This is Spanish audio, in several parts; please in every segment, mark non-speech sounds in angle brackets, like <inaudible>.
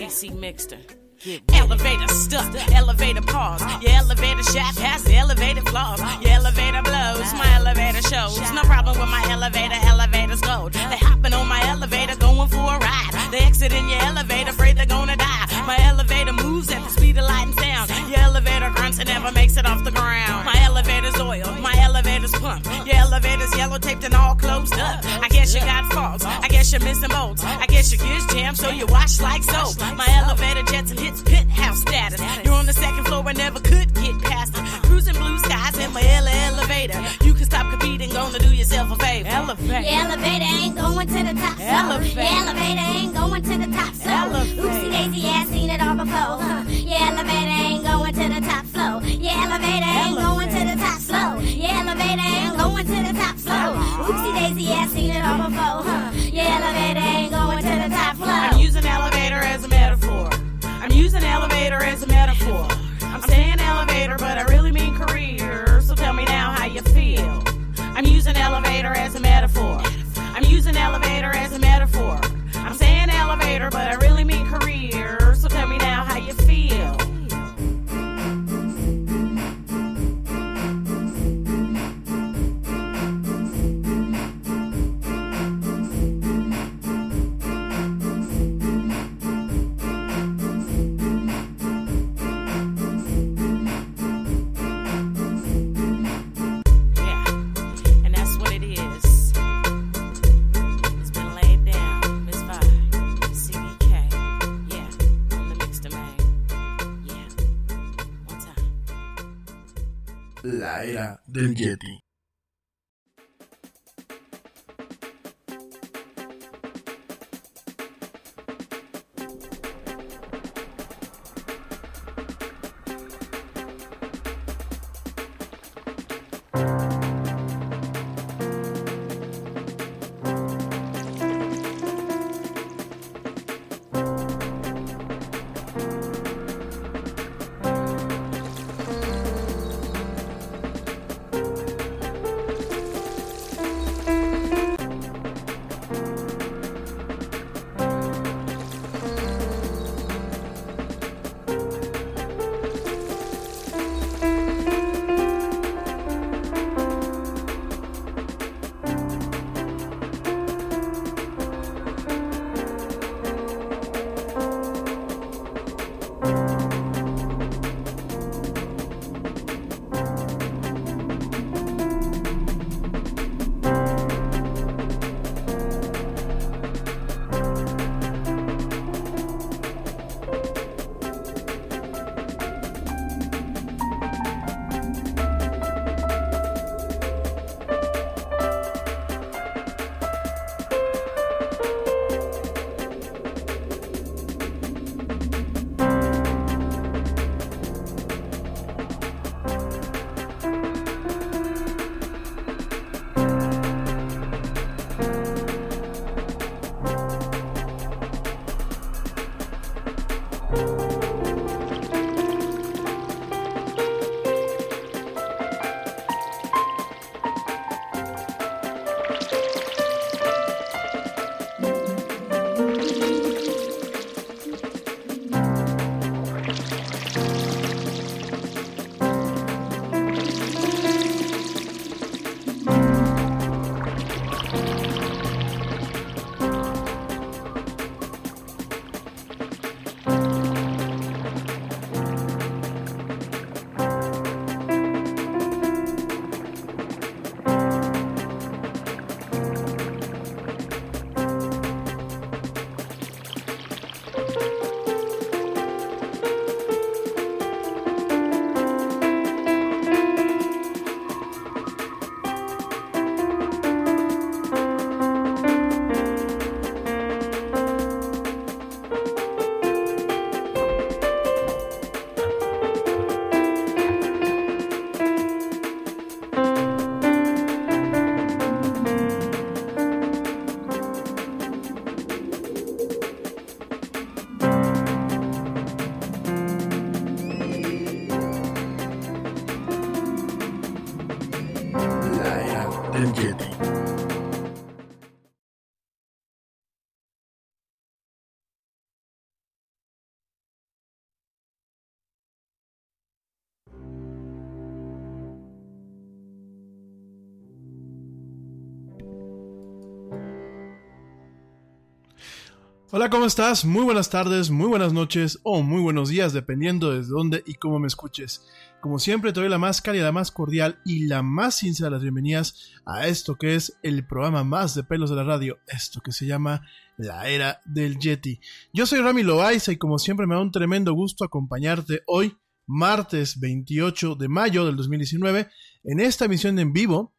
AC Mixter. Elevator stuck, elevator pause. Your elevator shaft has the elevated flaws. Your elevator blows, my elevator shows. No problem with my elevator, elevator's gold. They hopping on my elevator, going for a ride. They exit in your elevator, afraid they're gonna die. My elevator moves at the speed of light and sound. Your elevator grunts and never makes it off the ground. My elevator's oil, my elevator's pump. Your elevator's yellow taped and all closed up. I guess you got faults, I guess you're missing bolts. I guess your gears jammed, so you wash like soap. My elevator jets and hits penthouse status. You're on the second floor, I never could get past it. Cruising blue skies in my ele- elevator. You can stop competing, gonna do yourself a favor. Elevator. Your elevator ain't going to the top. Elevator. Your elevator ain't going to the top floor. Elevator. Oopsie daisy, I seen it all before. Huh. Your elevator ain't going to the top floor. Your elevator ain't going to the top floor. Your elevator ain't going to the top floor. Oopsie daisy, I seen it all before. Huh. Your elevator ain't going to the top floor. I'm using elevator as a metaphor. I'm using elevator as a metaphor. I'm saying elevator, but I really mean career. So tell me now how you feel. I'm using elevator as a metaphor. I'm using elevator as a metaphor. I'm saying elevator, but I really mean career. La era del Yeti. Hola, ¿cómo estás? Muy buenas tardes, muy buenas noches o muy buenos días, dependiendo desde dónde y cómo me escuches. Como siempre, te doy la más cálida, la más cordial y la más sincera de las bienvenidas a esto que es el programa más de pelos de la radio, esto que se llama La Era del Yeti. Yo soy Rami Loaiza y como siempre me da un tremendo gusto acompañarte hoy, martes 28 de mayo del 2019, en esta emisión en vivo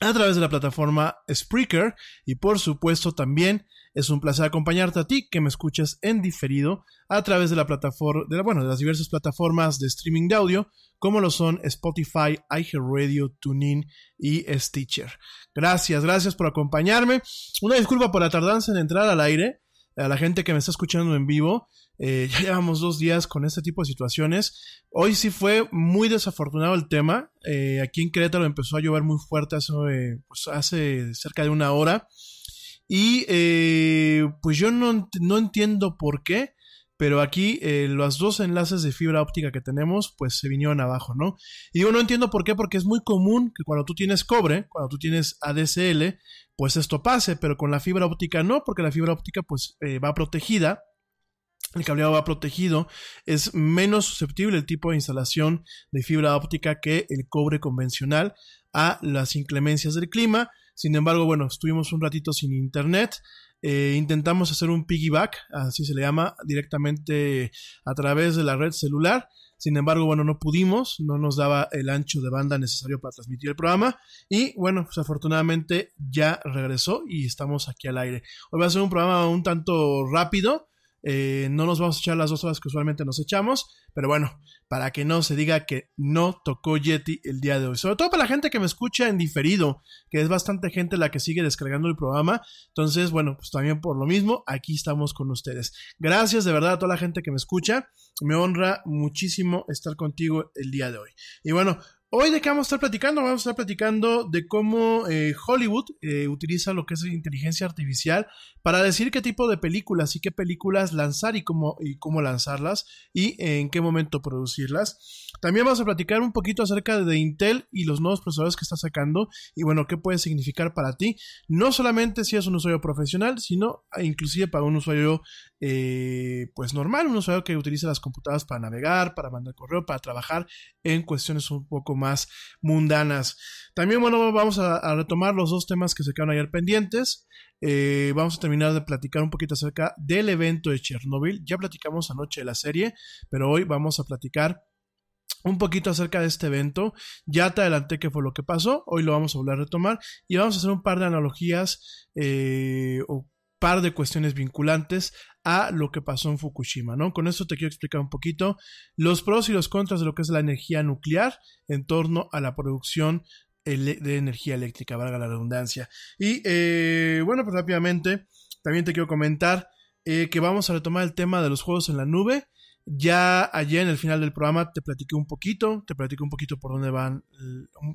a través de la plataforma Spreaker y por supuesto también es un placer acompañarte a ti que me escuchas en diferido a través de la plataforma, de la, bueno, de las diversas plataformas de streaming de audio, como lo son Spotify, iHeartRadio, TuneIn y Stitcher. Gracias, gracias por acompañarme. Una disculpa por la tardanza en entrar al aire. A la gente que me está escuchando en vivo, eh, ya llevamos dos días con este tipo de situaciones. Hoy sí fue muy desafortunado el tema. Eh, aquí en Querétaro empezó a llover muy fuerte hace, pues hace cerca de una hora. Y eh, pues yo no, no, entiendo por qué, pero aquí eh, los dos enlaces de fibra óptica que tenemos pues se vinieron abajo, ¿no? Y digo no entiendo por qué, porque es muy común que cuando tú tienes cobre, cuando tú tienes ADSL, pues esto pase, pero con la fibra óptica no, porque la fibra óptica pues eh, va protegida el cableado va protegido, es menos susceptible el tipo de instalación de fibra óptica que el cobre convencional a las inclemencias del clima. Sin embargo, bueno, estuvimos un ratito sin internet. Eh, intentamos hacer un piggyback, así se le llama, directamente a través de la red celular. Sin embargo, bueno, no pudimos, no nos daba el ancho de banda necesario para transmitir el programa. Y bueno, pues afortunadamente ya regresó y estamos aquí al aire. Hoy va a ser un programa un tanto rápido. Eh, no nos vamos a echar las dos horas que usualmente nos echamos, pero bueno, para que no se diga que no tocó Yeti el día de hoy. Sobre todo para la gente que me escucha en diferido, que es bastante gente la que sigue descargando el programa. Entonces, bueno, pues también por lo mismo, aquí estamos con ustedes. Gracias de verdad a toda la gente que me escucha. Me honra muchísimo estar contigo el día de hoy. Y bueno, Hoy de qué vamos a estar platicando? Vamos a estar platicando de cómo eh, Hollywood eh, utiliza lo que es inteligencia artificial para decir qué tipo de películas y qué películas lanzar y cómo, y cómo lanzarlas y en qué momento producirlas. También vamos a platicar un poquito acerca de Intel y los nuevos procesadores que está sacando y bueno, qué puede significar para ti, no solamente si es un usuario profesional, sino inclusive para un usuario eh, pues normal, un usuario que utiliza las computadoras para navegar, para mandar correo, para trabajar en cuestiones un poco más mundanas. También bueno, vamos a, retomar los dos temas que se quedaron ayer pendientes. Eh, vamos a terminar de platicar un poquito acerca del evento de Chernobyl. Ya platicamos anoche de la serie, pero hoy vamos a platicar un poquito acerca de este evento. Ya te adelanté qué fue lo que pasó. Hoy lo vamos a volver a retomar y vamos a hacer un par de analogías eh, o par de cuestiones vinculantes a lo que pasó en Fukushima, ¿no? Con esto te quiero explicar un poquito los pros y los contras de lo que es la energía nuclear en torno a la producción de energía eléctrica, valga la redundancia. Y eh, bueno, pues rápidamente también te quiero comentar eh, que vamos a retomar el tema de los juegos en la nube. Ya ayer en el final del programa te platiqué un poquito, te platiqué un poquito por dónde van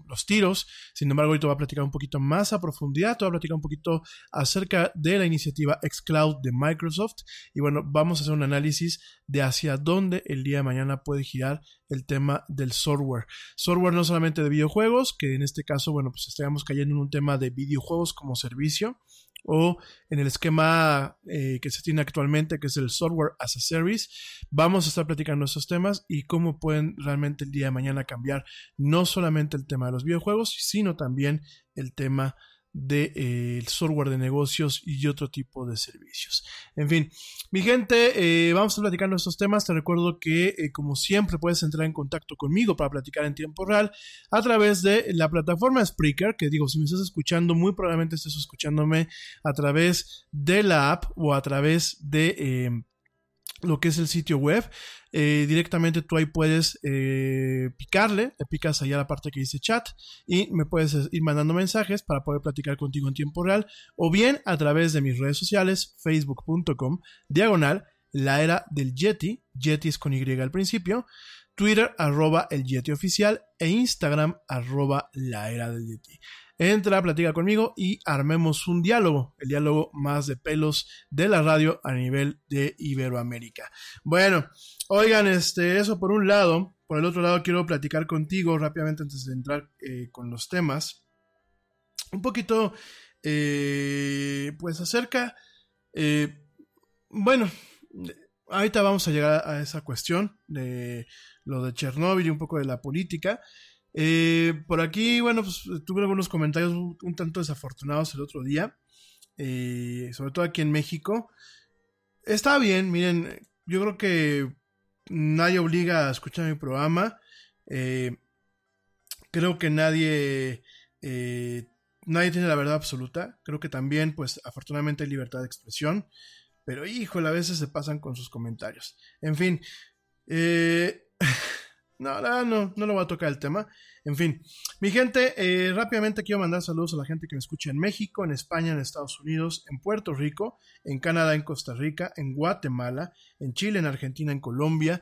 los tiros. Sin embargo, hoy te voy a platicar un poquito más a profundidad, te voy a platicar un poquito acerca de la iniciativa xCloud de Microsoft. Y bueno, vamos a hacer un análisis de hacia dónde el día de mañana puede girar el tema del software. Software no solamente de videojuegos, que en este caso, bueno, pues estaríamos cayendo en un tema de videojuegos como servicio o en el esquema eh, que se tiene actualmente, que es el software as a service. Vamos a estar platicando esos temas y cómo pueden realmente el día de mañana cambiar no solamente el tema de los videojuegos, sino también el tema de, eh, software de negocios y otro tipo de servicios. En fin, mi gente, eh, vamos a estar platicando estos temas. Te recuerdo que, eh, como siempre, puedes entrar en contacto conmigo para platicar en tiempo real a través de la plataforma Spreaker, que digo, si me estás escuchando, muy probablemente estés escuchándome a través de la app o a través de lo que es el sitio web. Eh, directamente tú ahí puedes eh, picarle, le picas allá la parte que dice chat y me puedes ir mandando mensajes para poder platicar contigo en tiempo real o bien a través de mis redes sociales, facebook.com, diagonal, la era del Yeti, Yeti es con Y al principio, Twitter arroba el Yeti oficial e Instagram arroba la era del Yeti. Entra, platica conmigo y armemos un diálogo, el diálogo más de pelos de la radio a nivel de Iberoamérica. Bueno, oigan, este, eso por un lado. Por el otro lado, quiero platicar contigo rápidamente antes de entrar eh, con los temas. Un poquito, eh, pues acerca, eh, bueno, ahorita vamos a llegar a esa cuestión de lo de Chernóbil y un poco de la política. Eh, por aquí, bueno, pues tuve algunos comentarios un, tanto desafortunados el otro día, eh, sobre todo aquí en México. Está bien, miren, yo creo que nadie obliga a escuchar mi programa. Eh, creo que nadie, eh, nadie tiene la verdad absoluta. Creo que también, pues, afortunadamente hay libertad de expresión. Pero, híjole, a veces se pasan con sus comentarios. En fin, eh, <laughs> no, no, no, no lo voy a tocar el tema. En fin, mi gente, eh, rápidamente quiero mandar saludos a la gente que me escucha en México, en España, en Estados Unidos, en Puerto Rico, en Canadá, en Costa Rica, en Guatemala, en Chile, en Argentina, en Colombia,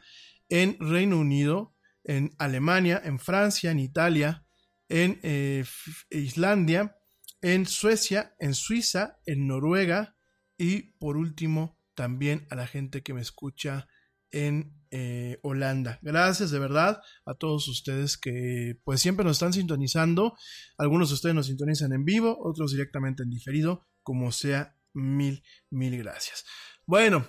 en Reino Unido, en Alemania, en Francia, en Italia, en eh, Islandia, en Suecia, en Suiza, en Noruega y por último también a la gente que me escucha en eh, Holanda. Gracias de verdad a todos ustedes que pues siempre nos están sintonizando. Algunos de ustedes nos sintonizan en vivo, otros directamente en diferido, como sea, mil, mil gracias. Bueno,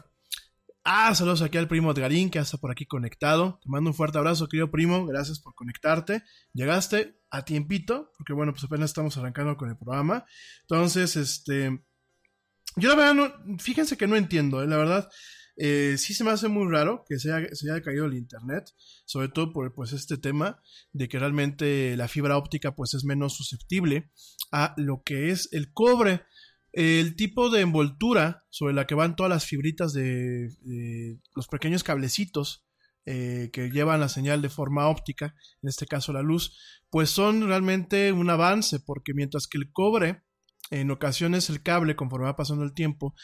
ah, saludos aquí al primo Edgarín que está por aquí conectado. Te mando un fuerte abrazo, querido primo, gracias por conectarte. Llegaste a tiempito, porque bueno, pues apenas estamos arrancando con el programa. Entonces, este... Yo la verdad, no, fíjense que no entiendo, ¿eh? la verdad. Eh, sí se me hace muy raro que se haya, caído el internet, sobre todo por pues, este tema de que realmente la fibra óptica pues, es menos susceptible a lo que es el cobre. El tipo de envoltura sobre la que van todas las fibritas de, de los pequeños cablecitos eh, que llevan la señal de forma óptica, en este caso la luz, pues son realmente un avance, porque mientras que el cobre en ocasiones el cable, conforme va pasando el tiempo,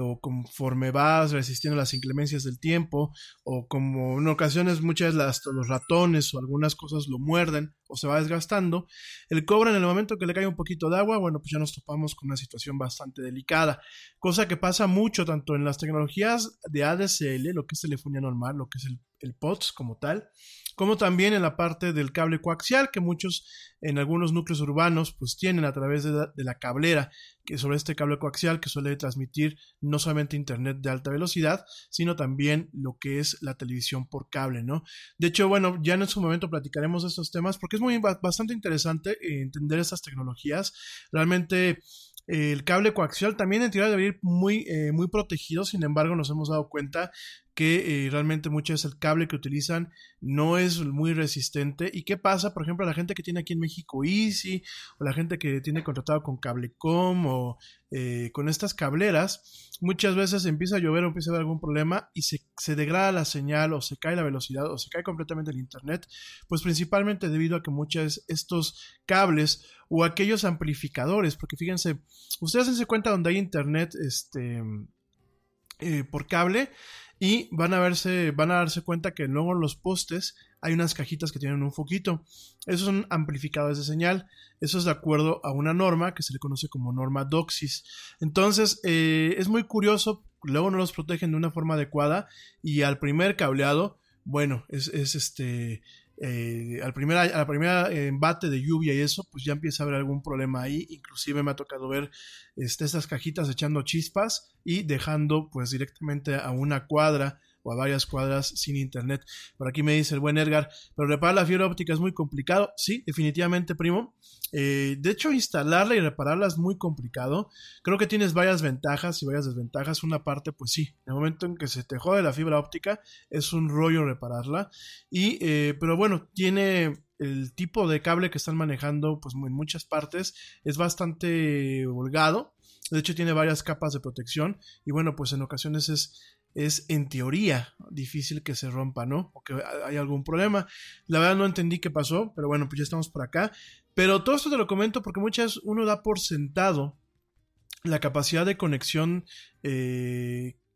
o conforme vas resistiendo las inclemencias del tiempo, o como en ocasiones muchas las, los ratones o algunas cosas lo muerden o se va desgastando, el cobre en el momento que le cae un poquito de agua, bueno, pues ya nos topamos con una situación bastante delicada, cosa que pasa mucho tanto en las tecnologías de ADSL, lo que es telefonía normal, lo que es el, el POTS como tal, como también en la parte del cable coaxial que muchos en algunos núcleos urbanos pues tienen a través de la, de la cablera que sobre este cable coaxial que suele transmitir no solamente internet de alta velocidad, sino también lo que es la televisión por cable, ¿no? De hecho, bueno, ya en su momento platicaremos de estos temas porque es muy bastante interesante entender estas tecnologías. Realmente el cable coaxial también en teoría debería ir muy, eh, muy protegido, sin embargo nos hemos dado cuenta que eh, realmente muchas veces el cable que utilizan no es muy resistente. ¿Y qué pasa? Por ejemplo, la gente que tiene aquí en México Easy, o la gente que tiene contratado con Cablecom o eh, con estas cableras, muchas veces empieza a llover o empieza a haber algún problema y se, se, degrada la señal o se cae la velocidad o se cae completamente el internet, pues principalmente debido a que muchos estos cables o aquellos amplificadores, porque fíjense, ustedes se cuenta donde hay internet este, eh, por cable, y van a verse, van a darse cuenta que luego en los postes hay unas cajitas que tienen un foquito. Esos son amplificadores de señal. Eso es de acuerdo a una norma que se le conoce como norma DOCSIS. Entonces, eh, es muy curioso, luego no los protegen de una forma adecuada y al primer cableado, bueno, es este eh, al primer, la primera embate de lluvia y eso, pues ya empieza a haber algún problema ahí. Inclusive me ha tocado ver este, estas cajitas echando chispas y dejando pues directamente a una cuadra o a varias cuadras sin internet. Por aquí me dice el buen Edgar, pero reparar la fibra óptica es muy complicado. Sí, definitivamente, primo. Eh, de hecho, instalarla y repararla es muy complicado. Creo que tienes varias ventajas y varias desventajas. Una parte, pues sí, en el momento en que se te jode la fibra óptica, es un rollo repararla. Y, eh, pero bueno, tiene el tipo de cable que están manejando, pues en muchas partes, es bastante holgado. De hecho, tiene varias capas de protección. Y bueno, pues en ocasiones es es en teoría difícil que se rompa, ¿no? O que hay algún problema. La verdad no entendí qué pasó, pero bueno, pues ya estamos por acá. Pero todo esto te lo comento porque muchas uno da por sentado la capacidad de conexión eh,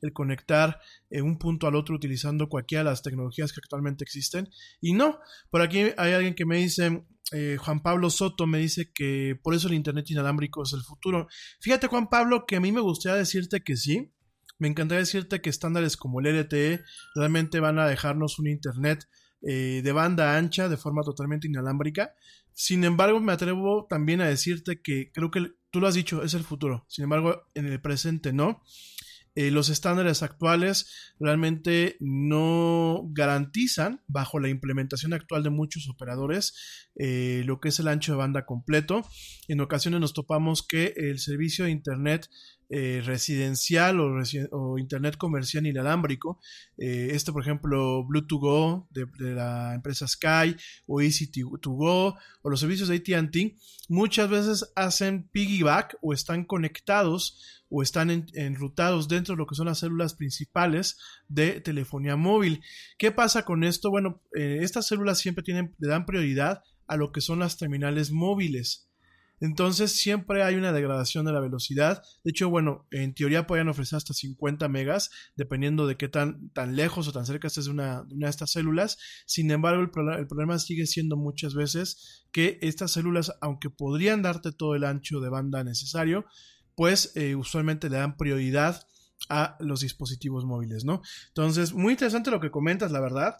el conectar eh, un punto al otro utilizando cualquiera de las tecnologías que actualmente existen. Y no, por aquí hay alguien que me dice, eh, Juan Pablo Soto me dice que por eso el Internet inalámbrico es el futuro. Fíjate Juan Pablo que a mí me gustaría decirte que sí. Me encantaría decirte que estándares como el LTE realmente van a dejarnos un Internet eh, de banda ancha de forma totalmente inalámbrica. Sin embargo, me atrevo también a decirte que creo que tú lo has dicho, es el futuro. Sin embargo, en el presente no. Eh, los estándares actuales realmente no garantizan, bajo la implementación actual de muchos operadores, eh, lo que es el ancho de banda completo. En ocasiones nos topamos que el servicio de Internet eh, residencial o, internet comercial inalámbrico. Eh, este, por ejemplo, Bluetooth Go de, la empresa Sky o Easy2Go o los servicios de ATT, muchas veces hacen piggyback o están conectados o están enrutados dentro de lo que son las células principales de telefonía móvil. ¿Qué pasa con esto? Bueno, eh, estas células siempre tienen, le dan prioridad a lo que son las terminales móviles. Entonces siempre hay una degradación de la velocidad. De hecho, bueno, en teoría podrían ofrecer hasta 50 megas, dependiendo de qué tan, tan lejos o tan cerca estés de una, de, estas células. Sin embargo, el, problema sigue siendo muchas veces que estas células, aunque podrían darte todo el ancho de banda necesario, pues eh, usualmente le dan prioridad a los dispositivos móviles, ¿no? Entonces, muy interesante lo que comentas, la verdad.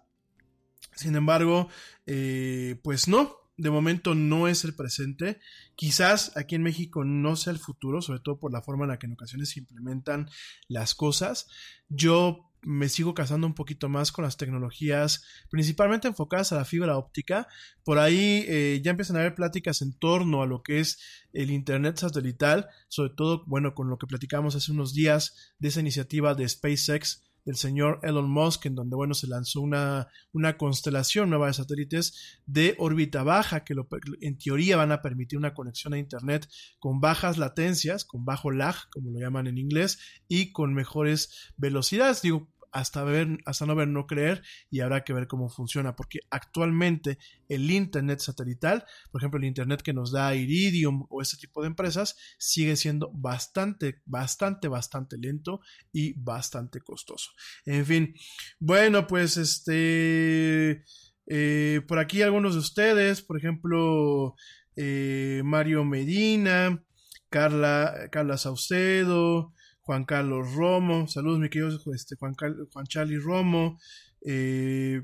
Sin embargo, eh, pues no, de momento no es el presente. Quizás aquí en México no sea el futuro, sobre todo por la forma en la que en ocasiones se implementan las cosas. Yo me sigo casando un poquito más con las tecnologías principalmente enfocadas a la fibra óptica. Por ahí eh, ya empiezan a haber pláticas en torno a lo que es el Internet satelital, sobre todo, bueno, con lo que platicamos hace unos días de esa iniciativa de SpaceX del señor Elon Musk, en donde, bueno, se lanzó una, una constelación nueva de satélites de órbita baja, que en teoría van a permitir una conexión a Internet con bajas latencias, con bajo lag, como lo llaman en inglés, y con mejores velocidades. Digo, hasta ver, hasta no ver, no creer, y habrá que ver cómo funciona, porque actualmente el Internet satelital, por ejemplo, el Internet que nos da Iridium o ese tipo de empresas, sigue siendo bastante, bastante, bastante lento y bastante costoso. En fin, bueno, pues este, eh, por aquí algunos de ustedes, por ejemplo, eh, Mario Medina, Carla, Carla Saucedo, Juan Carlos Romo, saludos mi querido este, Juan, Juan Charlie Romo, eh,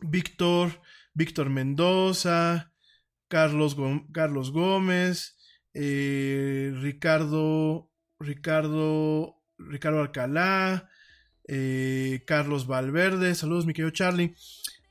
Víctor, Víctor Mendoza, Carlos, Carlos Gómez, eh, Ricardo, Ricardo, Ricardo Alcalá, eh, Carlos Valverde, saludos mi querido Charlie.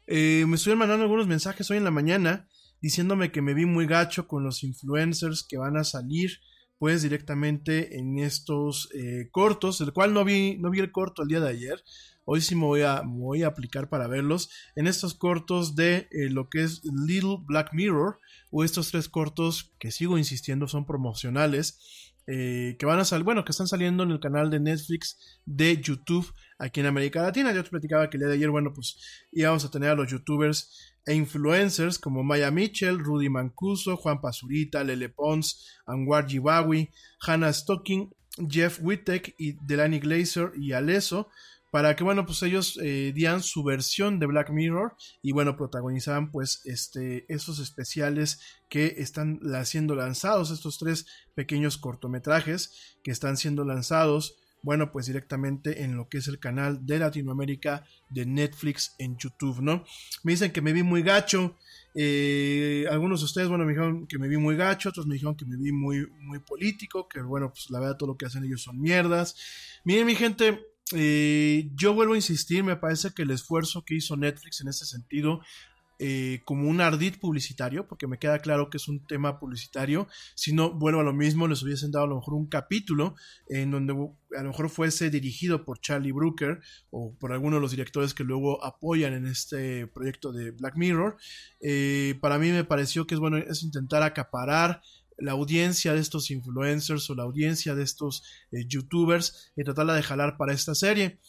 me estuvieron mandando algunos mensajes hoy en la mañana diciéndome que me vi muy gacho con los influencers que van a salir pues directamente en estos eh, cortos, el cual no vi, no vi el corto el día de ayer. Hoy sí me voy a, voy a aplicar para verlos. En estos cortos de eh, lo que es Little Black Mirror, o estos tres cortos que sigo insistiendo son promocionales. Eh, que van a salir, bueno, que están saliendo en el canal de Netflix de YouTube aquí en América Latina. Yo te platicaba que el día de ayer, bueno, pues íbamos a tener a los youtubers e influencers como Maya Mitchell, Rudy Mancuso, Juan Pazurita, Lele Pons, Anwar Jibawi, Hannah Stocking, Jeff Wittek y Delany Glazer y Aleso para que bueno pues ellos eh, dieran su versión de Black Mirror y bueno protagonizaban pues este esos especiales que están siendo lanzados estos tres pequeños cortometrajes que están siendo lanzados bueno, pues directamente en lo que es el canal de Latinoamérica de Netflix en YouTube, ¿no? Me dicen que me vi muy gacho. Eh, algunos de ustedes, bueno, me dijeron que me vi muy gacho, otros me dijeron que me vi muy, muy político, que bueno, pues la verdad todo lo que hacen ellos son mierdas. Miren, mi gente, eh, yo vuelvo a insistir, me parece que el esfuerzo que hizo Netflix en ese sentido eh, como un ardid publicitario, porque me queda claro que es un tema publicitario. Si no, vuelvo a lo mismo, les hubiesen dado a lo mejor un capítulo en donde a lo mejor fuese dirigido por Charlie Brooker o por alguno de los directores que luego apoyan en este proyecto de Black Mirror. Eh, para mí me pareció que es bueno, es intentar acaparar la audiencia de estos influencers o la audiencia de estos eh, youtubers y tratarla de jalar para esta serie.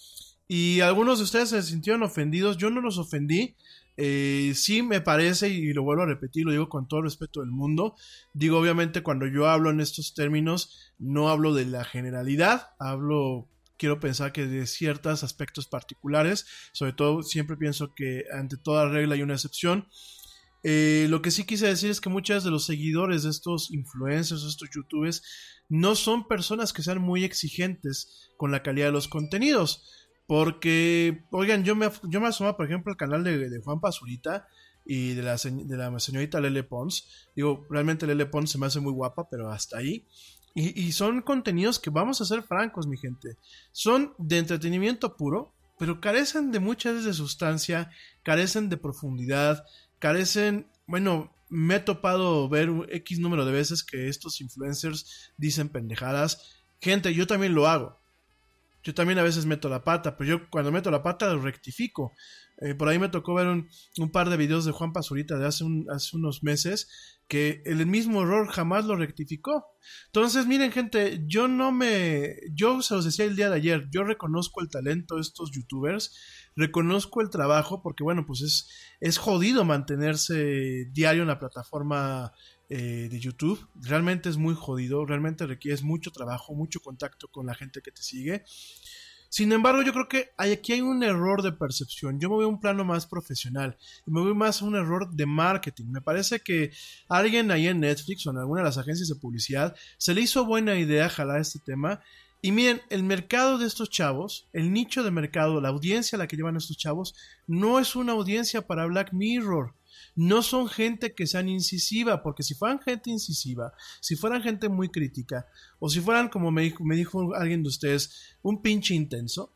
Y algunos de ustedes se sintieron ofendidos, yo no los ofendí. Eh, sí me parece, y lo vuelvo a repetir, lo digo con todo el respeto del mundo, digo obviamente cuando yo hablo en estos términos, no hablo de la generalidad, hablo, quiero pensar que de ciertos aspectos particulares, sobre todo siempre pienso que ante toda regla hay una excepción, eh, lo que sí quise decir es que muchos de los seguidores de estos influencers, de estos youtubers, no son personas que sean muy exigentes con la calidad de los contenidos. Porque, oigan, yo me, yo me asoma, por ejemplo, al canal de, Juan Pazurita y de la, de la señorita Lele Pons. Digo, realmente Lele Pons se me hace muy guapa, pero hasta ahí. Y, son contenidos que vamos a ser francos, mi gente. Son de entretenimiento puro, pero carecen de muchas de sustancia, carecen de profundidad, carecen, bueno, me he topado ver X número de veces que estos influencers dicen pendejadas. Gente, yo también lo hago. Yo también a veces meto la pata, pero yo cuando meto la pata lo rectifico. Eh, por ahí me tocó ver un, par de videos de Juan Pazurita de hace, hace unos meses que el mismo error jamás lo rectificó. Entonces, miren gente, yo no me... Yo se los decía el día de ayer, yo reconozco el talento de estos youtubers reconozco el trabajo porque, bueno, pues es, es jodido mantenerse diario en la plataforma eh, de YouTube. Realmente es muy jodido, realmente requieres mucho trabajo, mucho contacto con la gente que te sigue. Sin embargo, yo creo que aquí hay un error de percepción. Yo me voy a un plano más profesional y me voy más a un error de marketing. Me parece que alguien ahí en Netflix o en alguna de las agencias de publicidad se le hizo buena idea jalar este tema y miren, el mercado de estos chavos, el nicho de mercado, la audiencia a la que llevan estos chavos, no es una audiencia para Black Mirror. No son gente que sean incisiva, porque si fueran gente incisiva, si fueran gente muy crítica, o si fueran, como me dijo, me dijo alguien de ustedes, un pinche intenso,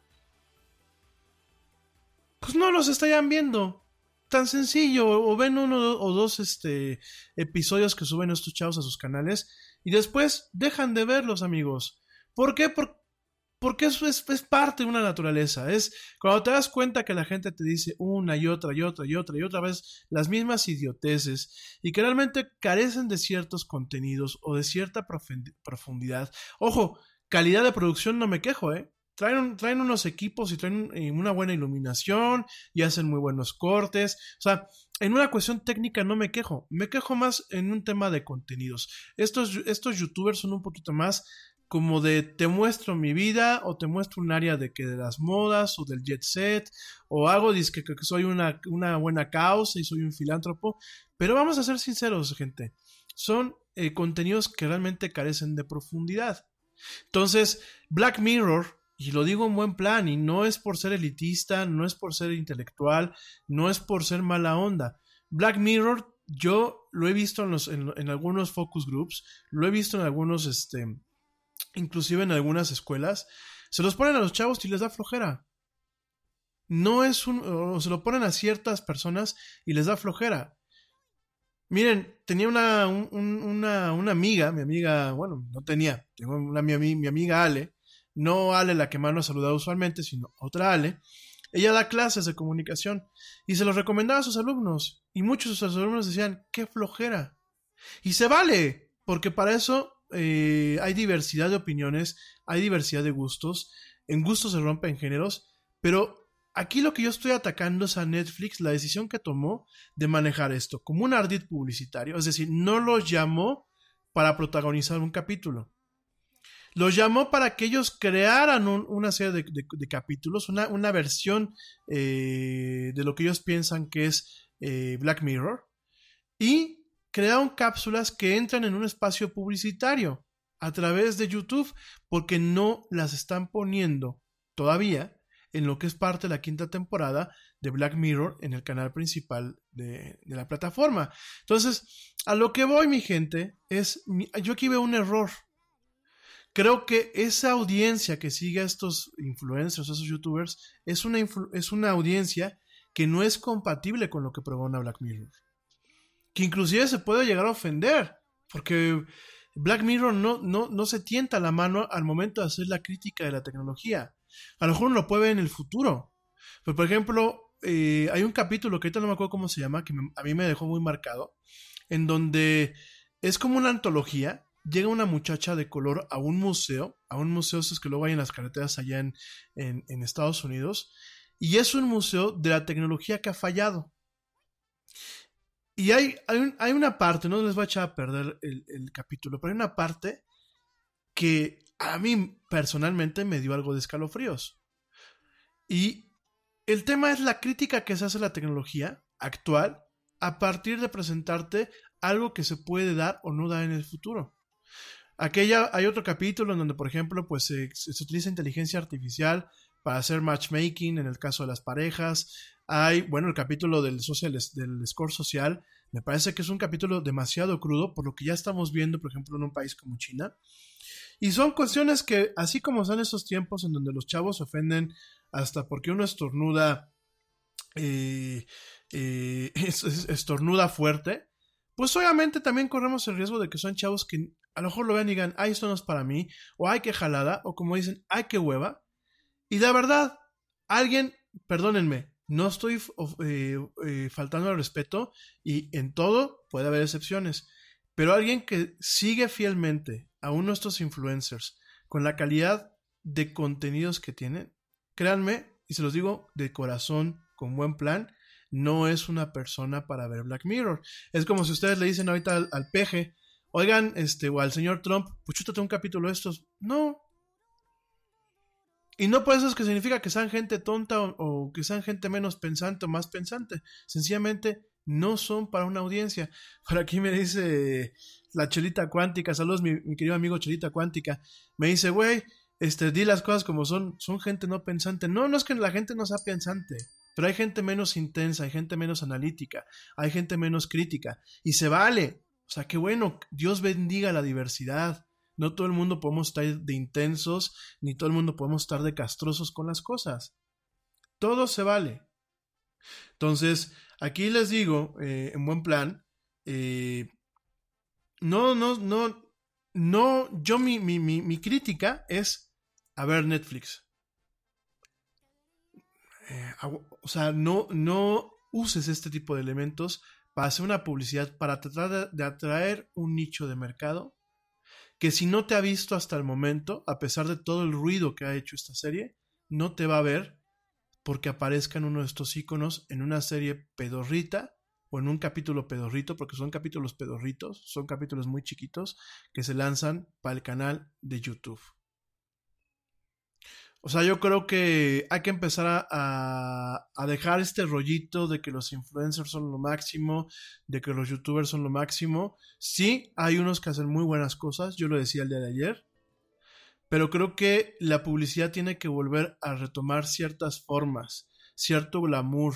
pues no los estarían viendo. Tan sencillo, o ven uno o dos este, episodios que suben estos chavos a sus canales y después dejan de verlos, amigos. ¿Por qué? Porque eso es, parte de una naturaleza. Es cuando te das cuenta que la gente te dice una y otra y otra y otra y otra vez las mismas idioteces y que realmente carecen de ciertos contenidos o de cierta profundidad. Ojo, calidad de producción no me quejo, ¿eh? Traen, traen unos equipos y traen eh, una buena iluminación y hacen muy buenos cortes. O sea, en una cuestión técnica no me quejo. Me quejo más en un tema de contenidos. Estos, estos youtubers son un poquito más como de te muestro mi vida o te muestro un área de que de las modas o del jet set o hago que, que soy una, una, buena causa y soy un filántropo pero vamos a ser sinceros gente son eh, contenidos que realmente carecen de profundidad. Entonces Black Mirror y lo digo en buen plan y no es por ser elitista no es por ser intelectual no es por ser mala onda. Black Mirror yo lo he visto en, los, en, en algunos focus groups lo he visto en algunos este inclusive en algunas escuelas, se los ponen a los chavos y les da flojera. No es un. o se lo ponen a ciertas personas y les da flojera. Miren, tenía una, una, una amiga, mi amiga, bueno, no tenía, tengo una, mi, mi amiga Ale, no Ale la que más nos saludado usualmente, sino otra Ale. Ella da clases de comunicación y se los recomendaba a sus alumnos. Y muchos de sus alumnos decían, qué flojera. Y se vale, porque para eso eh, hay diversidad de opiniones, hay diversidad de gustos, en gustos se rompen géneros, pero aquí lo que yo estoy atacando es a Netflix la decisión que tomó de manejar esto como un ardid publicitario, es decir, no los llamó para protagonizar un capítulo. Los llamó para que ellos crearan una serie de, capítulos, una, una versión eh, de lo que ellos piensan que es eh, Black Mirror. Y crearon cápsulas que entran en un espacio publicitario a través de YouTube porque no las están poniendo todavía en lo que es parte de la quinta temporada de Black Mirror en el canal principal de, la plataforma. Entonces, a lo que voy, mi gente, es, yo aquí veo un error. Creo que esa audiencia que sigue a estos influencers, a esos youtubers, es una, es una audiencia que no es compatible con lo que pregona Black Mirror. Que inclusive se puede llegar a ofender, porque Black Mirror no, no, no se tienta la mano al momento de hacer la crítica de la tecnología. A lo mejor uno lo puede ver en el futuro. Pero, por ejemplo, eh, hay un capítulo que ahorita no me acuerdo cómo se llama, que a mí me dejó muy marcado, en donde es como una antología. Llega una muchacha de color a un museo, a un museo esos que luego hay en las carreteras allá en- en Estados Unidos, y es un museo de la tecnología que ha fallado. Y hay, hay, un- hay una parte, no les voy a echar a perder el, capítulo, pero hay una parte que a mí personalmente me dio algo de escalofríos. Y el tema es la crítica que se hace a la tecnología actual a partir de presentarte algo que se puede dar o no dar en el futuro. Aquella, hay otro capítulo en donde, por ejemplo, pues se utiliza inteligencia artificial para hacer matchmaking en el caso de las parejas. Hay, bueno, el capítulo del, social, del score social, me parece que es un capítulo demasiado crudo por lo que ya estamos viendo, por ejemplo, en un país como China. Y son cuestiones que, así como son esos tiempos en donde los chavos se ofenden hasta porque uno estornuda, eh, eh, <laughs> es- es- estornuda fuerte, pues obviamente también corremos el riesgo de que son chavos que a lo mejor lo vean y digan, ay, esto no es para mí, o ay, qué jalada, o como dicen, ay, qué hueva. Y la verdad, alguien, perdónenme, no estoy eh, eh, faltando al respeto y en todo puede haber excepciones, pero alguien que sigue fielmente a uno de estos influencers con la calidad de contenidos que tienen, créanme, y se los digo de corazón, con buen plan, no es una persona para ver Black Mirror. Es como si ustedes le dicen ahorita al, al peje, oigan, este, o al señor Trump, pues un capítulo de estos. No. Y no por eso es que significa que sean gente tonta o, que sean gente menos pensante o más pensante. Sencillamente no son para una audiencia. Por aquí me dice la Chelita Cuántica, saludos mi, mi querido amigo Chelita Cuántica, me dice, güey, este, di las cosas como son, son gente no pensante. No, no es que la gente no sea pensante, pero hay gente menos intensa, hay gente menos analítica, hay gente menos crítica, y se vale. O sea, qué bueno, Dios bendiga la diversidad. No todo el mundo podemos estar de intensos, ni todo el mundo podemos estar de castrosos con las cosas. Todo se vale. Entonces, aquí les digo, eh, en buen plan, eh, no, no, no, no, yo mi, mi, mi, mi crítica es a ver Netflix. Eh, o sea, no, no uses este tipo de elementos para hacer una publicidad, para tratar de atraer un nicho de mercado que si no te ha visto hasta el momento, a pesar de todo el ruido que ha hecho esta serie, no te va a ver porque aparezca en uno de estos iconos en una serie pedorrita o en un capítulo pedorrito, porque son capítulos pedorritos, son capítulos muy chiquitos que se lanzan para el canal de YouTube. O sea, yo creo que hay que empezar a, a, dejar este rollito de que los influencers son lo máximo, de que los youtubers son lo máximo. Sí, hay unos que hacen muy buenas cosas, yo lo decía el día de ayer, pero creo que la publicidad tiene que volver a retomar ciertas formas, cierto glamour,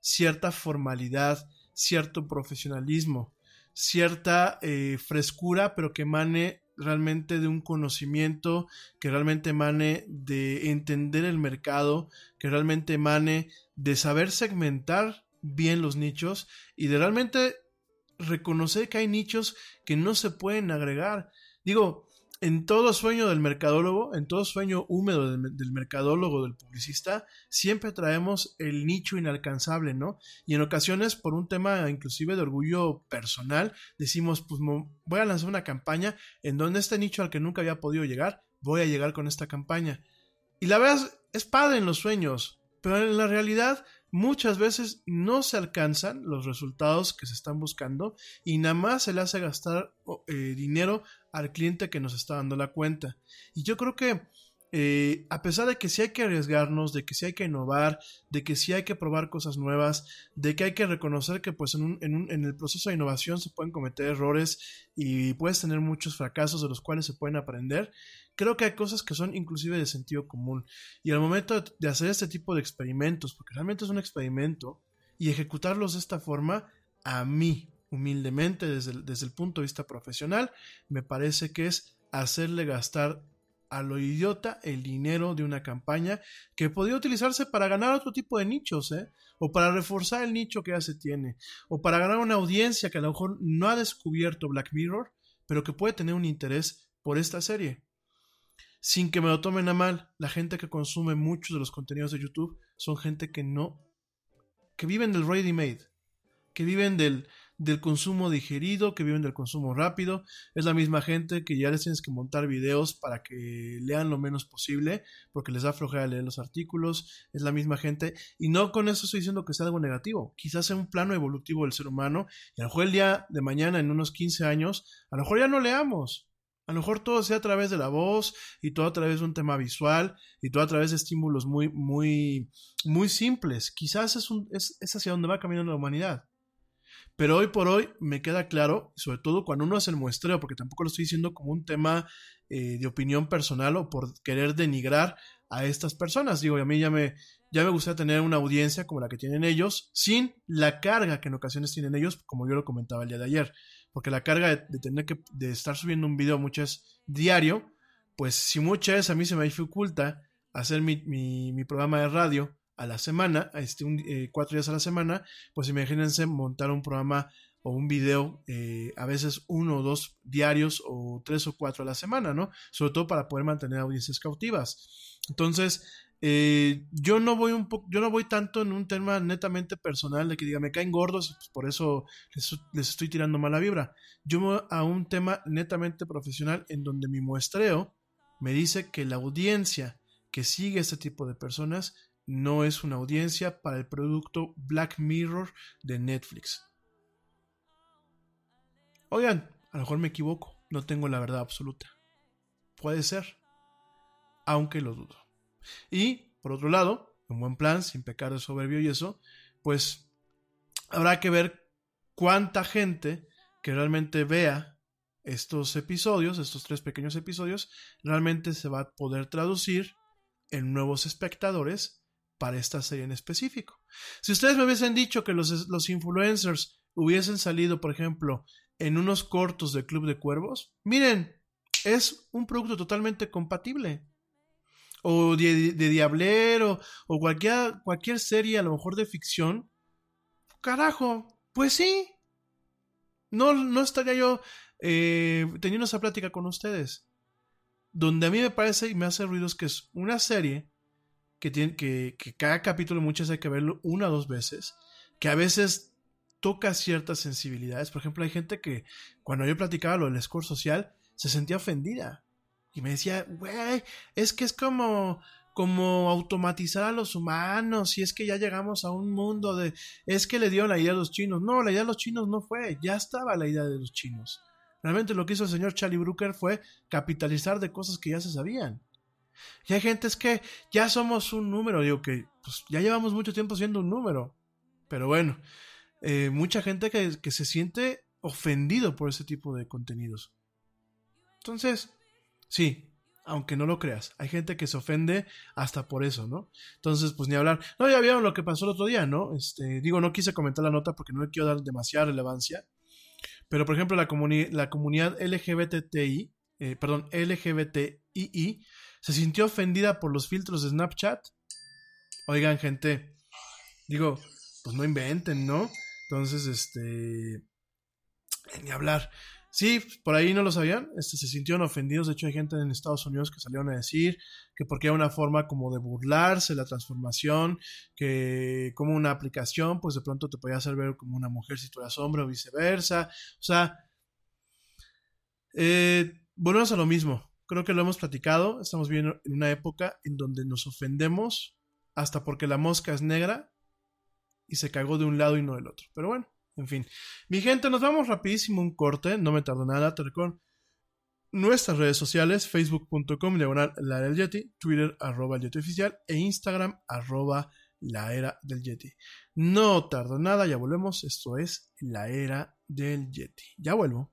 cierta formalidad, cierto profesionalismo, cierta eh, frescura, pero que emane realmente de un conocimiento, que realmente emane de entender el mercado, que realmente emane de saber segmentar bien los nichos y de realmente reconocer que hay nichos que no se pueden agregar. Digo, en todo sueño del mercadólogo, en todo sueño húmedo del, mercadólogo, del publicista, siempre traemos el nicho inalcanzable, ¿no? Y en ocasiones, por un tema inclusive de orgullo personal, decimos, pues voy a lanzar una campaña en donde este nicho al que nunca había podido llegar, voy a llegar con esta campaña. Y la verdad es, es padre en los sueños, pero en la realidad muchas veces no se alcanzan los resultados que se están buscando y nada más se le hace gastar eh, dinero al cliente que nos está dando la cuenta. Y yo creo que eh, a pesar de que sí hay que arriesgarnos, de que sí hay que innovar, de que sí hay que probar cosas nuevas, de que hay que reconocer que pues en, un, en, un, en el proceso de innovación se pueden cometer errores y puedes tener muchos fracasos de los cuales se pueden aprender, creo que hay cosas que son inclusive de sentido común. Y al momento de, de hacer este tipo de experimentos, porque realmente es un experimento, y ejecutarlos de esta forma, a mí, humildemente, desde el, desde el punto de vista profesional, me parece que es hacerle gastar a lo idiota el dinero de una campaña que podría utilizarse para ganar otro tipo de nichos, ¿eh? O para reforzar el nicho que ya se tiene, o para ganar una audiencia que a lo mejor no ha descubierto Black Mirror, pero que puede tener un interés por esta serie. Sin que me lo tomen a mal, la gente que consume muchos de los contenidos de YouTube son gente que no, que viven del ready made, que viven del, del consumo digerido, que viven del consumo rápido. Es la misma gente que ya les tienes que montar videos para que lean lo menos posible, porque les da flojera leer los artículos. Es la misma gente. Y no con eso estoy diciendo que sea algo negativo. Quizás sea un plano evolutivo del ser humano. Y a lo mejor el día de mañana, en unos 15 años, a lo mejor ya no leamos. A lo mejor todo sea a través de la voz y todo a través de un tema visual y todo a través de estímulos muy, muy, muy simples. Quizás es, un, es, es hacia donde va caminando la humanidad. Pero hoy por hoy me queda claro, sobre todo cuando uno hace el muestreo, porque tampoco lo estoy diciendo como un tema eh, de opinión personal o por querer denigrar a estas personas. Digo, a mí ya me, ya me gustaría tener una audiencia como la que tienen ellos, sin la carga que en ocasiones tienen ellos, como yo lo comentaba el día de ayer. Porque la carga de, tener que de estar subiendo un video muchas diario, pues si muchas a mí se me dificulta hacer mi, mi programa de radio a la semana, este, eh, cuatro días a la semana, pues imagínense montar un programa o un video, eh, a veces uno o dos diarios o tres o cuatro a la semana, ¿no? Sobre todo para poder mantener audiencias cautivas. Entonces, eh, yo no voy un poco, yo no voy tanto en un tema netamente personal de que diga me caen gordos pues por eso les, les, estoy tirando mala vibra. Yo voy a un tema netamente profesional en donde mi muestreo me dice que la audiencia que sigue este tipo de personas no es una audiencia para el producto Black Mirror de Netflix. Oigan, a lo mejor me equivoco, no tengo la verdad absoluta. Puede ser, aunque lo dudo. Y, por otro lado, un buen plan, sin pecar de soberbio y eso, pues habrá que ver cuánta gente que realmente vea estos episodios, estos tres pequeños episodios, realmente se va a poder traducir en nuevos espectadores para esta serie en específico. Si ustedes me hubiesen dicho que los, influencers hubiesen salido, por ejemplo, en unos cortos de Club de Cuervos, miren, es un producto totalmente compatible. O de, de Diablero, o cualquier, cualquier serie, a lo mejor de ficción. Carajo, pues sí. No, no estaría yo eh, teniendo esa plática con ustedes. Donde a mí me parece y me hace ruido es que es una serie que, tiene, que, que cada capítulo muchas hay que verlo una o dos veces, que a veces toca ciertas sensibilidades. Por ejemplo, hay gente que cuando yo platicaba lo del score social, se sentía ofendida. Y me decía, güey, es que es como, como automatizar a los humanos, y es que ya llegamos a un mundo de, es que le dio la idea a los chinos. No, la idea de los chinos no fue, ya estaba la idea de los chinos. Realmente lo que hizo el señor Charlie Brooker fue capitalizar de cosas que ya se sabían. Y hay gente es que ya somos un número, digo que pues, ya llevamos mucho tiempo siendo un número. Pero bueno, eh, mucha gente que, que se siente ofendido por ese tipo de contenidos. Entonces, sí, aunque no lo creas, hay gente que se ofende hasta por eso, ¿no? Entonces, pues ni hablar. No, ya vieron lo que pasó el otro día, ¿no? Este, digo, no quise comentar la nota porque no le quiero dar demasiada relevancia. Pero, por ejemplo, la, la comunidad LGBTI, eh, perdón, LGBTII, se sintió ofendida por los filtros de Snapchat. Oigan, gente, digo, pues no inventen, ¿no? Entonces, este, ni hablar. Sí, por ahí no lo sabían, este, se sintieron ofendidos. De hecho, hay gente en Estados Unidos que salieron a decir que porque era una forma como de burlarse la transformación, que como una aplicación, pues de pronto te podía hacer ver como una mujer si tú eras hombre o viceversa. O sea, eh, volvemos a lo mismo creo que lo hemos platicado, estamos viviendo en una época en donde nos ofendemos hasta porque la mosca es negra y se cagó de un lado y no del otro. Pero bueno, en fin. Mi gente, nos vamos rapidísimo un corte, no me tardo nada, te recuerdo nuestras redes sociales, facebook.com, diagonal la era del Yeti, Twitter, arroba el Yeti oficial, e Instagram, arroba la era del Yeti. No tardo nada, ya volvemos, esto es la era del Yeti. Ya vuelvo.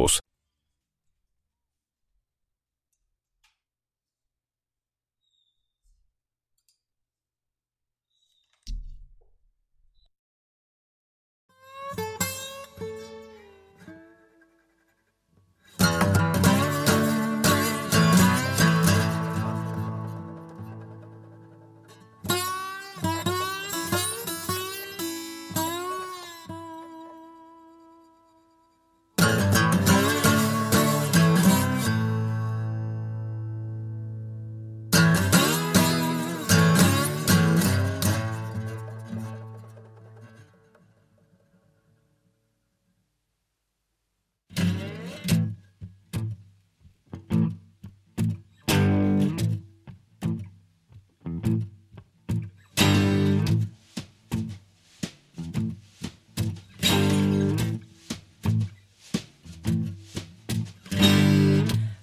Автобус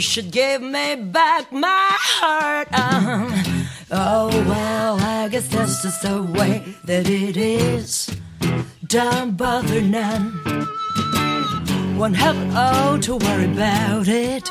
Wish should give me back my heart. Uh, oh well, I guess that's just the way that it is. Don't bother none. Won't have it all to worry about it.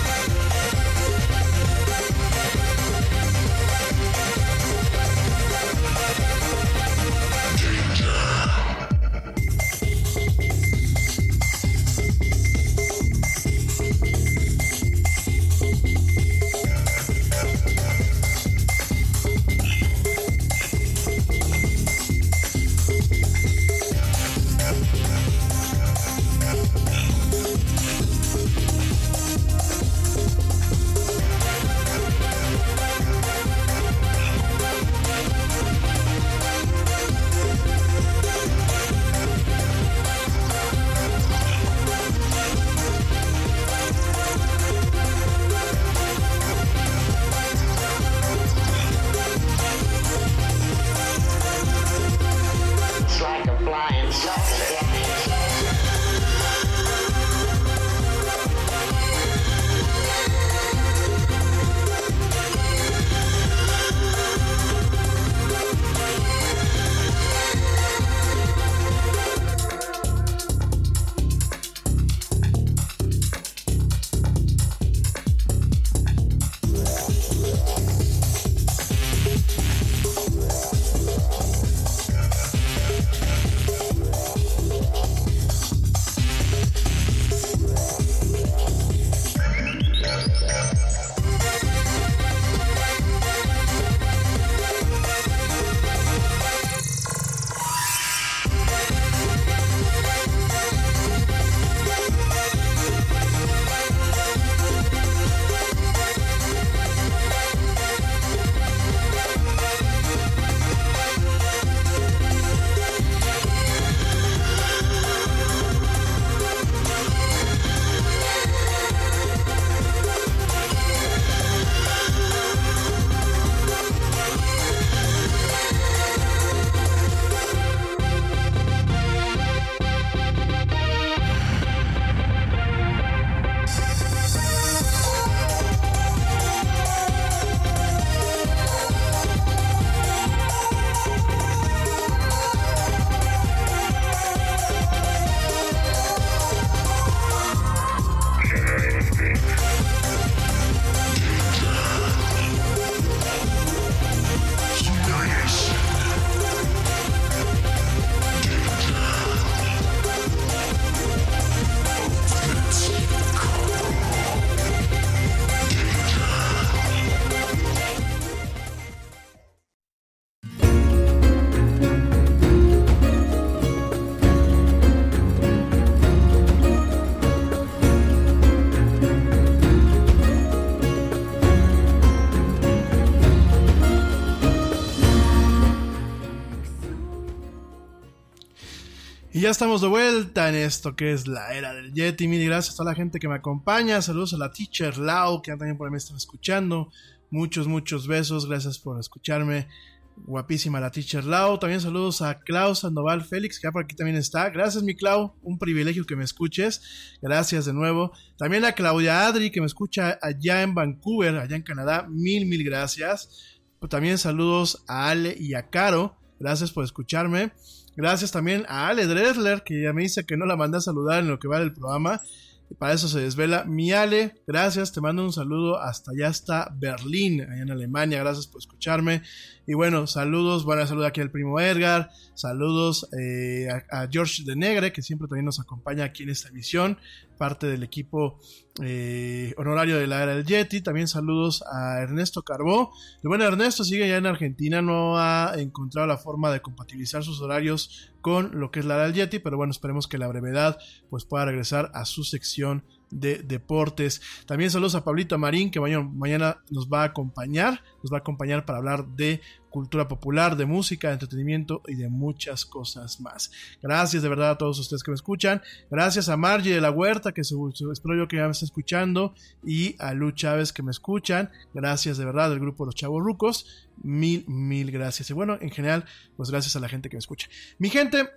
Ya estamos de vuelta en esto que es la era del Yeti. Mil gracias a toda la gente que me acompaña. Saludos a la teacher Lau, que también por ahí me están escuchando. Muchos, muchos besos. Gracias por escucharme. Guapísima la teacher Lau. También saludos a Klaus Sandoval Félix, que ya por aquí también está. Gracias, mi Clau. Un privilegio que me escuches. Gracias de nuevo. También a Claudia Adri, que me escucha allá en Vancouver, allá en Canadá. Mil, mil gracias. También saludos a Ale y a Caro. Gracias por escucharme. Gracias también a Ale Dresler, que ya me dice que no la mandé a saludar en lo que va del programa. Y para eso se desvela. Mi Ale, gracias, te mando un saludo hasta allá hasta Berlín, allá en Alemania. Gracias por escucharme. Y bueno, saludos, bueno, saludo aquí al primo Edgar, saludos eh, a, George de Negre, que siempre también nos acompaña aquí en esta emisión, parte del equipo eh, honorario de la era del Yeti. También saludos a Ernesto Carbó. El bueno Ernesto sigue ya en Argentina, no ha encontrado la forma de compatibilizar sus horarios con lo que es la era del Yeti, pero bueno, esperemos que la brevedad pues pueda regresar a su sección de deportes. También saludos a Pablito Marín, que mañana, nos va a acompañar, nos va a acompañar para hablar de cultura popular, de música, de entretenimiento y de muchas cosas más. Gracias de verdad a todos ustedes que me escuchan. Gracias a Margie de la Huerta, que espero yo que ya me está escuchando, y a Lu Chávez que me escuchan. Gracias de verdad del grupo Los Chavos Rucos. Mil, mil gracias. Y bueno, en general, pues gracias a la gente que me escucha. Mi gente,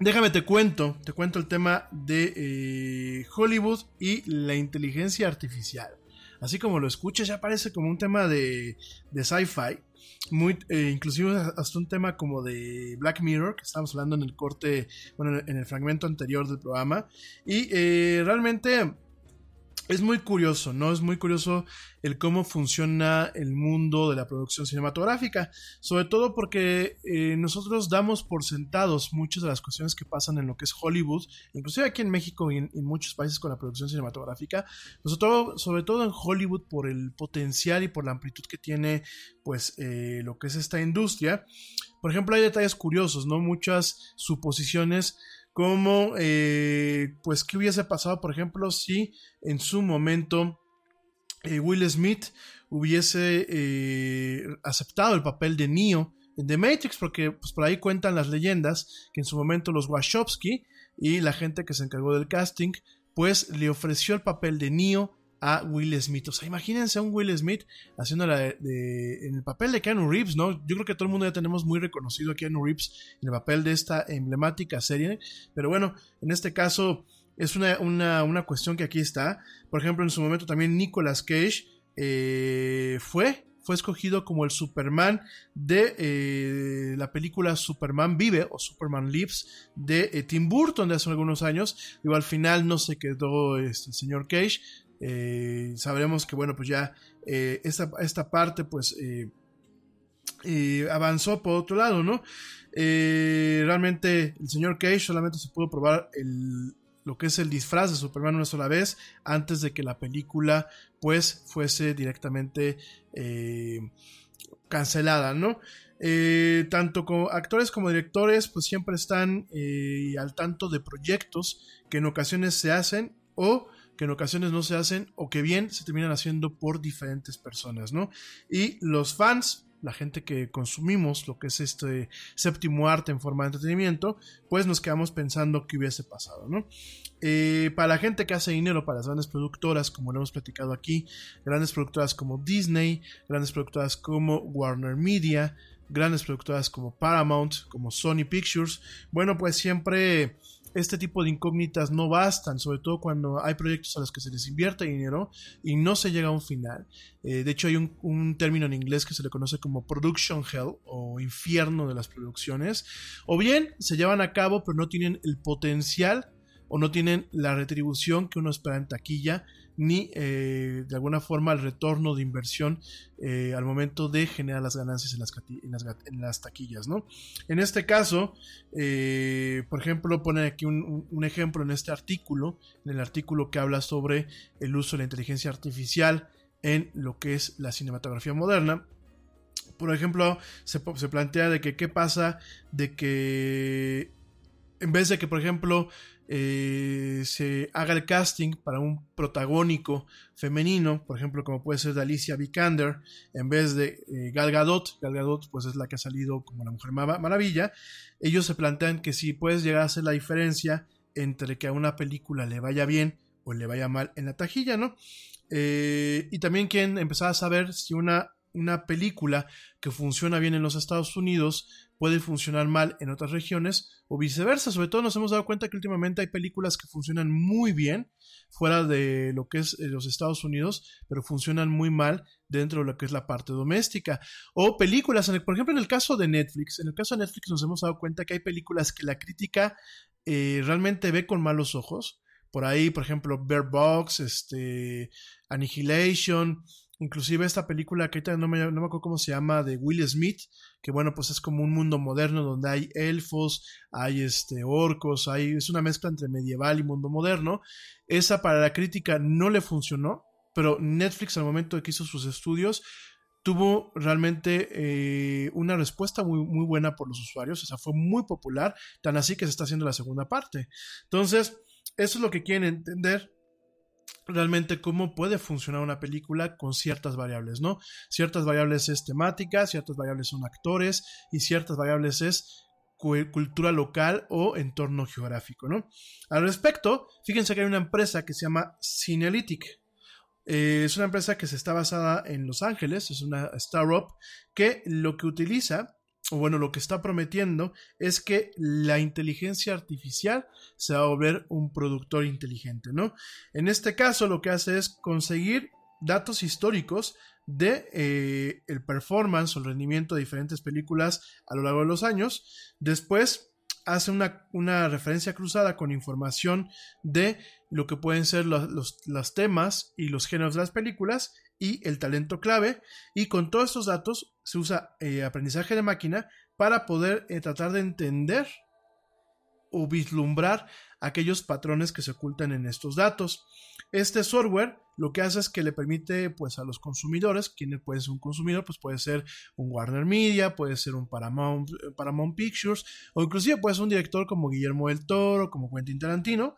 Déjame te cuento, te cuento el tema de eh, Hollywood y la inteligencia artificial. Así como lo escuchas, ya parece como un tema de, de sci-fi. Muy, eh, inclusive hasta un tema como de Black Mirror, que estábamos hablando en el corte, bueno, en el fragmento anterior del programa. Y eh, realmente es muy curioso, ¿no? Es muy curioso el cómo funciona el mundo de la producción cinematográfica, sobre todo porque eh, nosotros damos por sentados muchas de las cuestiones que pasan en lo que es Hollywood, inclusive aquí en México y en, muchos países con la producción cinematográfica, sobre todo, en Hollywood por el potencial y por la amplitud que tiene, pues, eh, lo que es esta industria. Por ejemplo, hay detalles curiosos, ¿no? Muchas suposiciones como, eh, pues, ¿qué hubiese pasado, por ejemplo, si en su momento eh, Will Smith hubiese eh, aceptado el papel de Neo en The Matrix? Porque, pues, por ahí cuentan las leyendas que en su momento los Wachowski y la gente que se encargó del casting, pues, le ofreció el papel de Neo a Will Smith. O sea, imagínense a un Will Smith haciendo de, en el papel de Keanu Reeves, ¿no? Yo creo que todo el mundo ya tenemos muy reconocido a Keanu Reeves en el papel de esta emblemática serie. Pero bueno, en este caso es una, una, cuestión que aquí está. Por ejemplo, en su momento también Nicolas Cage eh, fue fue escogido como el Superman de eh, la película Superman Vive o Superman Lives de eh, Tim Burton de hace algunos años. Digo, al final no se quedó este, el señor Cage, eh, sabremos que, bueno, pues ya eh, esta, parte, pues, eh, avanzó por otro lado, ¿no? realmente el señor Cage solamente se pudo probar lo que es el disfraz de Superman una sola vez antes de que la película, pues, fuese directamente cancelada, ¿no? tanto como actores como directores pues siempre están al tanto de proyectos que en ocasiones se hacen o que en ocasiones no se hacen o que bien se terminan haciendo por diferentes personas, ¿no? Y los fans, la gente que consumimos lo que es este séptimo arte en forma de entretenimiento, pues nos quedamos pensando qué hubiese pasado, ¿no? Eh, para la gente que hace dinero, para las grandes productoras, como lo hemos platicado aquí, grandes productoras como Disney, grandes productoras como Warner Media, grandes productoras como Paramount, como Sony Pictures, bueno, pues siempre este tipo de incógnitas no bastan, sobre todo cuando hay proyectos a los que se les invierte dinero y no se llega a un final. Eh, de hecho, hay un, término en inglés que se le conoce como production hell o infierno de las producciones. O bien se llevan a cabo, pero no tienen el potencial o no tienen la retribución que uno espera en taquilla ni eh, de alguna forma el retorno de inversión eh, al momento de generar las ganancias en las, en las, taquillas. ¿no? En este caso, eh, por ejemplo, pone aquí un, un, ejemplo en este artículo, en el artículo que habla sobre el uso de la inteligencia artificial en lo que es la cinematografía moderna. Por ejemplo, se, se plantea de que qué pasa de que en vez de que, por ejemplo, eh, se haga el casting para un protagónico femenino, por ejemplo, como puede ser de Alicia Vikander, en vez de eh, Gal Gadot, Gal Gadot pues es la que ha salido como la Mujer Maravilla, ellos se plantean que si puedes llegar a hacer la diferencia entre que a una película le vaya bien o le vaya mal en la tajilla, ¿no? Eh, y también quieren empezar a saber si una, una película que funciona bien en los Estados Unidos puede funcionar mal en otras regiones o viceversa. Sobre todo nos hemos dado cuenta que últimamente hay películas que funcionan muy bien fuera de lo que es eh, los Estados Unidos, pero funcionan muy mal dentro de lo que es la parte doméstica. O películas, por ejemplo, en el caso de Netflix, en el caso de Netflix nos hemos dado cuenta que hay películas que la crítica eh, realmente ve con malos ojos. Por ahí, por ejemplo, Bear Box, este, Annihilation, inclusive esta película que ahorita no me, no me acuerdo cómo se llama, de Will Smith, que bueno, pues es como un mundo moderno donde hay elfos, hay este, orcos, hay, es una mezcla entre medieval y mundo moderno. Esa para la crítica no le funcionó, pero Netflix al momento de que hizo sus estudios tuvo realmente eh, una respuesta muy, muy buena por los usuarios, o sea, fue muy popular, tan así que se está haciendo la segunda parte. Entonces, eso es lo que quieren entender realmente cómo puede funcionar una película con ciertas variables, ¿no? Ciertas variables es temática, ciertas variables son actores y ciertas variables es cultura local o entorno geográfico, ¿no? Al respecto, fíjense que hay una empresa que se llama Cinelytic. Eh, es una empresa que se está basada en Los Ángeles, es una startup que lo que utiliza o bueno, lo que está prometiendo es que la inteligencia artificial se va a volver un productor inteligente, ¿no? En este caso lo que hace es conseguir datos históricos de eh, el performance o el rendimiento de diferentes películas a lo largo de los años. Después hace una, una referencia cruzada con información de lo que pueden ser los, los, temas y los géneros de las películas y el talento clave. Y con todos estos datos se usa eh, aprendizaje de máquina para poder eh, tratar de entender o vislumbrar aquellos patrones que se ocultan en estos datos. Este software lo que hace es que le permite pues a los consumidores, quien puede ser un consumidor, pues puede ser un Warner Media, puede ser un Paramount, eh, Paramount Pictures, o inclusive puede ser un director como Guillermo del Toro, como Quentin Tarantino,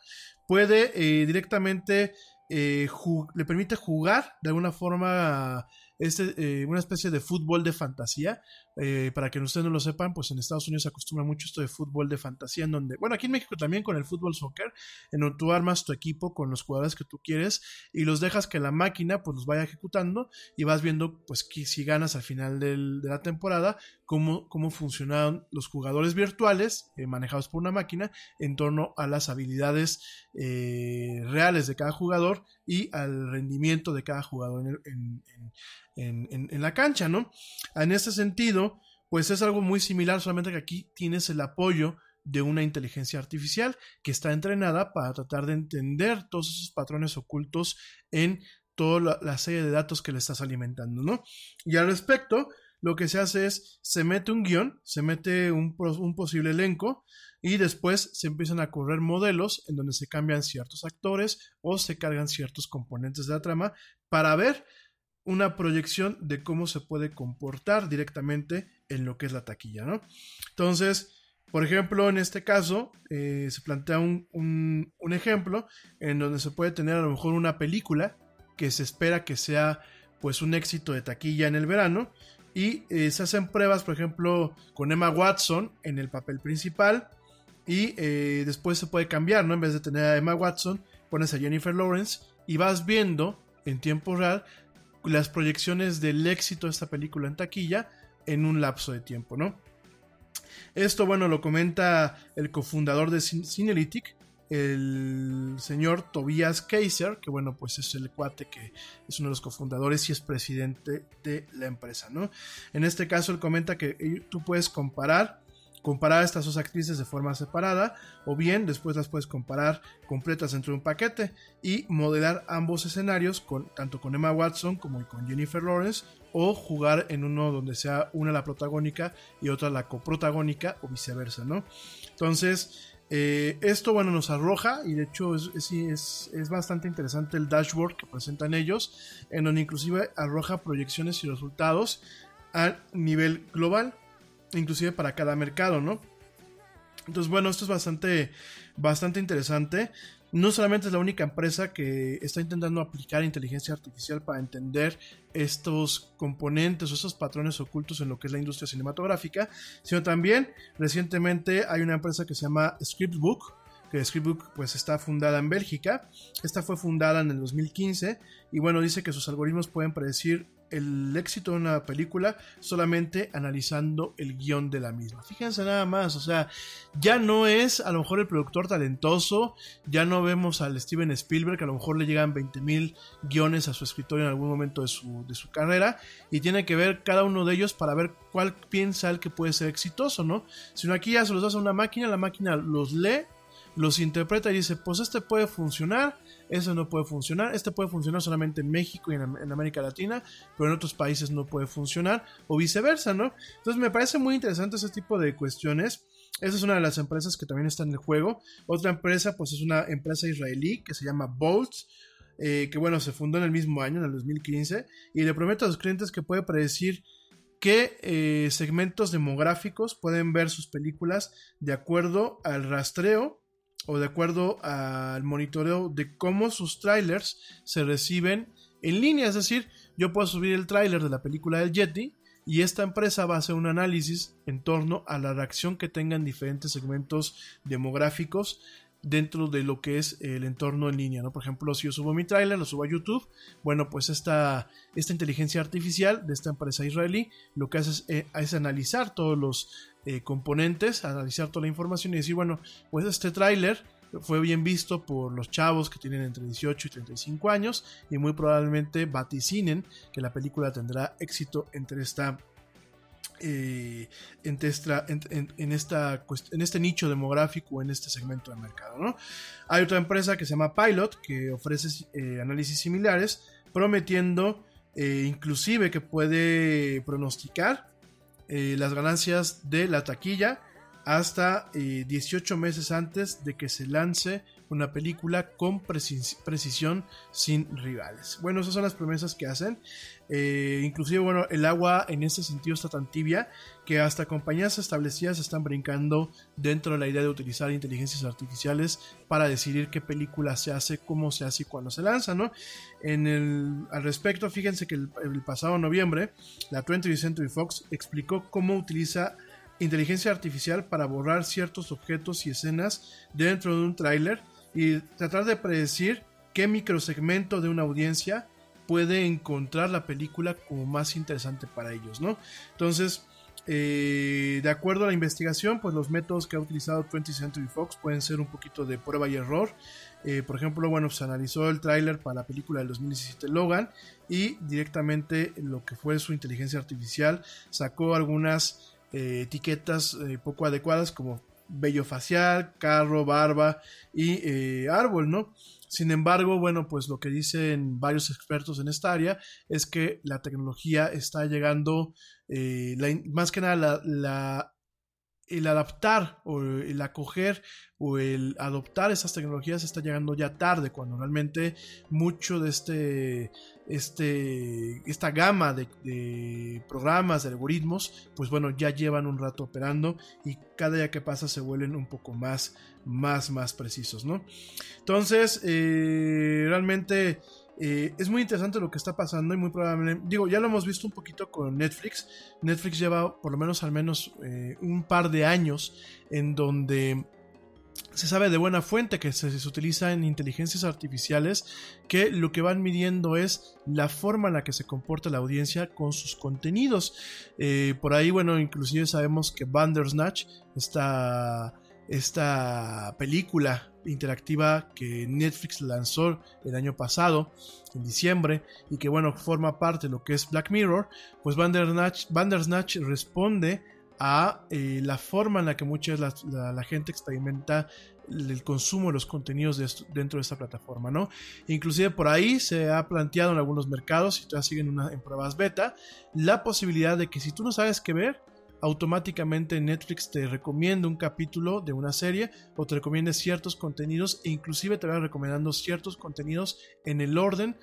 puede directamente le permite jugar de alguna forma este, eh, una especie de fútbol de fantasía. Eh, para que ustedes no lo sepan, pues en Estados Unidos se acostumbra mucho esto de fútbol de fantasía, en donde, bueno, aquí en México también con el fútbol soccer, en donde tú armas tu equipo con los jugadores que tú quieres y los dejas que la máquina pues los vaya ejecutando y vas viendo pues que si ganas al final de la temporada, cómo, cómo funcionan los jugadores virtuales eh, manejados por una máquina en torno a las habilidades reales de cada jugador y al rendimiento de cada jugador en, en, la cancha, ¿no? En este sentido, pues es algo muy similar, solamente que aquí tienes el apoyo de una inteligencia artificial que está entrenada para tratar de entender todos esos patrones ocultos en toda la, serie de datos que le estás alimentando, ¿no? Y al respecto, lo que se hace es, se mete un guion, se mete un, posible elenco y después se empiezan a correr modelos en donde se cambian ciertos actores o se cargan ciertos componentes de la trama para ver una proyección de cómo se puede comportar directamente en lo que es la taquilla, ¿no? Entonces, por ejemplo, en este caso, eh, se plantea un, ejemplo en donde se puede tener a lo mejor una película que se espera que sea pues un éxito de taquilla en el verano y eh, se hacen pruebas, por ejemplo, con Emma Watson en el papel principal y eh, después se puede cambiar, ¿no? En vez de tener a Emma Watson, pones a Jennifer Lawrence y vas viendo en tiempo real las proyecciones del éxito de esta película en taquilla en un lapso de tiempo, ¿no? Esto, bueno, lo comenta el cofundador de Cinelytic, el señor Tobias Kaiser, que bueno, pues es el cuate que es uno de los cofundadores y es presidente de la empresa, ¿no? En este caso, él comenta que tú puedes comparar comparar estas dos actrices de forma separada o bien después las puedes comparar completas dentro de un paquete y modelar ambos escenarios con, tanto con Emma Watson como con Jennifer Lawrence o jugar en uno donde sea una la protagónica y otra la coprotagónica o viceversa, ¿no? Entonces, eh, esto, bueno, nos arroja y de hecho es, es, es, bastante interesante el dashboard que presentan ellos, en donde inclusive arroja proyecciones y resultados a nivel global inclusive para cada mercado, ¿no? Entonces, bueno, esto es bastante, bastante interesante. No solamente es la única empresa que está intentando aplicar inteligencia artificial para entender estos componentes o estos patrones ocultos en lo que es la industria cinematográfica, sino también recientemente hay una empresa que se llama Scriptbook, que Scriptbook pues está fundada en Bélgica. Esta fue fundada en el 2015 y bueno, dice que sus algoritmos pueden predecir el éxito de una película solamente analizando el guion de la misma. Fíjense nada más, o sea, ya no es a lo mejor el productor talentoso, ya no vemos al Steven Spielberg, que a lo mejor le llegan 20 mil guiones a su escritorio en algún momento de su, de su carrera, y tiene que ver cada uno de ellos para ver cuál piensa el que puede ser exitoso, ¿no? Sino aquí ya se los hace una máquina, la máquina los lee, los interpreta y dice, pues este puede funcionar, eso no puede funcionar, este puede funcionar solamente en México y en, América Latina, pero en otros países no puede funcionar, o viceversa, ¿no? Entonces me parece muy interesante ese tipo de cuestiones. Esa es una de las empresas que también está en el juego. Otra empresa, pues es una empresa israelí que se llama Bolt. Eh, que bueno, se fundó en el mismo año, en el 2015, y le prometo a los clientes que puede predecir qué eh, segmentos demográficos pueden ver sus películas de acuerdo al rastreo o de acuerdo al monitoreo de cómo sus trailers se reciben en línea. Es decir, yo puedo subir el trailer de la película del Yeti y esta empresa va a hacer un análisis en torno a la reacción que tengan diferentes segmentos demográficos dentro de lo que es el entorno en línea, ¿no? Por ejemplo, si yo subo mi trailer, lo subo a YouTube, bueno, pues esta, esta inteligencia artificial de esta empresa israelí lo que hace es, eh, es analizar todos los eh, componentes, analizar toda la información y decir, bueno, pues este tráiler fue bien visto por los chavos que tienen entre 18 y 35 años y muy probablemente vaticinen que la película tendrá éxito entre esta eh, en, en, esta, en este nicho demográfico, en este segmento de mercado. ¿no? Hay otra empresa que se llama Pilot que ofrece eh, análisis similares, prometiendo inclusive que puede pronosticar eh, las ganancias de la taquilla hasta 18 eh, meses antes de que se lance una película con precisión sin rivales. Bueno, esas son las promesas que hacen. Eh, inclusive, bueno, el agua en ese sentido está tan tibia que hasta compañías establecidas están brincando dentro de la idea de utilizar inteligencias artificiales para decidir qué película se hace, cómo se hace y cuándo se lanza, ¿no? En el, al respecto, fíjense que el, pasado noviembre, la 20th Century Fox explicó cómo utiliza inteligencia artificial para borrar ciertos objetos y escenas dentro de un tráiler y tratar de predecir qué microsegmento de una audiencia puede encontrar la película como más interesante para ellos, ¿no? Entonces, eh, de acuerdo a la investigación, pues los métodos que ha utilizado 20th Century Fox pueden ser un poquito de prueba y error. Eh, por ejemplo, bueno, se analizó el tráiler para la película del 2017 Logan y directamente lo que fue su inteligencia artificial sacó algunas eh, etiquetas poco adecuadas como vello facial, carro, barba y árbol, ¿no? Sin embargo, bueno, pues lo que dicen varios expertos en esta área es que la tecnología está llegando, eh, más que nada la, el adaptar o el acoger o el adoptar esas tecnologías está llegando ya tarde, cuando realmente mucho de este, este, esta gama de, programas, de algoritmos, pues bueno, ya llevan un rato operando y cada día que pasa se vuelven un poco más, más, más precisos, ¿no? Entonces, eh, realmente eh, es muy interesante lo que está pasando y muy probablemente, digo, ya lo hemos visto un poquito con Netflix. Netflix lleva por lo menos al menos eh, un par de años en donde se sabe de buena fuente que se, utiliza en inteligencias artificiales que lo que van midiendo es la forma en la que se comporta la audiencia con sus contenidos. Eh, por ahí, bueno, inclusive sabemos que Bandersnatch, esta, esta película interactiva que Netflix lanzó el año pasado, en diciembre, y que bueno, forma parte de lo que es Black Mirror, pues Bandersnatch, Bandersnatch responde a eh, la forma en la que mucha la, la, gente experimenta el consumo de los contenidos dentro de esta plataforma, ¿no? Inclusive por ahí se ha planteado en algunos mercados, y todavía siguen en pruebas beta, la posibilidad de que si tú no sabes qué ver, automáticamente Netflix te recomienda un capítulo de una serie o te recomiende ciertos contenidos e inclusive te va recomendando ciertos contenidos en el orden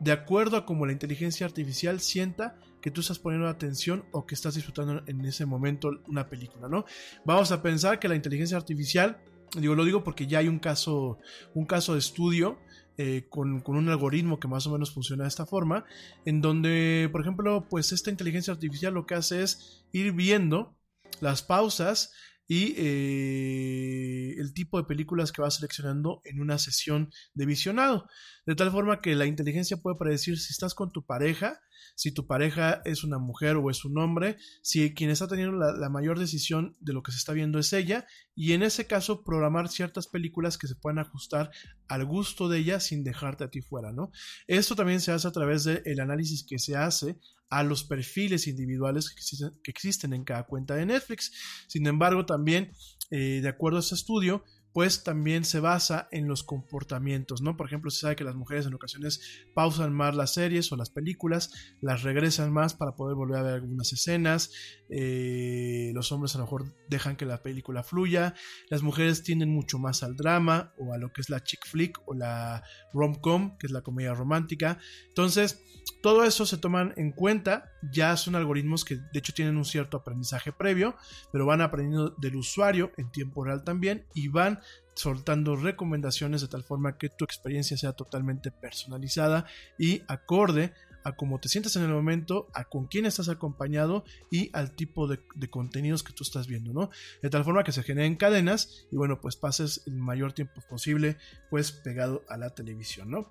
de acuerdo a cómo la inteligencia artificial sienta que tú estás poniendo atención o que estás disfrutando en ese momento una película, ¿no? Vamos a pensar que la inteligencia artificial, digo, lo digo porque ya hay un caso, un caso de estudio eh, con, con, un algoritmo que más o menos funciona de esta forma, en donde, por ejemplo, pues esta inteligencia artificial lo que hace es ir viendo las pausas y eh, el tipo de películas que va seleccionando en una sesión de visionado. De tal forma que la inteligencia puede predecir si estás con tu pareja, si tu pareja es una mujer o es un hombre, si quien está teniendo la, mayor decisión de lo que se está viendo es ella, y en ese caso programar ciertas películas que se puedan ajustar al gusto de ella sin dejarte a ti fuera, ¿no? Esto también se hace a través del análisis que se hace a los perfiles individuales que existen, en cada cuenta de Netflix. Sin embargo, también, eh, de acuerdo a este estudio, pues también se basa en los comportamientos, ¿no? Por ejemplo, se sabe que las mujeres en ocasiones pausan más las series o las películas, las regresan más para poder volver a ver algunas escenas, eh, los hombres a lo mejor dejan que la película fluya, las mujeres tienden mucho más al drama o a lo que es la chick flick o la rom-com, que es la comedia romántica. Entonces, todo eso se toman en cuenta, ya son algoritmos que de hecho tienen un cierto aprendizaje previo, pero van aprendiendo del usuario en tiempo real también y van soltando recomendaciones de tal forma que tu experiencia sea totalmente personalizada y acorde a cómo te sientes en el momento, a con quién estás acompañado y al tipo de, contenidos que tú estás viendo, ¿no? De tal forma que se generen cadenas y bueno, pues pases el mayor tiempo posible pues pegado a la televisión, ¿no?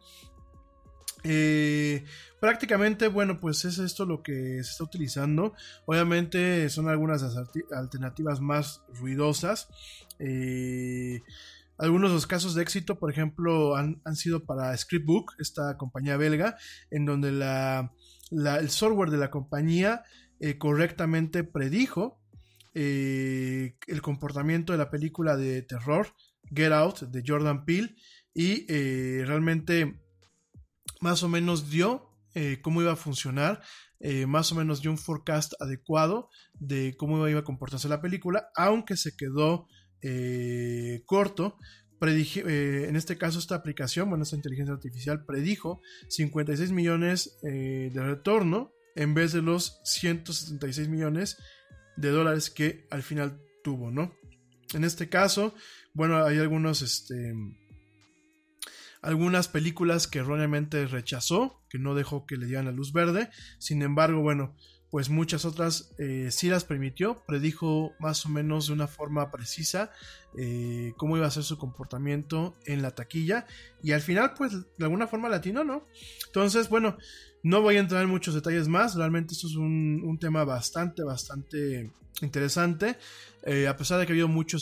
Eh, prácticamente, bueno, pues es esto lo que se está utilizando. Obviamente son algunas alternativas más ruidosas. Eh, algunos de los casos de éxito, por ejemplo, han, sido para Scriptbook, esta compañía belga, en donde la, el software de la compañía eh, correctamente predijo el comportamiento de la película de terror Get Out de Jordan Peele y realmente más o menos dio eh, cómo iba a funcionar, eh, más o menos dio un forecast adecuado de cómo iba a comportarse la película, aunque se quedó eh, corto. en este caso esta aplicación, bueno, esta inteligencia artificial predijo 56 millones de retorno en vez de los 176 millones de dólares que al final tuvo, ¿no? En este caso, bueno, hay algunos, este, algunas películas que erróneamente rechazó, que no dejó que le dieran la luz verde. Sin embargo, bueno, pues muchas otras eh, sí las permitió, predijo más o menos de una forma precisa eh, cómo iba a ser su comportamiento en la taquilla y al final pues de alguna forma latino, ¿no? Entonces, bueno, no voy a entrar en muchos detalles más, realmente esto es un, tema bastante, bastante interesante. Eh, a pesar de que ha habido mucho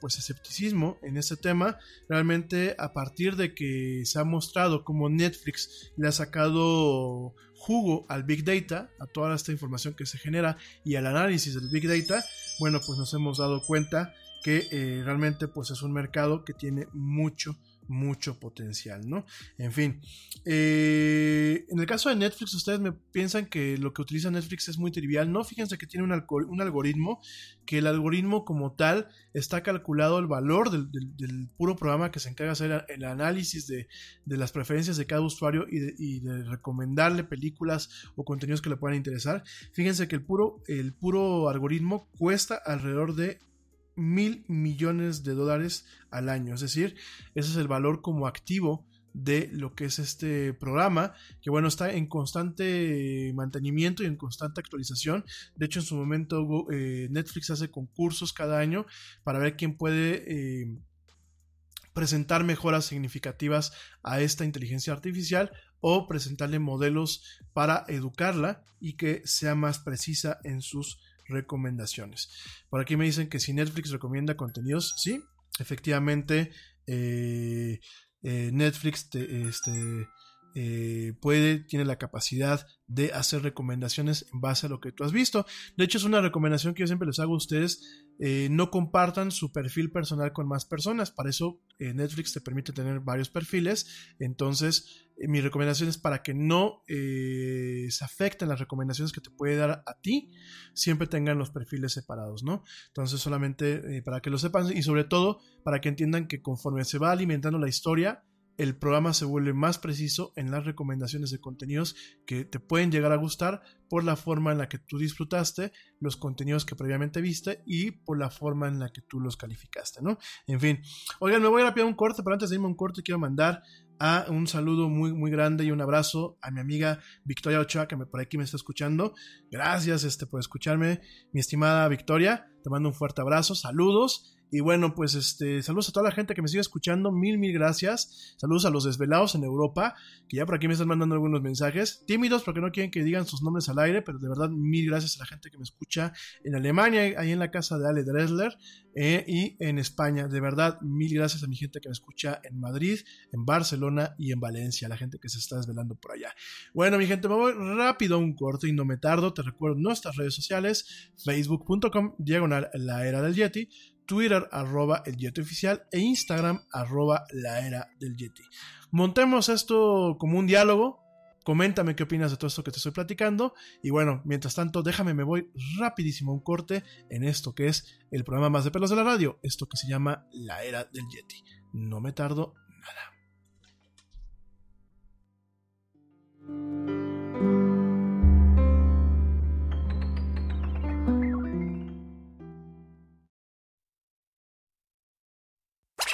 pues escepticismo en este tema, realmente a partir de que se ha mostrado como Netflix le ha sacado jugo al Big Data, a toda esta información que se genera y al análisis del Big Data, bueno, pues nos hemos dado cuenta que eh, realmente pues es un mercado que tiene mucho mucho potencial, ¿no? En fin, eh, en el caso de Netflix, ustedes me piensan que lo que utiliza Netflix es muy trivial, ¿no? Fíjense que tiene un, algoritmo, que el algoritmo como tal está calculado el valor del, puro programa que se encarga de hacer el análisis de, las preferencias de cada usuario y de, y de, recomendarle películas o contenidos que le puedan interesar. Fíjense que el puro, el puro algoritmo cuesta alrededor de mil millones de dólares al año. Es decir, ese es el valor como activo de lo que es este programa, que bueno, está en constante mantenimiento y en constante actualización. De hecho, en su momento eh, Netflix hace concursos cada año para ver quién puede eh, presentar mejoras significativas a esta inteligencia artificial o presentarle modelos para educarla y que sea más precisa en sus recomendaciones. Por aquí me dicen que si Netflix recomienda contenidos, sí, efectivamente eh, eh, Netflix este, eh, puede, tiene la capacidad de hacer recomendaciones en base a lo que tú has visto. De hecho, es una recomendación que yo siempre les hago a ustedes. no compartan su perfil personal con más personas. Para eso Netflix te permite tener varios perfiles. Entonces, mi recomendación es para que no se afecten las recomendaciones que te puede dar a ti. Siempre tengan los perfiles separados, ¿no? Entonces, solamente para que lo sepan y sobre todo para que entiendan que conforme se va alimentando la historia, el programa se vuelve más preciso en las recomendaciones de contenidos que te pueden llegar a gustar por la forma en la que tú disfrutaste los contenidos que previamente viste y por la forma en la que tú los calificaste, ¿no? En fin, oigan, me voy a ir a pedir un corte, pero antes de irme a un corte quiero mandar a un saludo muy, muy grande y un abrazo a mi amiga Victoria Ochoa, que me, por aquí me está escuchando. Gracias este, por escucharme, mi estimada Victoria. Te mando un fuerte abrazo, saludos y bueno, pues este, saludos a toda la gente que me sigue escuchando, mil, mil gracias. Saludos a los desvelados en Europa, que ya por aquí me están mandando algunos mensajes. Tímidos porque no quieren que digan sus nombres al aire, pero de verdad mil gracias a la gente que me escucha en Alemania, ahí en la casa de Ale Dresler, eh, y en España. De verdad, mil gracias a mi gente que me escucha en Madrid, en Barcelona y en Valencia, la gente que se está desvelando por allá. Bueno, mi gente, me voy rápido un corto y no me tardo. Te recuerdo nuestras redes sociales, facebook.com, diagonal la era del Yeti Twitter arroba el Yeti oficial e Instagram arroba la era del Yeti. Montemos esto como un diálogo. Coméntame qué opinas de todo esto que te estoy platicando. Y bueno, mientras tanto, déjame, me voy rapidísimo a un corte en esto que es el programa más de pelos de la radio, esto que se llama La Era del Yeti. No me tardo nada.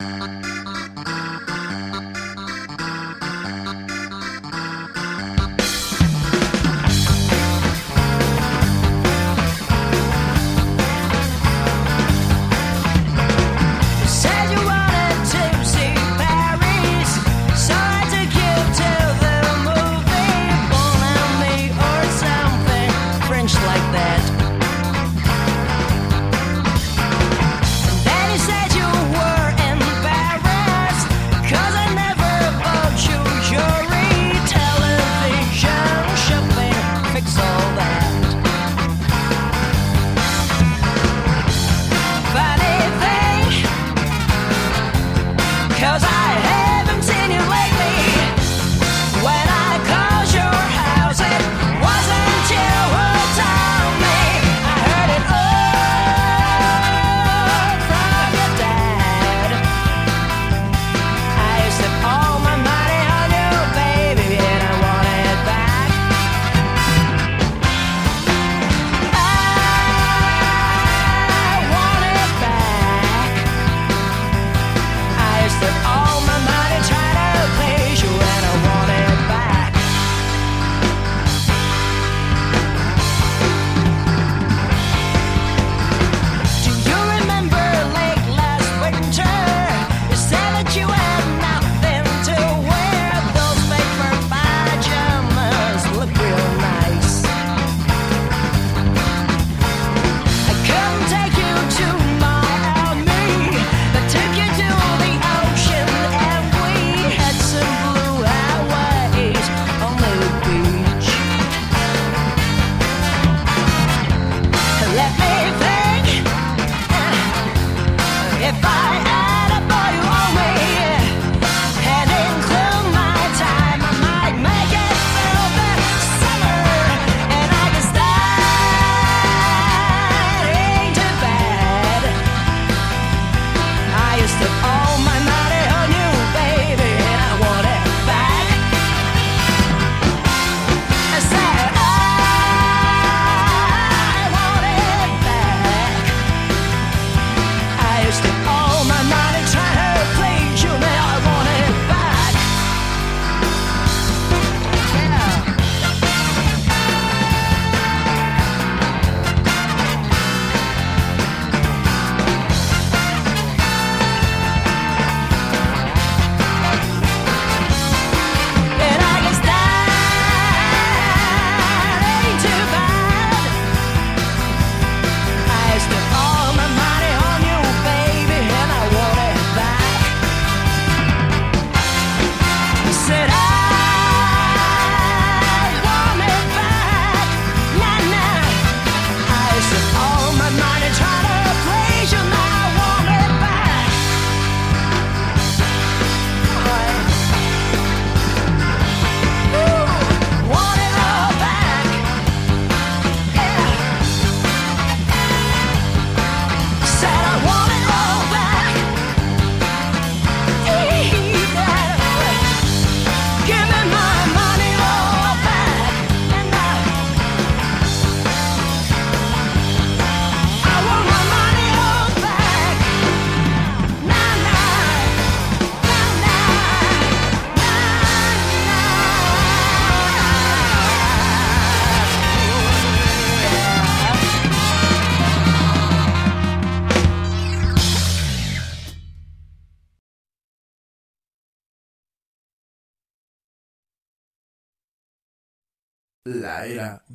Uh...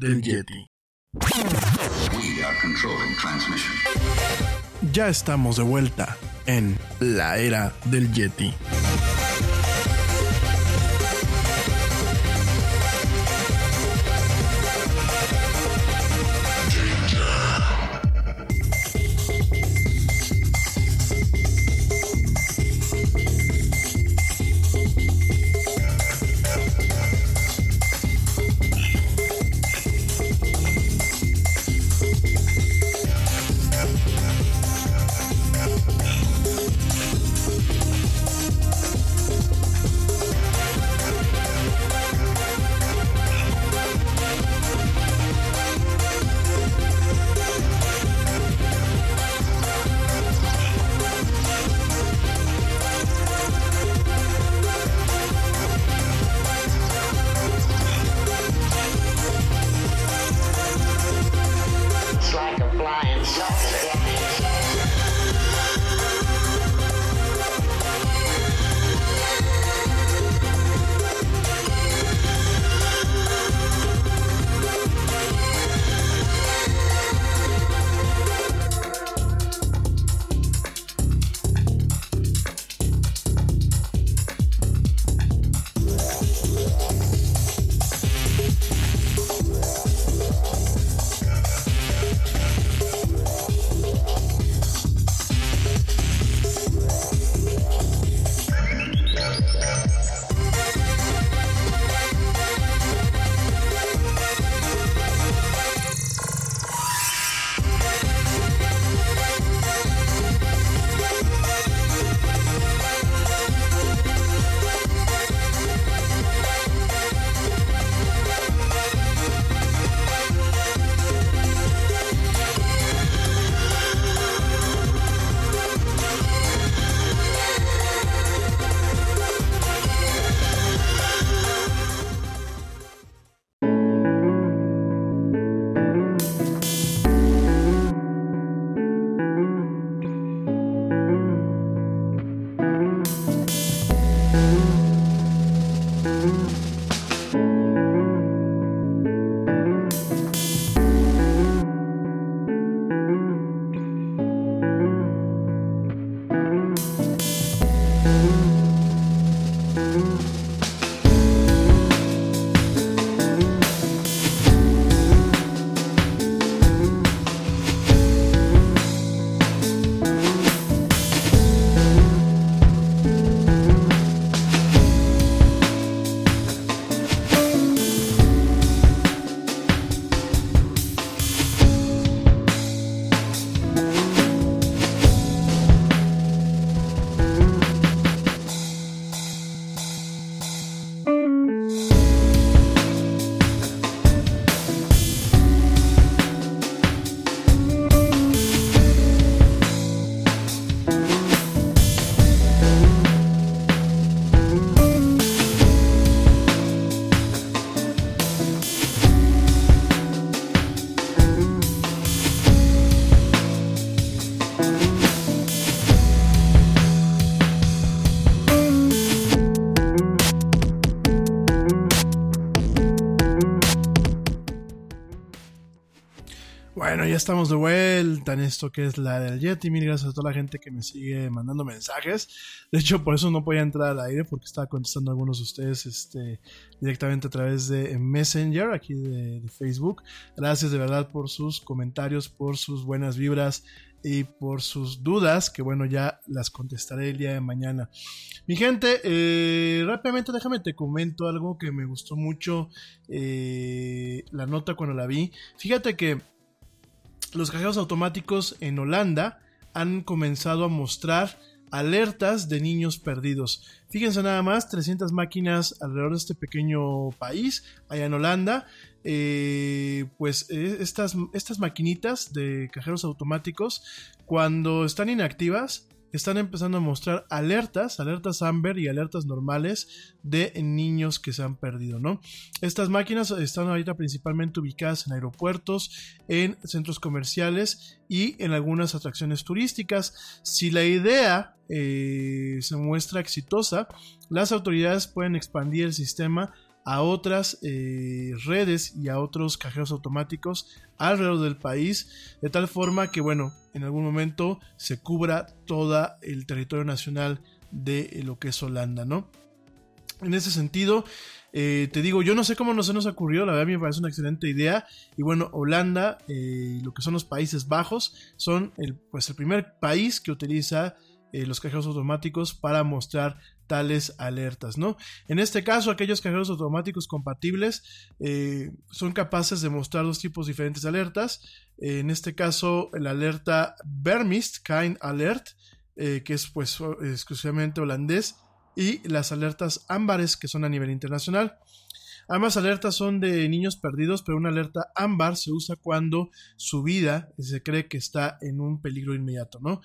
del Yeti. We are controlling transmission. Ya estamos de vuelta en la era del Yeti. Estamos de vuelta en esto que es la del Yeti. Mil gracias a toda la gente que me sigue mandando mensajes. De hecho, por eso no podía entrar al aire porque estaba contestando a algunos de ustedes este, directamente a través de Messenger, aquí de, Facebook. Gracias de verdad por sus comentarios, por sus buenas vibras y por sus dudas, que bueno, ya las contestaré el día de mañana. Mi gente, eh, rápidamente déjame te comento algo que me gustó mucho eh, la nota cuando la vi. Fíjate que los cajeros automáticos en Holanda han comenzado a mostrar alertas de niños perdidos. Fíjense nada más, 300 máquinas alrededor de este pequeño país, allá en Holanda. Eh, pues eh, estas, estas maquinitas de cajeros automáticos, cuando están inactivas, están empezando a mostrar alertas, alertas Amber y alertas normales de niños que se han perdido, ¿no? Estas máquinas están ahorita principalmente ubicadas en aeropuertos, en centros comerciales y en algunas atracciones turísticas. Si la idea eh, se muestra exitosa, las autoridades pueden expandir el sistema a otras eh, redes y a otros cajeros automáticos alrededor del país, de tal forma que, bueno, en algún momento se cubra todo el territorio nacional de lo que es Holanda, ¿no? En ese sentido, eh, te digo, yo no sé cómo no se nos ocurrió, la verdad me parece una excelente idea. Y bueno, Holanda eh, lo que son los Países Bajos son el, pues el primer país que utiliza eh, los cajeros automáticos para mostrar tales alertas, ¿no? En este caso, aquellos cajeros automáticos compatibles son capaces de mostrar dos tipos diferentes de alertas. en este caso, la alerta Vermist Kind Alert, que es pues exclusivamente holandés y las alertas ámbares que son a nivel internacional. Ambas alertas son de niños perdidos, pero una alerta ámbar se usa cuando su vida se cree que está en un peligro inmediato, ¿no?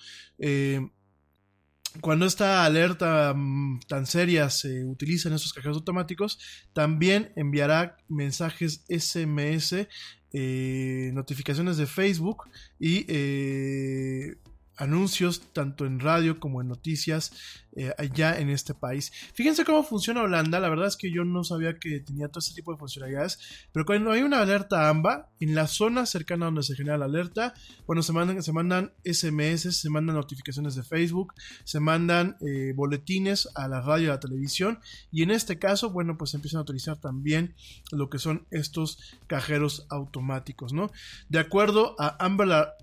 Cuando esta alerta mm, tan seria se utiliza en estos cajeros automáticos, también enviará mensajes SMS, eh, notificaciones de Facebook y eh, anuncios tanto en radio como en noticias eh, allá en este país. Fíjense cómo funciona Holanda, la verdad es que yo no sabía que tenía todo este tipo de funcionalidades, pero cuando hay una alerta AMBA, en la zona cercana donde se genera la alerta, bueno, se mandan, se mandan SMS, se mandan notificaciones de Facebook, se mandan eh, boletines a la radio y a la televisión, y en este caso, bueno, pues empiezan a utilizar también lo que son estos cajeros automáticos, ¿no? De acuerdo a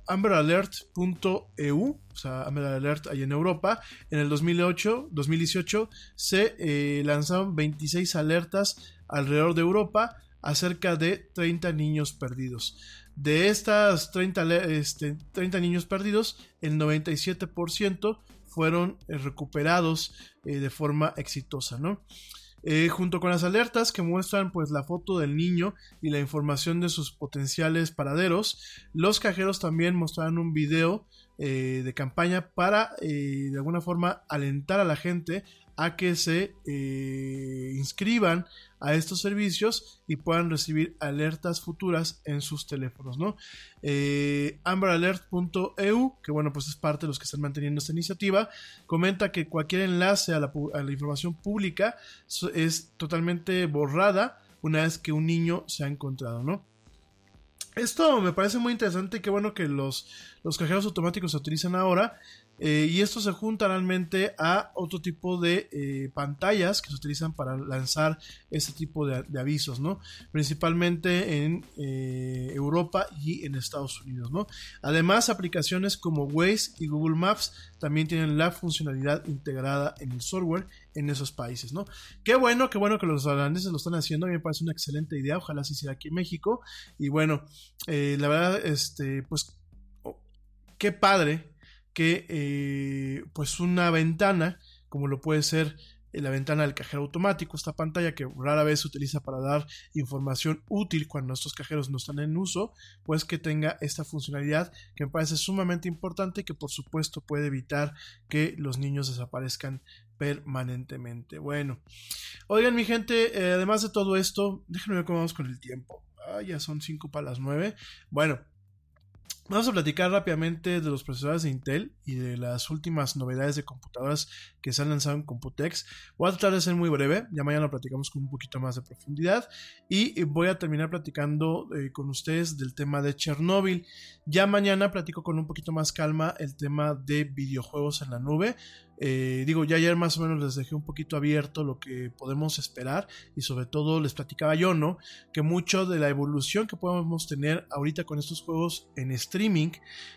amberalert.eu, o sea, Amber Alert ahí en Europa, en el 2008, 2018 se eh, lanzaron 26 alertas alrededor de Europa acerca de 30 niños perdidos. De estas 30, este, 30 niños perdidos, el 97% fueron eh, recuperados eh, de forma exitosa, ¿no? junto con las alertas que muestran pues la foto del niño y la información de sus potenciales paraderos, los cajeros también mostraron un video eh, de campaña para eh, de alguna forma alentar a la gente a que se eh, inscriban a estos servicios y puedan recibir alertas futuras en sus teléfonos, ¿no? amberalert.eu, que bueno, pues es parte de los que están manteniendo esta iniciativa, comenta que cualquier enlace a la, a la información pública es totalmente borrada una vez que un niño se ha encontrado, ¿no? Esto me parece muy interesante y qué bueno que los, los cajeros automáticos se utilizan ahora. Eh, y esto se junta realmente a otro tipo de eh, pantallas que se utilizan para lanzar este tipo de, avisos, ¿no? Principalmente en eh, Europa y en Estados Unidos, ¿no? Además, aplicaciones como Waze y Google Maps también tienen la funcionalidad integrada en el software en esos países, ¿no? Qué bueno, qué bueno que los holandeses lo están haciendo, a mí me parece una excelente idea, ojalá se hiciera aquí en México. Y bueno, la verdad, este, pues, oh, qué padre que eh, pues una ventana, como lo puede ser eh, la ventana del cajero automático, esta pantalla que rara vez se utiliza para dar información útil cuando estos cajeros no están en uso, pues que tenga esta funcionalidad que me parece sumamente importante y que por supuesto puede evitar que los niños desaparezcan permanentemente. Bueno, oigan mi gente, eh, además de todo esto, déjenme ver cómo vamos con el tiempo. Ah, ya son 5 para las 9. Bueno, Vamos a platicar rápidamente de los procesadores de Intel y de las últimas novedades de computadoras que se han lanzado en Computex. Voy a tratar de ser muy breve, ya mañana lo platicamos con un poquito más de profundidad y voy a terminar platicando eh, con ustedes del tema de Chernobyl. Ya mañana platico con un poquito más calma el tema de videojuegos en la nube. Eh, digo, ya ayer más o menos les dejé un poquito abierto lo que podemos esperar y sobre todo les platicaba yo, ¿no? Que mucho de la evolución que podemos tener ahorita con estos juegos en streaming,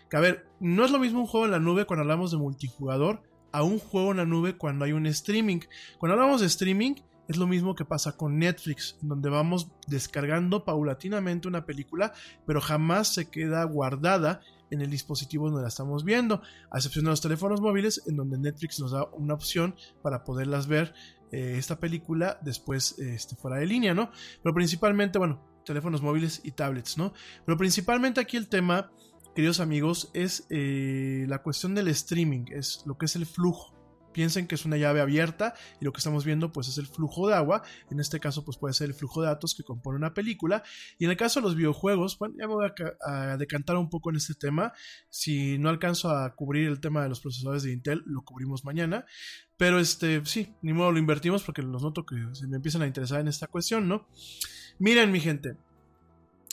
que a ver, no es lo mismo un juego en la nube cuando hablamos de multijugador a un juego en la nube cuando hay un streaming. Cuando hablamos de streaming, es lo mismo que pasa con Netflix, donde vamos descargando paulatinamente una película, pero jamás se queda guardada en el dispositivo donde la estamos viendo, a excepción de los teléfonos móviles, en donde Netflix nos da una opción para poderlas ver eh, esta película después este, fuera de línea, ¿no? Pero principalmente, bueno, teléfonos móviles y tablets, ¿no? Pero principalmente aquí el tema, queridos amigos, es eh, la cuestión del streaming, es lo que es el flujo piensen que es una llave abierta y lo que estamos viendo pues es el flujo de agua. En este caso pues puede ser el flujo de datos que compone una película. Y en el caso de los videojuegos, bueno, ya voy a, decantar un poco en este tema. Si no alcanzo a cubrir el tema de los procesadores de Intel, lo cubrimos mañana. Pero este, sí, ni modo lo invertimos porque los noto que se me empiezan a interesar en esta cuestión, ¿no? Miren, mi gente.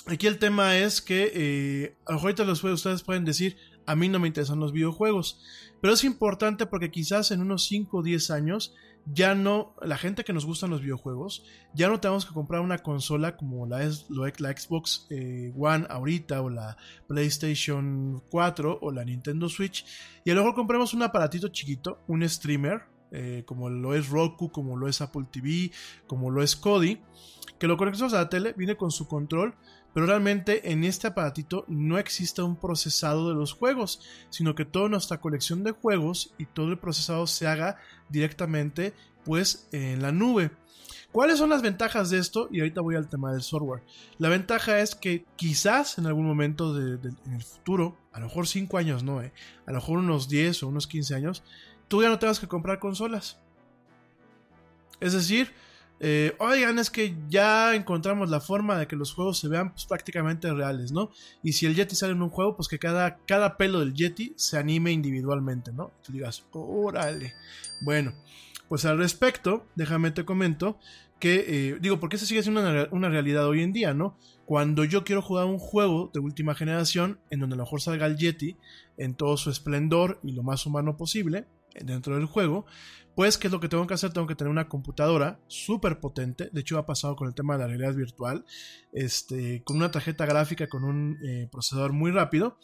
Aquí el tema es que eh, ahorita los, ustedes pueden decir, a mí no me interesan los videojuegos. Pero es importante porque quizás en unos 5 o 10 años ya no, la gente que nos gustan los videojuegos, ya no tenemos que comprar una consola como la, la Xbox eh, One ahorita o la PlayStation 4 o la Nintendo Switch. Y a lo mejor compremos un aparatito chiquito, un streamer, eh, como lo es Roku, como lo es Apple TV, como lo es Kodi, que lo conectamos a la tele, viene con su control, pero realmente en este aparatito no existe un procesado de los juegos, sino que toda nuestra colección de juegos y todo el procesado se haga directamente pues en la nube. ¿Cuáles son las ventajas de esto? Y ahorita voy al tema del software. La ventaja es que quizás en algún momento de, en el futuro, a lo mejor 5 años no, eh, a lo mejor unos 10 o unos 15 años, tú ya no tengas que comprar consolas. Es decir, eh, oigan, es que ya encontramos la forma de que los juegos se vean pues, prácticamente reales, ¿no? Y si el Yeti sale en un juego, pues que cada, cada pelo del Yeti se anime individualmente, ¿no? Y tú digas, órale. Bueno, pues al respecto, déjame te comento que, eh, digo, porque eso sigue siendo una, una, realidad hoy en día, ¿no? Cuando yo quiero jugar un juego de última generación, en donde a lo mejor salga el Yeti en todo su esplendor y lo más humano posible, dentro del juego, pues, ¿qué es lo que tengo que hacer? Tengo que tener una computadora súper potente. De hecho, ha pasado con el tema de la realidad virtual. Este, con una tarjeta gráfica, con un eh, procesador muy rápido.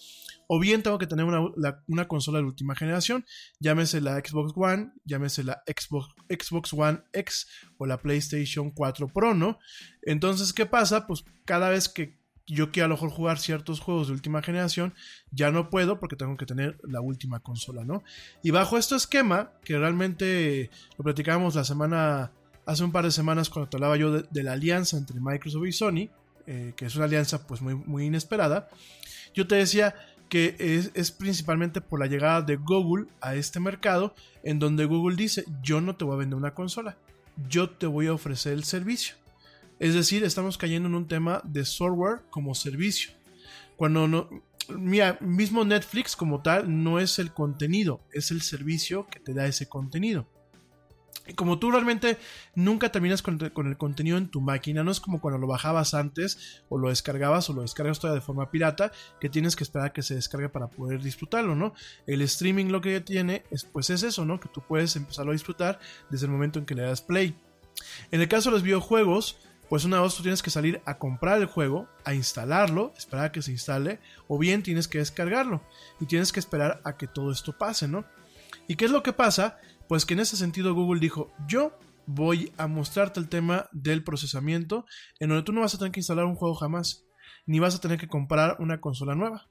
O bien tengo que tener una, consola de última generación. Llámese la Xbox One, llámese la Xbox, Xbox One X o la PlayStation 4 Pro, ¿no? Entonces, ¿qué pasa? Pues cada vez que yo quiero a lo mejor jugar ciertos juegos de última generación, ya no puedo porque tengo que tener la última consola, ¿no? Y bajo este esquema, que realmente lo platicábamos la semana, hace un par de semanas cuando te hablaba yo de, la alianza entre Microsoft y Sony, eh, que es una alianza pues muy, inesperada, yo te decía que es, principalmente por la llegada de Google a este mercado, en donde Google dice, yo no te voy a vender una consola, yo te voy a ofrecer el servicio. Es decir, estamos cayendo en un tema de software como servicio. Cuando no, mira, mismo Netflix como tal no es el contenido, es el servicio que te da ese contenido. Y como tú realmente nunca terminas con, el contenido en tu máquina, no es como cuando lo bajabas antes o lo descargabas o lo descargas todavía de forma pirata, que tienes que esperar a que se descargue para poder disfrutarlo, ¿no? El streaming lo que tiene es, pues es eso, ¿no? Que tú puedes empezarlo a disfrutar desde el momento en que le das play. En el caso de los videojuegos, pues una vez tú tienes que salir a comprar el juego, a instalarlo, esperar a que se instale, o bien tienes que descargarlo y tienes que esperar a que todo esto pase, ¿no? ¿Y qué es lo que pasa? Pues que en ese sentido Google dijo, yo voy a mostrarte el tema del procesamiento, en donde tú no vas a tener que instalar un juego jamás, ni vas a tener que comprar una consola nueva.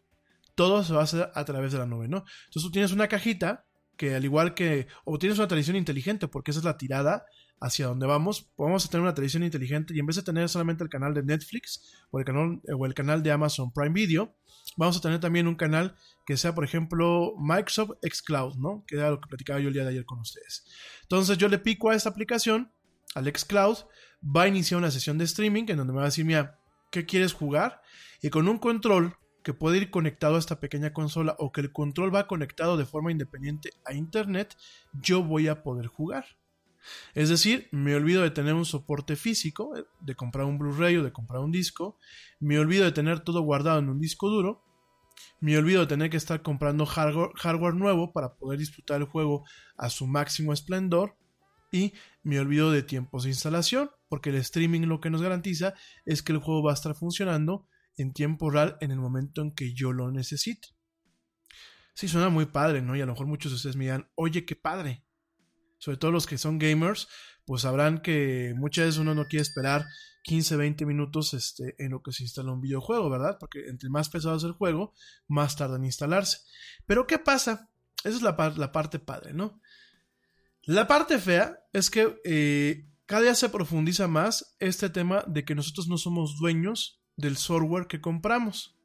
Todo se va a hacer a través de la nube, ¿no? Entonces tú tienes una cajita que al igual que, o tienes una televisión inteligente, porque esa es la tirada hacia donde vamos, vamos a tener una televisión inteligente y en vez de tener solamente el canal de Netflix o el canal, o el canal de Amazon Prime Video, vamos a tener también un canal que sea, por ejemplo, Microsoft Xcloud, ¿no? Que era lo que platicaba yo el día de ayer con ustedes. Entonces yo le pico a esta aplicación, al Xcloud, va a iniciar una sesión de streaming en donde me va a decir, mira, ¿qué quieres jugar? Y con un control que puede ir conectado a esta pequeña consola o que el control va conectado de forma independiente a internet, yo voy a poder jugar. Es decir, me olvido de tener un soporte físico, eh, de comprar un Blu-ray o de comprar un disco, me olvido de tener todo guardado en un disco duro, me olvido de tener que estar comprando hardware, nuevo para poder disfrutar el juego a su máximo esplendor y me olvido de tiempos de instalación, porque el streaming lo que nos garantiza es que el juego va a estar funcionando en tiempo real en el momento en que yo lo necesite. Sí, suena muy padre, ¿no? Y a lo mejor muchos de ustedes me dirán, oye, qué padre sobre todo los que son gamers, pues sabrán que muchas veces uno no quiere esperar 15, 20 minutos este, en lo que se instala un videojuego, ¿verdad? Porque entre más pesado es el juego, más tarda en instalarse. Pero ¿qué pasa? Esa es la, parte padre, ¿no? La parte fea es que eh, cada día se profundiza más este tema de que nosotros no somos dueños del software que compramos.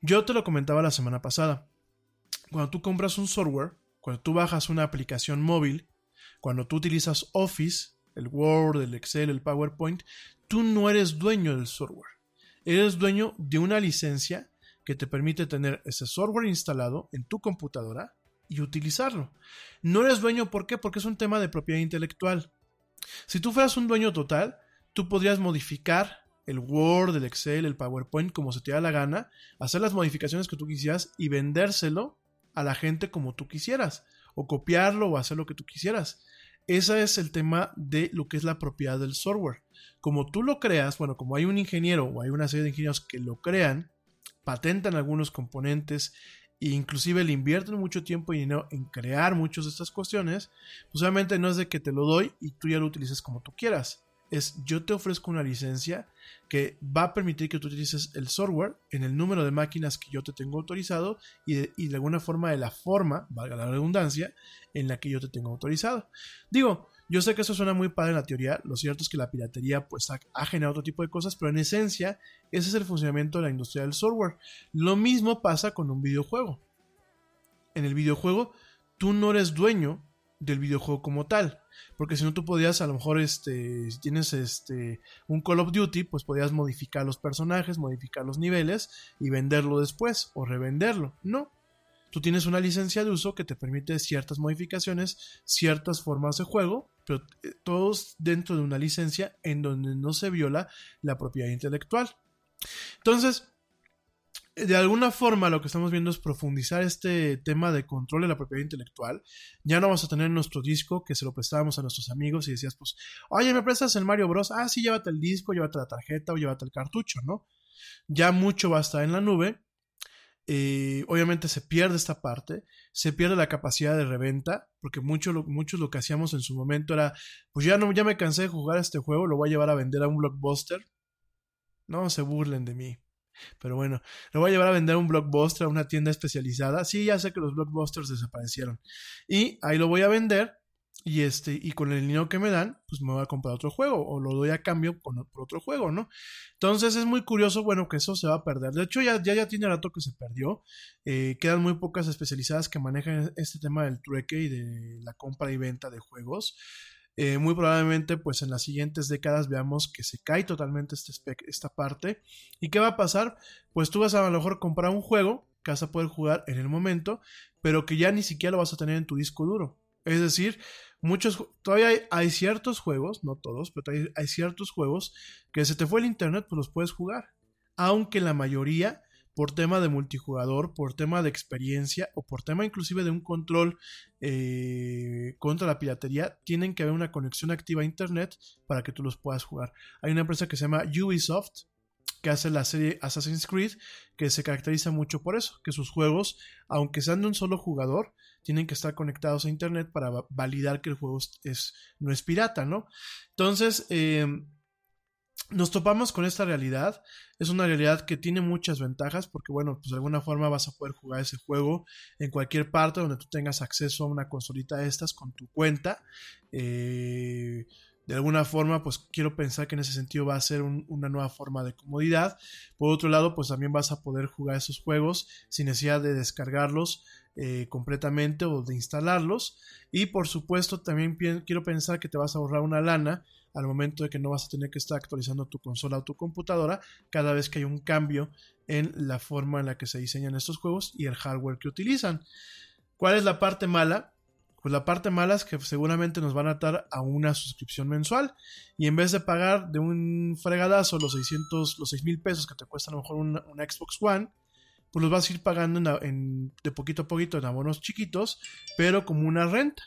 Yo te lo comentaba la semana pasada. Cuando tú compras un software, cuando tú bajas una aplicación móvil, cuando tú utilizas Office, el Word, el Excel, el PowerPoint, tú no eres dueño del software. Eres dueño de una licencia que te permite tener ese software instalado en tu computadora y utilizarlo. No eres dueño, ¿por qué? Porque es un tema de propiedad intelectual. Si tú fueras un dueño total, tú podrías modificar el Word, el Excel, el PowerPoint como se te da la gana, hacer las modificaciones que tú quisieras y vendérselo a la gente como tú quisieras, o copiarlo o hacer lo que tú quisieras. Ese es el tema de lo que es la propiedad del software. Como tú lo creas, bueno, como hay un ingeniero o hay una serie de ingenieros que lo crean, patentan algunos componentes e inclusive le invierten mucho tiempo y dinero en crear muchas de estas cuestiones, pues obviamente no es de que te lo doy y tú ya lo utilices como tú quieras. Es yo te ofrezco una licencia que va a permitir que tú utilices el software en el número de máquinas que yo te tengo autorizado y de, alguna forma de la forma, valga la redundancia, en la que yo te tengo autorizado. Digo, yo sé que eso suena muy padre en la teoría, lo cierto es que la piratería pues ha, generado otro tipo de cosas, pero en esencia ese es el funcionamiento de la industria del software. Lo mismo pasa con un videojuego. En el videojuego tú no eres dueño del videojuego como tal, porque si no tú podías a lo mejor este si tienes este un Call of Duty, pues podías modificar los personajes, modificar los niveles y venderlo después o revenderlo. No, tú tienes una licencia de uso que te permite ciertas modificaciones, ciertas formas de juego, pero eh, todos dentro de una licencia en donde no se viola la propiedad intelectual. Entonces, de alguna forma lo que estamos viendo es profundizar este tema de control de la propiedad intelectual. Ya no vamos a tener nuestro disco que se lo prestábamos a nuestros amigos y decías, pues, oye, ¿me prestas el Mario Bros? Ah, sí, llévate el disco, llévate la tarjeta o llévate el cartucho, ¿no? Ya mucho va a estar en la nube eh, obviamente se pierde esta parte, se pierde la capacidad de reventa, porque muchos lo, lo que hacíamos en su momento era, pues ya no, ya me cansé de jugar este juego, lo voy a llevar a vender a un blockbuster. No se burlen de mí. Pero bueno, lo voy a llevar a vender un blockbuster, a una tienda especializada. Sí, ya sé que los blockbusters desaparecieron. Y ahí lo voy a vender y este y con el dinero que me dan pues me voy a comprar otro juego o lo doy a cambio por otro juego no entonces es muy curioso bueno que eso se va a perder de hecho ya ya, ya tiene rato que se perdió eh, quedan muy pocas especializadas que manejan este tema del trueque y de la compra y venta de juegos eh, muy probablemente pues en las siguientes décadas veamos que se cae totalmente este esta parte. Y qué va a pasar pues tú vas a, lo mejor comprar un juego que vas a poder jugar en el momento pero que ya ni siquiera lo vas a tener en tu disco duro. Es decir, muchos, todavía hay, hay, ciertos juegos, no todos, pero hay, hay, ciertos juegos que se te fue el internet, pues los puedes jugar. Aunque la mayoría, por tema de multijugador, por tema de experiencia o por tema inclusive de un control eh, contra la piratería, tienen que haber una conexión activa a internet para que tú los puedas jugar. Hay una empresa que se llama Ubisoft, que hace la serie Assassin's Creed, que se caracteriza mucho por eso, que sus juegos, aunque sean de un solo jugador, tienen que estar conectados a internet para validar que el juego es, no es pirata, ¿no? Entonces, eh, nos topamos con esta realidad. Es una realidad que tiene muchas ventajas porque, bueno, pues de alguna forma vas a poder jugar ese juego en cualquier parte donde tú tengas acceso a una consolita de estas con tu cuenta. Eh, de alguna forma, pues quiero pensar que en ese sentido va a ser un, una nueva forma de comodidad. Por otro lado, pues también vas a poder jugar esos juegos sin necesidad de descargarlos eh, completamente o de instalarlos. Y por supuesto, también quiero pensar que te vas a ahorrar una lana al momento de que no vas a tener que estar actualizando tu consola o tu computadora cada vez que hay un cambio en la forma en la que se diseñan estos juegos y el hardware que utilizan. ¿Cuál es la parte mala? Pues la parte mala es que seguramente nos van a atar a una suscripción mensual y en vez de pagar de un fregadazo los 600, los 6 mil pesos que te cuesta a lo mejor una, Xbox One, pues los vas a ir pagando en, en, de poquito a poquito en abonos chiquitos, pero como una renta.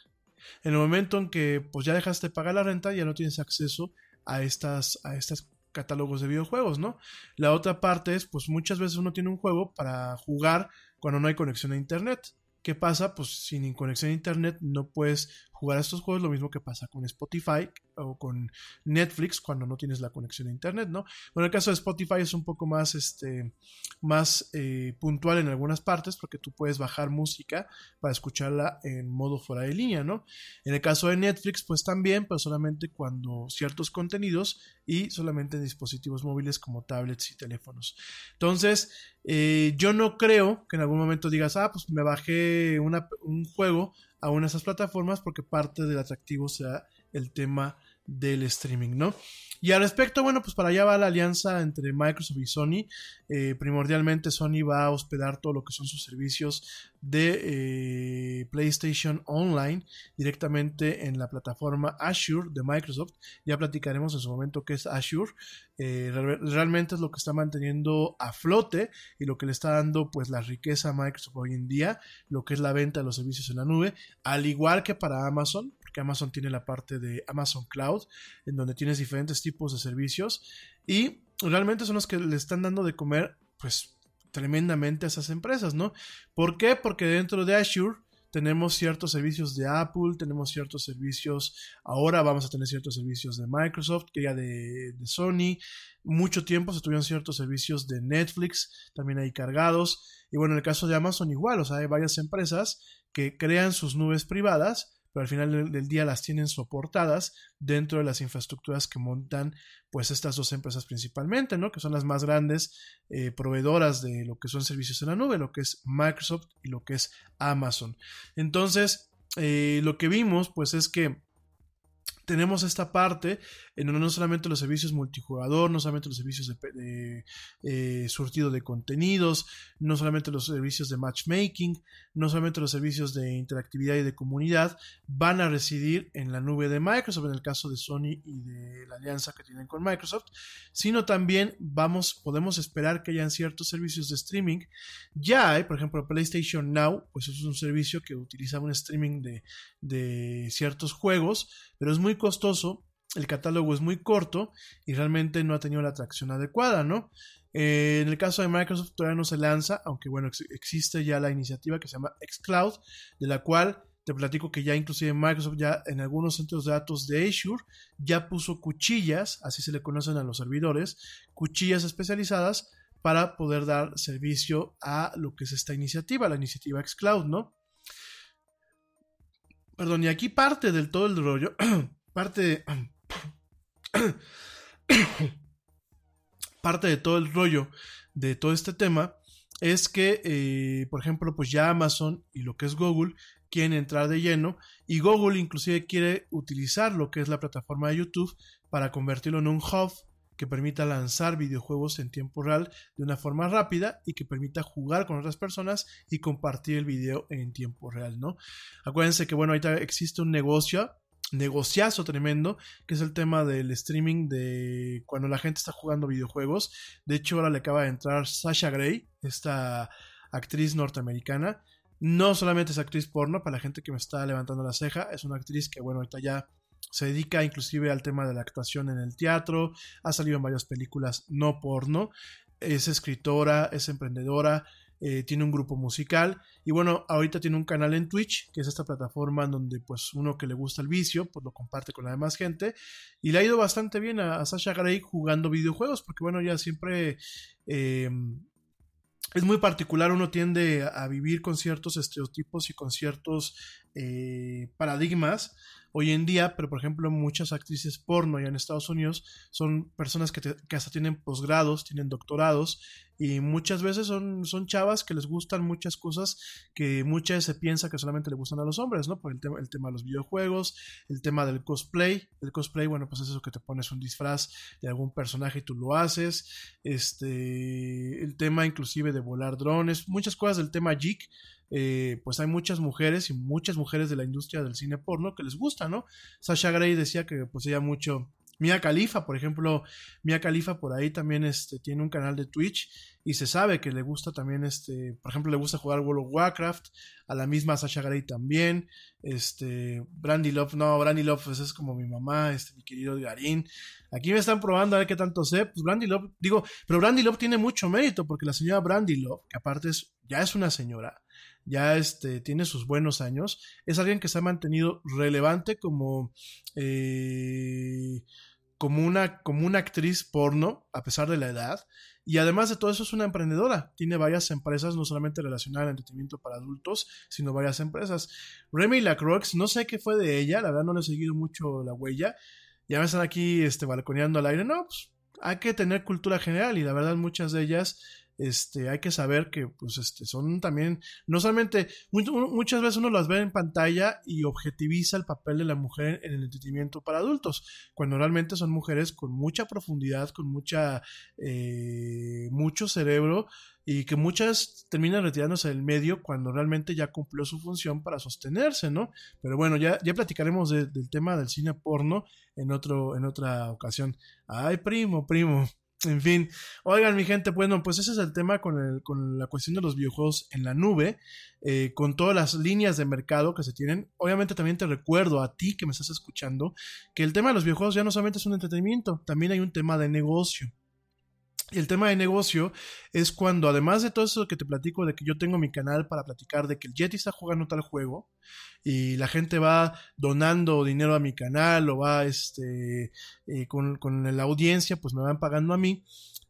En el momento en que pues ya dejaste de pagar la renta, ya no tienes acceso a estas, a estas catálogos de videojuegos, ¿no? La otra parte es, pues muchas veces uno tiene un juego para jugar cuando no hay conexión a internet. ¿Qué pasa? Pues sin conexión a internet no puedes jugar a estos juegos, lo mismo que pasa con Spotify o con Netflix cuando no tienes la conexión a internet, ¿no? Bueno, el caso de Spotify es un poco más, este, más eh, puntual en algunas partes porque tú puedes bajar música para escucharla en modo fuera de línea, ¿no? En el caso de Netflix, pues también, pero solamente cuando ciertos contenidos y solamente en dispositivos móviles como tablets y teléfonos. Entonces, eh, yo no creo que en algún momento digas, ah, pues me bajé una, un juego a una de esas plataformas porque parte del atractivo sea el tema del streaming, ¿no? Y al respecto, bueno, pues para allá va la alianza entre Microsoft y Sony. Eh, primordialmente Sony va a hospedar todo lo que son sus servicios de eh, PlayStation Online directamente en la plataforma Azure de Microsoft. Ya platicaremos en su momento qué es Azure. Eh, realmente es lo que está manteniendo a flote y lo que le está dando pues la riqueza a Microsoft hoy en día, lo que es la venta de los servicios en la nube, al igual que para Amazon, porque Amazon tiene la parte de Amazon Cloud, en donde tienes diferentes tipos de servicios y realmente son los que le están dando de comer pues tremendamente a esas empresas, ¿no? ¿Por qué? Porque dentro de Azure tenemos ciertos servicios de Apple, tenemos ciertos servicios, ahora vamos a tener ciertos servicios de Microsoft, que ya de, de Sony, mucho tiempo se tuvieron ciertos servicios de Netflix, también ahí cargados, y bueno, en el caso de Amazon igual, o sea, hay varias empresas que crean sus nubes privadas, pero al final del, día las tienen soportadas dentro de las infraestructuras que montan pues estas dos empresas principalmente, ¿no? Que son las más grandes eh, proveedoras de lo que son servicios en la nube, lo que es Microsoft y lo que es Amazon. Entonces, eh, lo que vimos pues es que tenemos esta parte en donde no solamente los servicios multijugador, no solamente los servicios de, eh, surtido de contenidos, no solamente los servicios de matchmaking, no solamente los servicios de interactividad y de comunidad van a residir en la nube de Microsoft, en el caso de Sony y de la alianza que tienen con Microsoft, sino también vamos, podemos esperar que hayan ciertos servicios de streaming. Ya hay, por ejemplo, PlayStation Now, pues es un servicio que utiliza un streaming de, de ciertos juegos, pero es muy costoso, el catálogo es muy corto y realmente no ha tenido la atracción adecuada, ¿no? Eh, en el caso de Microsoft todavía no se lanza, aunque bueno, existe ya la iniciativa que se llama xCloud, de la cual te platico que ya inclusive Microsoft ya en algunos centros de datos de Azure ya puso cuchillas, así se le conocen a los servidores, cuchillas especializadas para poder dar servicio a lo que es esta iniciativa, la iniciativa xCloud, ¿no? Perdón, y aquí parte del todo el rollo <clears throat> parte de, <clears throat> parte de todo el rollo de todo este tema es que, eh, por ejemplo, pues ya Amazon y lo que es Google quieren entrar de lleno y Google inclusive quiere utilizar lo que es la plataforma de YouTube para convertirlo en un hub que permita lanzar videojuegos en tiempo real de una forma rápida y que permita jugar con otras personas y compartir el video en tiempo real, ¿no? Acuérdense que, bueno, ahorita existe un negocio negociazo tremendo, que es el tema del streaming de cuando la gente está jugando videojuegos. De hecho, ahora le acaba de entrar Sasha Gray, esta actriz norteamericana. No solamente es actriz porno, para la gente que me está levantando la ceja, es una actriz que, bueno, ahorita ya se dedica inclusive al tema de la actuación en el teatro, ha salido en varias películas no porno, es escritora, es emprendedora, eh, tiene un grupo musical y bueno, ahorita tiene un canal en Twitch, que es esta plataforma en donde pues uno que le gusta el vicio, pues lo comparte con la demás gente y le ha ido bastante bien a, Sasha Grey jugando videojuegos, porque bueno, ya siempre... Eh, es muy particular, uno tiende a vivir con ciertos estereotipos y con ciertos eh, paradigmas hoy en día, pero por ejemplo muchas actrices porno allá en Estados Unidos son personas que, que hasta tienen posgrados, tienen doctorados y muchas veces son, son chavas que les gustan muchas cosas que muchas veces se piensa que solamente le gustan a los hombres, ¿no? Por el tema, el tema de los videojuegos, el tema del cosplay, el cosplay, bueno, pues es eso que te pones un disfraz de algún personaje y tú lo haces, este, el tema inclusive de volar drones, muchas cosas del tema geek, eh, pues hay muchas mujeres y muchas mujeres de la industria del cine porno que les gusta, ¿no? Sasha Grey decía que pues ella mucho Mia Khalifa, por ejemplo, Mia Khalifa por ahí también este, tiene un canal de Twitch y se sabe que le gusta también, este, por ejemplo, le gusta jugar World of Warcraft, a la misma Sasha Grey también, este, Brandy Love, no, Brandy Love pues es como mi mamá, este, mi querido Garín. Aquí me están probando a ver qué tanto sé, pues Brandy Love, digo, pero Brandy Love tiene mucho mérito porque la señora Brandy Love, que aparte es, ya es una señora, ya este, tiene sus buenos años, es alguien que se ha mantenido relevante como, eh, como, una, como una actriz porno, a pesar de la edad, y además de todo eso es una emprendedora, tiene varias empresas, no solamente relacionadas al entretenimiento para adultos, sino varias empresas. Remy Lacroix, no sé qué fue de ella, la verdad no le he seguido mucho la huella, ya me están aquí este, balconeando al aire, no, pues hay que tener cultura general y la verdad muchas de ellas este, hay que saber que, pues, este, son también, no solamente, muchas veces uno las ve en pantalla y objetiviza el papel de la mujer en el entretenimiento para adultos, cuando realmente son mujeres con mucha profundidad, con mucha, eh, mucho cerebro, y que muchas terminan retirándose del medio cuando realmente ya cumplió su función para sostenerse, ¿no? Pero bueno, ya, ya platicaremos del tema del cine porno en, otro, en otra ocasión. Ay, primo, primo. En fin, oigan mi gente, bueno, pues ese es el tema con, el, con la cuestión de los videojuegos en la nube, eh, con todas las líneas de mercado que se tienen. Obviamente también te recuerdo a ti que me estás escuchando que el tema de los videojuegos ya no solamente es un entretenimiento, también hay un tema de negocio. El tema de negocio es cuando, además de todo eso que te platico, de que yo tengo mi canal para platicar de que el Yeti está jugando tal juego y la gente va donando dinero a mi canal o va este, eh, con, con la audiencia, pues me van pagando a mí.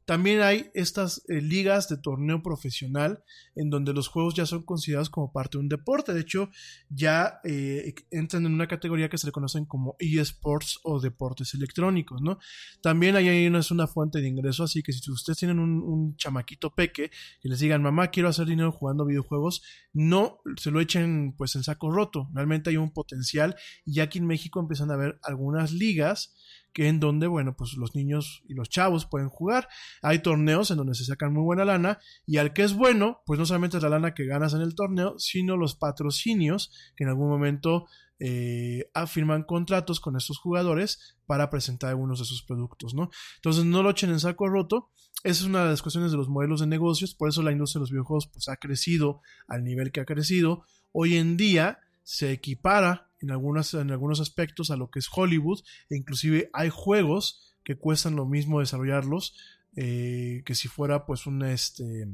También hay estas eh, ligas de torneo profesional en donde los juegos ya son considerados como parte de un deporte. De hecho, ya eh, entran en una categoría que se le conocen como eSports o deportes electrónicos, ¿no? También ahí es una fuente de ingreso, así que si ustedes tienen un, chamaquito peque y les digan, mamá, quiero hacer dinero jugando videojuegos, no se lo echen pues en saco roto. Realmente hay un potencial y aquí en México empiezan a haber algunas ligas que en donde, bueno, pues los niños y los chavos pueden jugar. Hay torneos en donde se sacan muy buena lana y al que es bueno, pues no solamente es la lana que ganas en el torneo, sino los patrocinios que en algún momento eh, afirman contratos con estos jugadores para presentar algunos de sus productos, ¿no? Entonces no lo echen en saco roto. Esa es una de las cuestiones de los modelos de negocios, por eso la industria de los videojuegos pues ha crecido al nivel que ha crecido. Hoy en día se equipara en, algunas, en algunos aspectos a lo que es Hollywood, e inclusive hay juegos que cuestan lo mismo desarrollarlos eh, que si fuera pues una, este,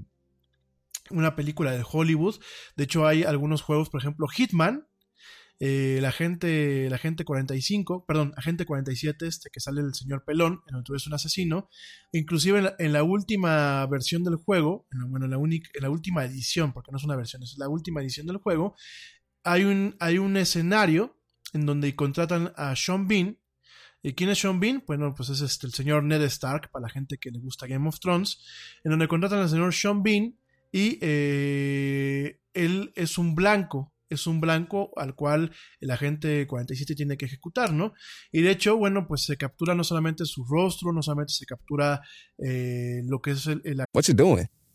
una película de Hollywood. De hecho hay algunos juegos, por ejemplo Hitman, eh, la gente la gente 45, perdón, agente 47, este que sale el señor Pelón, en donde eres un asesino, inclusive en la, última versión del juego, bueno, en la, en la última edición, porque no es una versión, es la última edición del juego, hay un, hay un escenario en donde contratan a Sean Bean. ¿Y quién es Sean Bean? Bueno, pues es este, el señor Ned Stark, para la gente que le gusta Game of Thrones, en donde contratan al señor Sean Bean y eh, él es un blanco, es un blanco al cual el agente 47 tiene que ejecutar, ¿no? Y de hecho, bueno, pues se captura no solamente su rostro, no solamente se captura eh, lo que es el... el...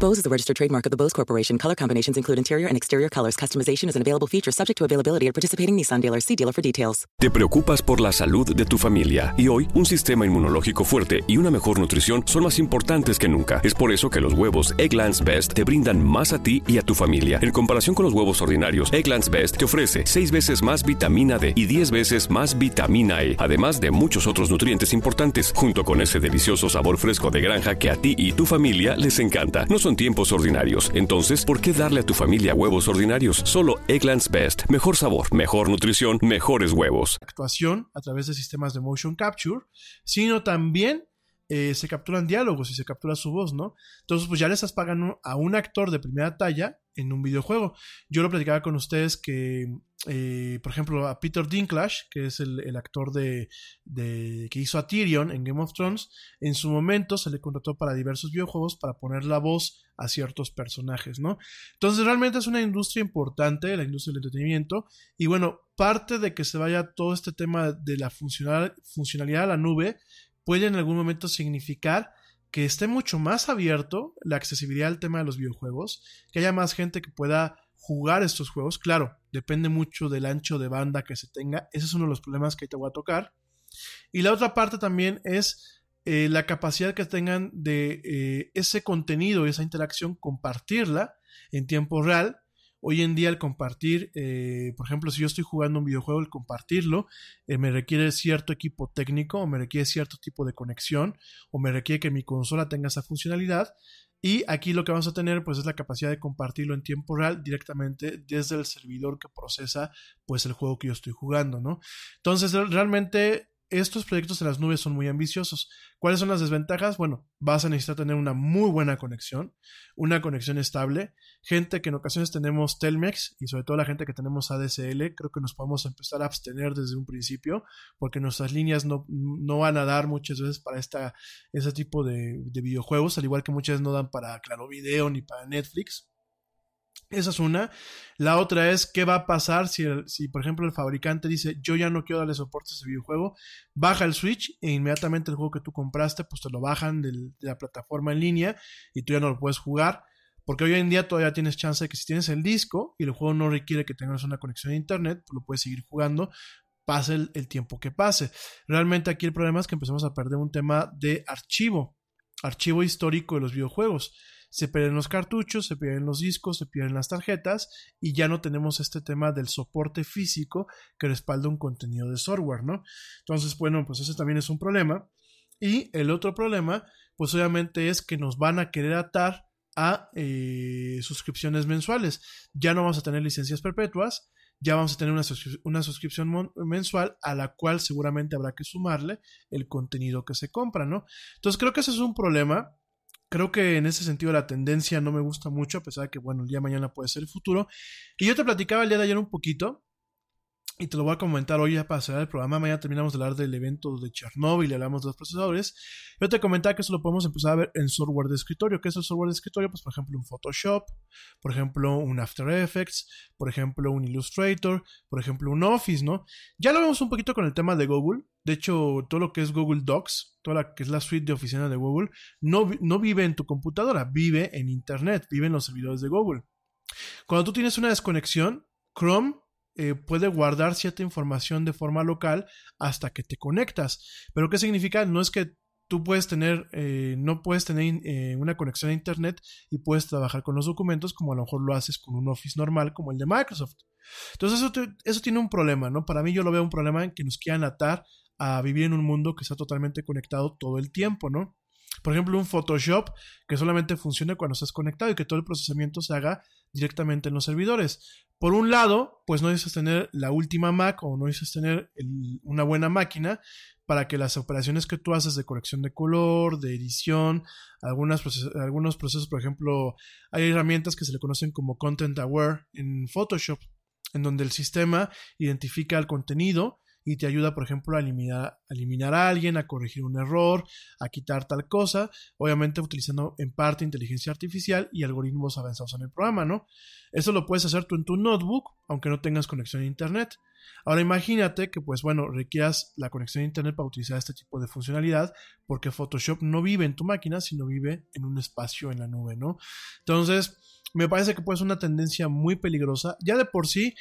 Bose is a registered trademark of the Bose Corporation. Color combinations include interior and exterior colors. Customization is an available feature subject to availability at participating Nissan dealers. See dealer for details. Te preocupas por la salud de tu familia y hoy un sistema inmunológico fuerte y una mejor nutrición son más importantes que nunca. Es por eso que los huevos Egglands Best te brindan más a ti y a tu familia. En comparación con los huevos ordinarios, Egglands Best te ofrece 6 veces más vitamina D y 10 veces más vitamina E, además de muchos otros nutrientes importantes, junto con ese delicioso sabor fresco de granja que a ti y tu familia les encanta. No son tiempos ordinarios. Entonces, ¿por qué darle a tu familia huevos ordinarios? Solo Eggland's Best. Mejor sabor, mejor nutrición, mejores huevos. Actuación a través de sistemas de motion capture, sino también eh, se capturan diálogos y se captura su voz, ¿no? Entonces, pues ya le estás pagando a un actor de primera talla en un videojuego. Yo lo platicaba con ustedes que, eh, por ejemplo, a Peter Dinklage, que es el, actor de, que hizo a Tyrion en Game of Thrones, en su momento se le contrató para diversos videojuegos para poner la voz a ciertos personajes, ¿no? Entonces, realmente es una industria importante, la industria del entretenimiento, y bueno, parte de que se vaya todo este tema de la funcionalidad de la nube puede en algún momento significar que esté mucho más abierto la accesibilidad al tema de los videojuegos, que haya más gente que pueda jugar estos juegos. Claro, depende mucho del ancho de banda que se tenga. Ese es uno de los problemas que te voy a tocar. Y la otra parte también es eh, la capacidad que tengan de eh, ese contenido, esa interacción, compartirla en tiempo real Hoy en día el compartir, eh, por ejemplo, si yo estoy jugando un videojuego, el compartirlo eh, me requiere cierto equipo técnico o me requiere cierto tipo de conexión o me requiere que mi consola tenga esa funcionalidad. Y aquí lo que vamos a tener pues es la capacidad de compartirlo en tiempo real directamente desde el servidor que procesa pues el juego que yo estoy jugando, ¿no? Entonces realmente estos proyectos en las nubes son muy ambiciosos. ¿Cuáles son las desventajas? Bueno, vas a necesitar tener una muy buena conexión, una conexión estable. Gente que en ocasiones tenemos Telmex y sobre todo la gente que tenemos ADSL, creo que nos podemos empezar a abstener desde un principio porque nuestras líneas no, no van a dar muchas veces para esta, ese tipo de, de videojuegos, al igual que muchas no dan para Claro Video ni para Netflix. Esa es una. La otra es qué va a pasar si, si, por ejemplo, el fabricante dice yo ya no quiero darle soporte a ese videojuego, baja el Switch e inmediatamente el juego que tú compraste, pues te lo bajan de la plataforma en línea y tú ya no lo puedes jugar. Porque hoy en día todavía tienes chance de que si tienes el disco y el juego no requiere que tengas una conexión a internet, pues lo puedes seguir jugando, pase el, el tiempo que pase. Realmente aquí el problema es que empezamos a perder un tema de archivo, archivo histórico de los videojuegos se pierden los cartuchos, se pierden los discos, se pierden las tarjetas y ya no tenemos este tema del soporte físico que respalda un contenido de software, ¿no? Entonces, bueno, pues ese también es un problema. Y el otro problema, pues obviamente es que nos van a querer atar a eh, suscripciones mensuales. Ya no vamos a tener licencias perpetuas, ya vamos a tener una, una, suscripción mensual a la cual seguramente habrá que sumarle el contenido que se compra, ¿no? Entonces creo que ese es un problema Creo que en ese sentido la tendencia no me gusta mucho, a pesar de que, bueno, el día de mañana puede ser el futuro. Y yo te platicaba el día de ayer un poquito, y te lo voy a comentar hoy ya para cerrar el programa. Mañana terminamos de hablar del evento de Chernobyl y hablamos de los procesadores. Yo te comentaba que eso lo podemos empezar a ver en software de escritorio. ¿Qué es el software de escritorio? Pues, por ejemplo, un Photoshop, por ejemplo, un After Effects, por ejemplo, un Illustrator, por ejemplo, un Office, ¿no? Ya lo vemos un poquito con el tema de Google. De hecho, todo lo que es Google Docs, toda la que es la suite de oficina de Google, no, no vive en tu computadora, vive en Internet, vive en los servidores de Google. Cuando tú tienes una desconexión, Chrome eh, puede guardar cierta información de forma local hasta que te conectas. Pero ¿qué significa? No es que tú puedes tener, eh, no puedes tener eh, una conexión a Internet y puedes trabajar con los documentos como a lo mejor lo haces con un Office normal como el de Microsoft. Entonces eso, eso tiene un problema, ¿no? Para mí yo lo veo un problema en que nos quieran atar a vivir en un mundo que está totalmente conectado todo el tiempo, ¿no? Por ejemplo, un Photoshop que solamente funcione cuando estás conectado y que todo el procesamiento se haga directamente en los servidores. Por un lado, pues no necesitas tener la última Mac o no necesitas tener una buena máquina para que las operaciones que tú haces de corrección de color, de edición, algunos procesos, por ejemplo, hay herramientas que se le conocen como Content Aware en Photoshop, en donde el sistema identifica el contenido y te ayuda, por ejemplo, a eliminar, a eliminar a alguien, a corregir un error, a quitar tal cosa, obviamente utilizando en parte inteligencia artificial y algoritmos avanzados en el programa, ¿no? Eso lo puedes hacer tú en tu notebook, aunque no tengas conexión a internet. Ahora imagínate que, pues bueno, requieras la conexión a internet para utilizar este tipo de funcionalidad, porque Photoshop no vive en tu máquina, sino vive en un espacio en la nube, ¿no? Entonces, me parece que puede ser una tendencia muy peligrosa. Ya de por sí,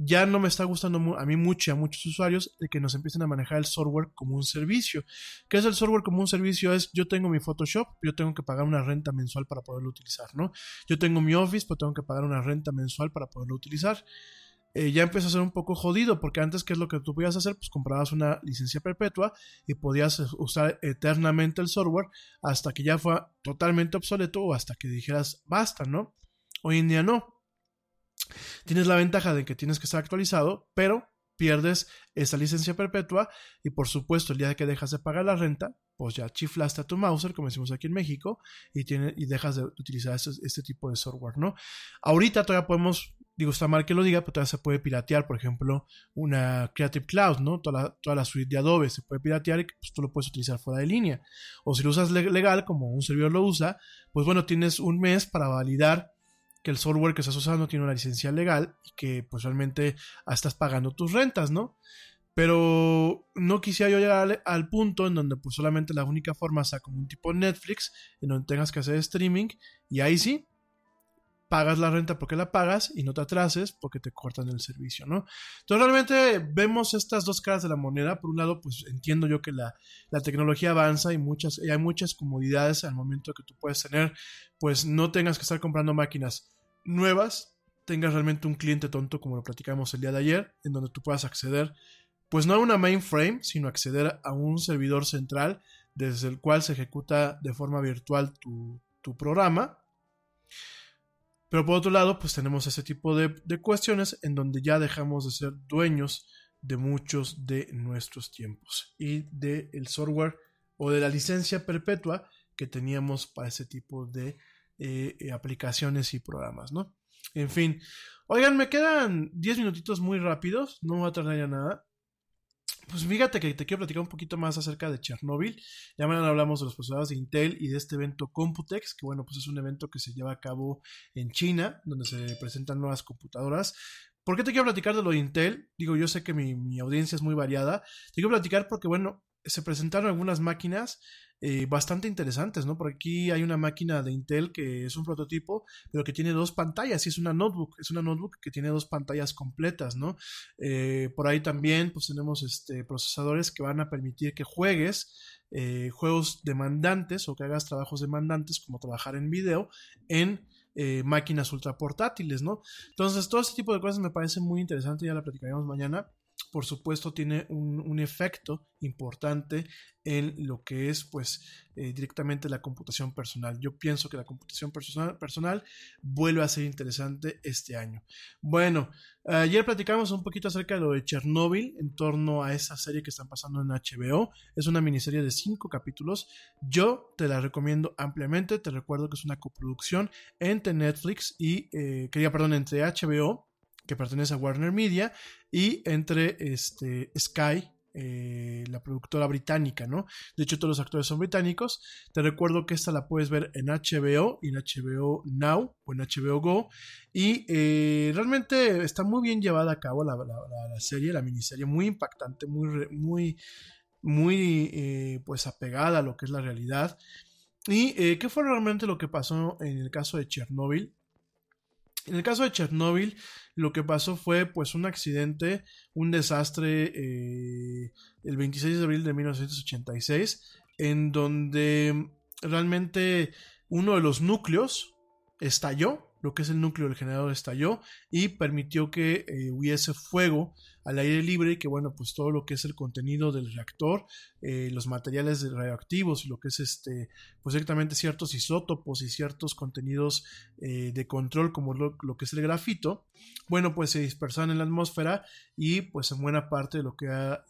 ya no me está gustando a mí mucho y a muchos usuarios de que nos empiecen a manejar el software como un servicio. ¿Qué es el software como un servicio? Es yo tengo mi Photoshop, yo tengo que pagar una renta mensual para poderlo utilizar, ¿no? Yo tengo mi Office, pero tengo que pagar una renta mensual para poderlo utilizar. Eh, ya empieza a ser un poco jodido, porque antes, ¿qué es lo que tú podías hacer? Pues comprabas una licencia perpetua y podías usar eternamente el software hasta que ya fue totalmente obsoleto o hasta que dijeras basta, ¿no? Hoy en día no. Tienes la ventaja de que tienes que estar actualizado, pero pierdes esa licencia perpetua y por supuesto el día que dejas de pagar la renta, pues ya chiflaste a tu Mauser, como decimos aquí en México, y, tiene, y dejas de utilizar este, este, tipo de software, ¿no? Ahorita todavía podemos, digo, está mal que lo diga, pero todavía se puede piratear, por ejemplo, una Creative Cloud, ¿no? Toda la, toda la suite de Adobe se puede piratear y pues, tú lo puedes utilizar fuera de línea. O si lo usas legal, como un servidor lo usa, pues bueno, tienes un mes para validar que el software que estás usando tiene una licencia legal y que pues realmente estás pagando tus rentas, ¿no? Pero no quisiera yo llegar al, punto en donde pues solamente la única forma sea como un tipo Netflix, en donde tengas que hacer streaming y ahí sí, pagas la renta porque la pagas y no te atrases porque te cortan el servicio, ¿no? Entonces realmente vemos estas dos caras de la moneda. Por un lado, pues entiendo yo que la, tecnología avanza y, hay muchas comodidades al momento que tú puedes tener, pues no tengas que estar comprando máquinas nuevas, tengas realmente un cliente tonto como lo platicamos el día de ayer, en donde tú puedas acceder, pues no a una mainframe, sino acceder a un servidor central desde el cual se ejecuta de forma virtual tu, tu programa. Pero por otro lado, pues tenemos ese tipo de, de cuestiones en donde ya dejamos de ser dueños de muchos de nuestros tiempos y del el software o de la licencia perpetua que teníamos para ese tipo de eh, eh, aplicaciones y programas, ¿no? En fin, oigan, me quedan 10 minutitos muy rápidos, no me va a tardar ya nada. Pues fíjate que te quiero platicar un poquito más acerca de Chernobyl. Ya mañana hablamos de los procesadores de Intel y de este evento Computex, que bueno, pues es un evento que se lleva a cabo en China, donde se presentan nuevas computadoras. ¿Por qué te quiero platicar de lo de Intel? Digo, yo sé que mi, mi audiencia es muy variada. Te quiero platicar porque, bueno, se presentaron algunas máquinas eh, bastante interesantes, ¿no? Por aquí hay una máquina de Intel que es un prototipo, pero que tiene dos pantallas y es una notebook, es una notebook que tiene dos pantallas completas, ¿no? Eh, por ahí también, pues tenemos este, procesadores que van a permitir que juegues eh, juegos demandantes o que hagas trabajos demandantes como trabajar en video en máquinas ultra portátiles, ¿no? Entonces, todo este tipo de cosas me parece muy interesante, ya la platicaremos mañana por supuesto tiene un, efecto importante en lo que es pues eh, directamente la computación personal. Yo pienso que la computación personal, personal vuelve a ser interesante este año. Bueno, ayer platicamos un poquito acerca de lo de Chernobyl en torno a esa serie que están pasando en HBO. Es una miniserie de cinco capítulos. Yo te la recomiendo ampliamente. Te recuerdo que es una coproducción entre Netflix y, eh, quería, perdón, entre HBO que pertenece a Warner Media, y entre este, Sky, eh, la productora británica, ¿no? De hecho, todos los actores son británicos. Te recuerdo que esta la puedes ver en HBO y en HBO Now o en HBO Go. Y eh, realmente está muy bien llevada a cabo la, serie, la miniserie, muy impactante, muy, muy, muy eh, pues apegada a lo que es la realidad. ¿Y qué fue realmente lo que pasó en el caso de Chernobyl? En el caso de Chernobyl, lo que pasó fue pues un accidente, un desastre eh, el 26 de abril de 1986, en donde realmente uno de los núcleos estalló, lo que es el núcleo del generador estalló y permitió que eh, hubiese fuego al aire libre que bueno pues todo lo que es el contenido del reactor eh, los materiales radioactivos y lo que es este pues directamente ciertos isótopos y ciertos contenidos eh, de control como lo, que es el grafito bueno pues se dispersan en la atmósfera y pues en buena parte de lo que era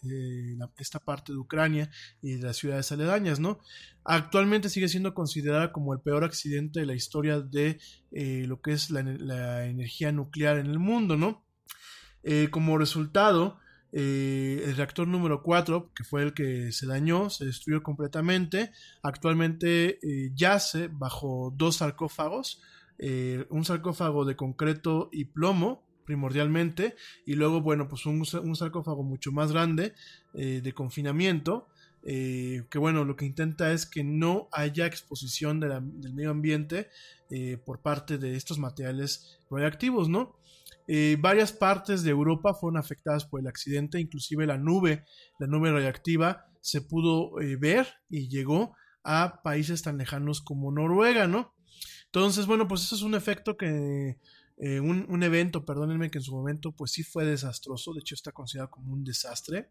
esta parte de Ucrania y de las ciudades aledañas no actualmente sigue siendo considerada como el peor accidente de la historia de lo que es la, la energía nuclear en el mundo, ¿no? Eh, como resultado, eh, el reactor número 4, que fue el que se dañó, se destruyó completamente. Actualmente eh, yace bajo dos sarcófagos, un sarcófago de concreto y plomo primordialmente, y luego, bueno, pues un, sarcófago mucho más grande de confinamiento. que bueno, lo que intenta es que no haya exposición del medio ambiente por parte de estos materiales radioactivos, ¿no? Eh, varias partes de Europa fueron afectadas por el accidente, inclusive la nube, la nube radiactiva se pudo eh, ver y llegó a países tan lejanos como Noruega, ¿no? Entonces, bueno, pues eso es un efecto que, eh, un, evento, perdónenme, que en su momento pues sí fue desastroso, de hecho está considerado como un desastre.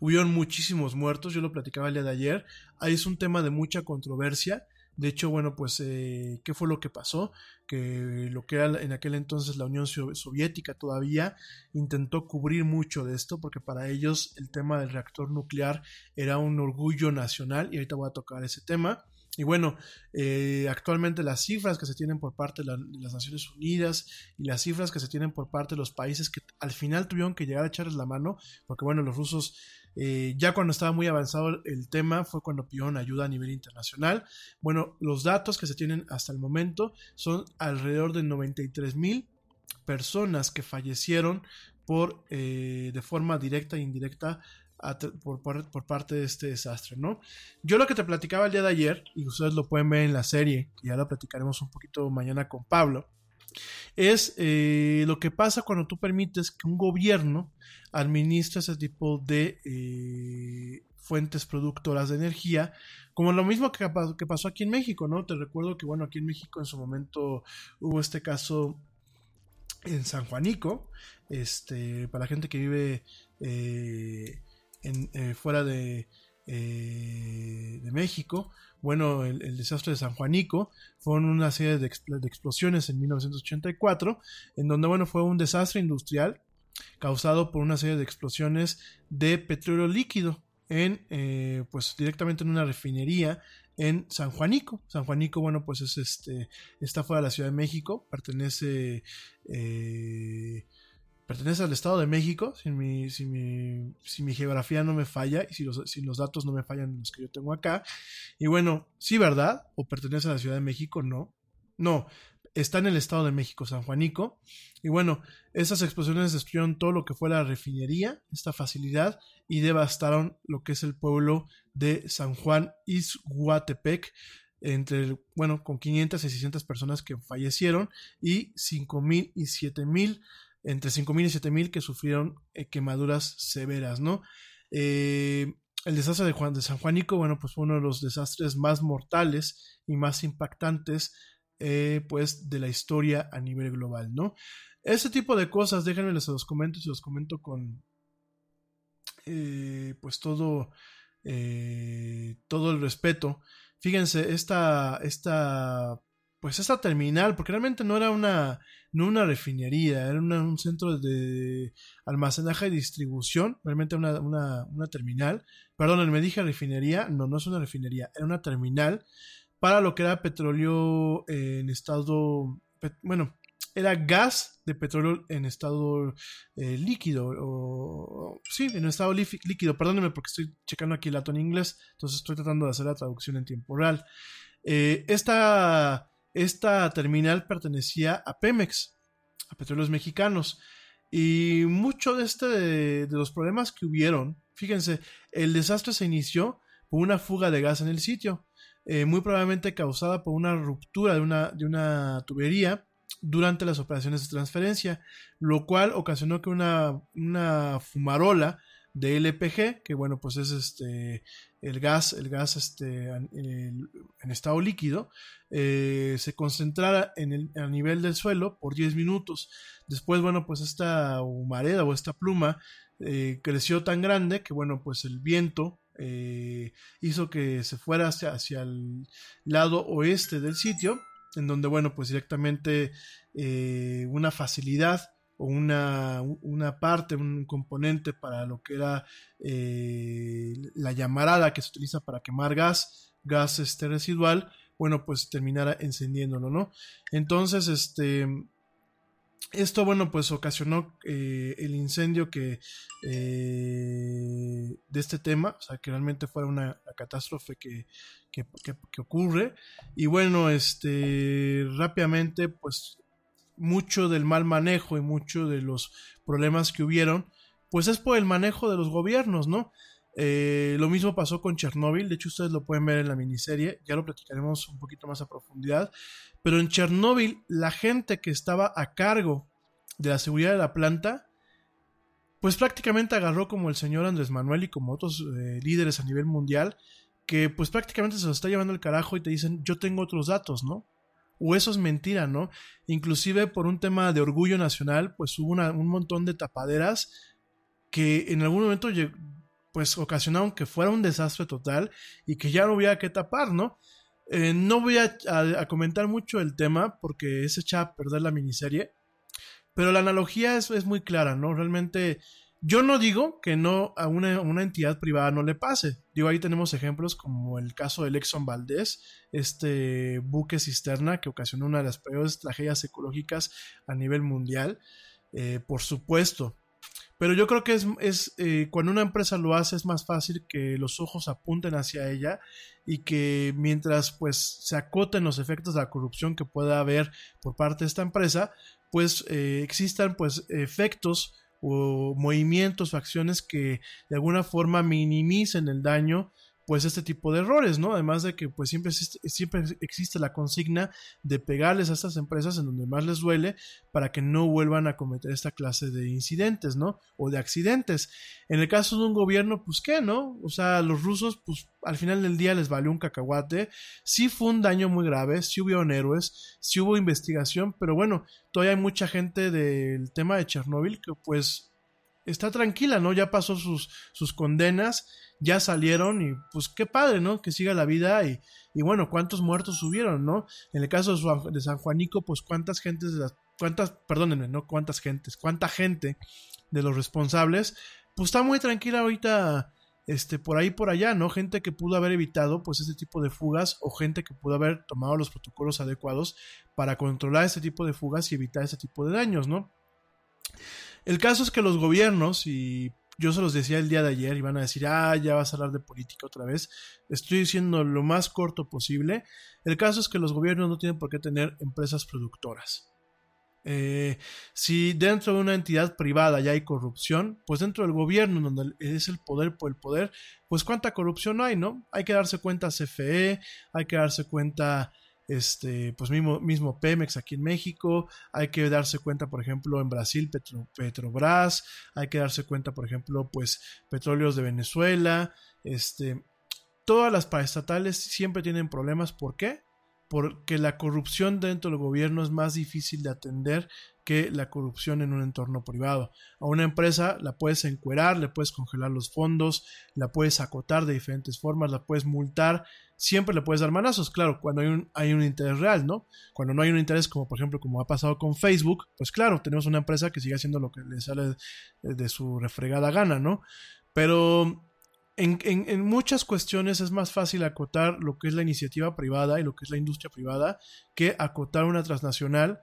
hubieron muchísimos muertos, yo lo platicaba el día de ayer, ahí es un tema de mucha controversia, de hecho, bueno, pues, eh, ¿qué fue lo que pasó? Que lo que era en aquel entonces la Unión Soviética todavía intentó cubrir mucho de esto, porque para ellos el tema del reactor nuclear era un orgullo nacional, y ahorita voy a tocar ese tema. Y bueno, eh, actualmente las cifras que se tienen por parte de, las Naciones Unidas y las cifras que se tienen por parte de los países que al final tuvieron que llegar a echarles la mano, porque bueno, los rusos eh, ya cuando estaba muy avanzado el tema fue cuando pidieron ayuda a nivel internacional. Bueno, los datos que se tienen hasta el momento son alrededor de 93 mil personas que fallecieron por, eh, de forma directa e indirecta por, por, parte de este desastre, ¿no? Yo lo que te platicaba el día de ayer, y ustedes lo pueden ver en la serie, que ya lo platicaremos un poquito mañana con Pablo, es eh, lo que pasa cuando tú permites que un gobierno administre ese tipo de eh, fuentes productoras de energía, como lo mismo que, pasó aquí en México, ¿no? Te recuerdo que, bueno, aquí en México en su momento hubo este caso en San Juanico, este, para la gente que vive eh, fuera de México, bueno, el, desastre de San Juanico, fueron una serie de, de explosiones en 1984, en donde, bueno, fue un desastre industrial causado por una serie de explosiones de petróleo líquido en, eh, pues directamente en una refinería en San Juanico. San Juanico, bueno, pues es este, está fuera de la Ciudad de México, pertenece, eh, pertenece al Estado de México, si mi, si mi, geografía no me falla y si los, si los datos no me fallan los que yo tengo acá. Y bueno, sí, ¿verdad? O pertenece a la Ciudad de México, no. No, está en el Estado de México, San Juanico. Y bueno, esas explosiones destruyeron todo lo que fue la refinería, esta facilidad, y devastaron lo que es el pueblo de San Juan Izhuatepec, entre, bueno, con 500 y 600 personas que fallecieron y 5.000 y 7.000, entre 5.000 y 7.000 que sufrieron eh, quemaduras severas, ¿no? Eh, el desastre de, San Juanico, bueno, pues fue uno de los desastres más mortales y más impactantes, eh, pues, de la historia a nivel global, ¿no? Ese tipo de cosas, déjenme les los comento y se los comento con, pues, todo, todo el respeto. Fíjense, esta, esta, pues, esta terminal, porque realmente no era una, no una refinería, era un centro de almacenaje y distribución, realmente una, una, una terminal. Perdón, me dije refinería, no, no es una refinería, era una terminal para lo que era petróleo en estado, bueno, era gas de petróleo en estado eh, líquido, sí, en estado líquido, perdónenme porque estoy checando aquí el dato en inglés, entonces estoy tratando de hacer la traducción en tiempo real. Eh, esta, esta terminal pertenecía a Pemex, a Petróleos Mexicanos, y mucho de este de, los problemas que hubieron, fíjense, el desastre se inició por una fuga de gas en el sitio, eh, muy probablemente causada por una ruptura de una, de una tubería durante las operaciones de transferencia, lo cual ocasionó que una, una fumarola de LPG, que bueno, pues es este el gas, el gas este, en, estado líquido, eh, se concentrara en el, a nivel del suelo por 10 minutos. Después, bueno, pues esta humareda o esta pluma eh, creció tan grande que bueno, pues el viento eh, hizo que se fuera hacia, hacia el lado oeste del sitio, en donde, bueno, pues directamente una facilidad una, una parte, un componente para lo que era eh, la llamarada que se utiliza para quemar gas, gas este residual, bueno, pues terminara encendiéndolo, ¿no? Entonces, este, esto, bueno, pues ocasionó eh, el incendio que eh, de este tema, o sea, que realmente fuera una, catástrofe que, que, que- que ocurre. Y bueno, este, rápidamente, pues mucho del mal manejo y mucho de los problemas que hubieron, pues es por el manejo de los gobiernos, ¿no? Eh, lo mismo pasó con Chernóbil, de hecho ustedes lo pueden ver en la miniserie, ya lo platicaremos un poquito más a profundidad, pero en Chernóbil la gente que estaba a cargo de la seguridad de la planta, pues prácticamente agarró como el señor Andrés Manuel y como otros eh, líderes a nivel mundial, que pues prácticamente se los está llevando el carajo y te dicen, yo tengo otros datos, ¿no? O eso es mentira, ¿no? Inclusive por un tema de orgullo nacional, pues hubo un montón de tapaderas que en algún momento pues ocasionaron que fuera un desastre total y que ya no hubiera que tapar, ¿no? Eh, no voy a, comentar mucho el tema porque es echa a perder la miniserie, pero la analogía es, es muy clara, ¿no? Realmente yo no digo que no a una, entidad privada no le pase. Digo, ahí tenemos ejemplos como el caso del Exxon Valdez, este buque cisterna que ocasionó una de las peores tragedias ecológicas a nivel mundial, eh, por supuesto. Pero yo creo que es, es eh, cuando una empresa lo hace es más fácil que los ojos apunten hacia ella y que mientras pues se acoten los efectos de la corrupción que pueda haber por parte de esta empresa, pues eh, existan pues efectos o movimientos o acciones que de alguna forma minimicen el daño pues este tipo de errores, ¿no? Además de que pues siempre existe, siempre existe la consigna de pegarles a estas empresas en donde más les duele para que no vuelvan a cometer esta clase de incidentes, ¿no? O de accidentes. En el caso de un gobierno, pues qué, ¿no? O sea, los rusos, pues al final del día les valió un cacahuate. Sí fue un daño muy grave, sí hubieron héroes, sí hubo investigación, pero bueno, todavía hay mucha gente del tema de Chernóbil que pues está tranquila, ¿no? Ya pasó sus, sus condenas, ya salieron y pues qué padre, ¿no? Que siga la vida y, y bueno, cuántos muertos hubieron, ¿no? En el caso de San Juanico, pues cuántas gentes de las, cuántas, perdónenme, no cuántas gentes, cuánta gente de los responsables, pues está muy tranquila ahorita, este, por ahí por allá, ¿no? Gente que pudo haber evitado, pues, este tipo de fugas o gente que pudo haber tomado los protocolos adecuados para controlar este tipo de fugas y evitar este tipo de daños, ¿no? El caso es que los gobiernos, y yo se los decía el día de ayer, iban a decir, ah, ya vas a hablar de política otra vez. Estoy diciendo lo más corto posible. El caso es que los gobiernos no tienen por qué tener empresas productoras. Eh, si dentro de una entidad privada ya hay corrupción, pues dentro del gobierno, donde es el poder por el poder, pues cuánta corrupción hay, ¿no? Hay que darse cuenta CFE, hay que darse cuenta este, pues mismo, mismo Pemex aquí en México, hay que darse cuenta, por ejemplo, en Brasil, Petro, Petrobras, hay que darse cuenta, por ejemplo, pues petróleos de Venezuela, este, todas las paraestatales siempre tienen problemas, ¿por qué? Porque la corrupción dentro del gobierno es más difícil de atender que la corrupción en un entorno privado. A una empresa la puedes encuerar, le puedes congelar los fondos, la puedes acotar de diferentes formas, la puedes multar, siempre le puedes dar manazos, claro, cuando hay un, hay un interés real, ¿no? Cuando no hay un interés, como por ejemplo, como ha pasado con Facebook, pues claro, tenemos una empresa que sigue haciendo lo que le sale de, su refregada gana, ¿no? Pero en, muchas cuestiones es más fácil acotar lo que es la iniciativa privada y lo que es la industria privada que acotar una transnacional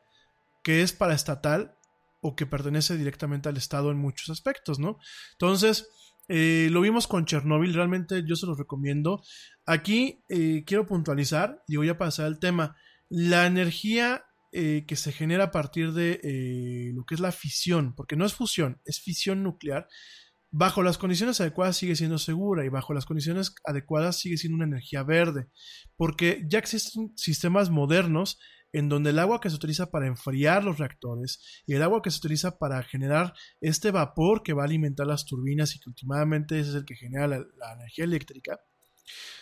que es paraestatal o que pertenece directamente al Estado en muchos aspectos, ¿no? Entonces, eh, lo vimos con Chernobyl, realmente yo se los recomiendo. Aquí eh, quiero puntualizar, y voy a pasar al tema, la energía eh, que se genera a partir de lo que es la fisión, porque no es fusión, es fisión nuclear, bajo las condiciones adecuadas sigue siendo segura y bajo las condiciones adecuadas sigue siendo una energía verde, porque ya existen sistemas modernos en donde el agua que se utiliza para enfriar los reactores y el agua que se utiliza para generar este vapor que va a alimentar las turbinas y que últimamente es el que genera la, energía eléctrica.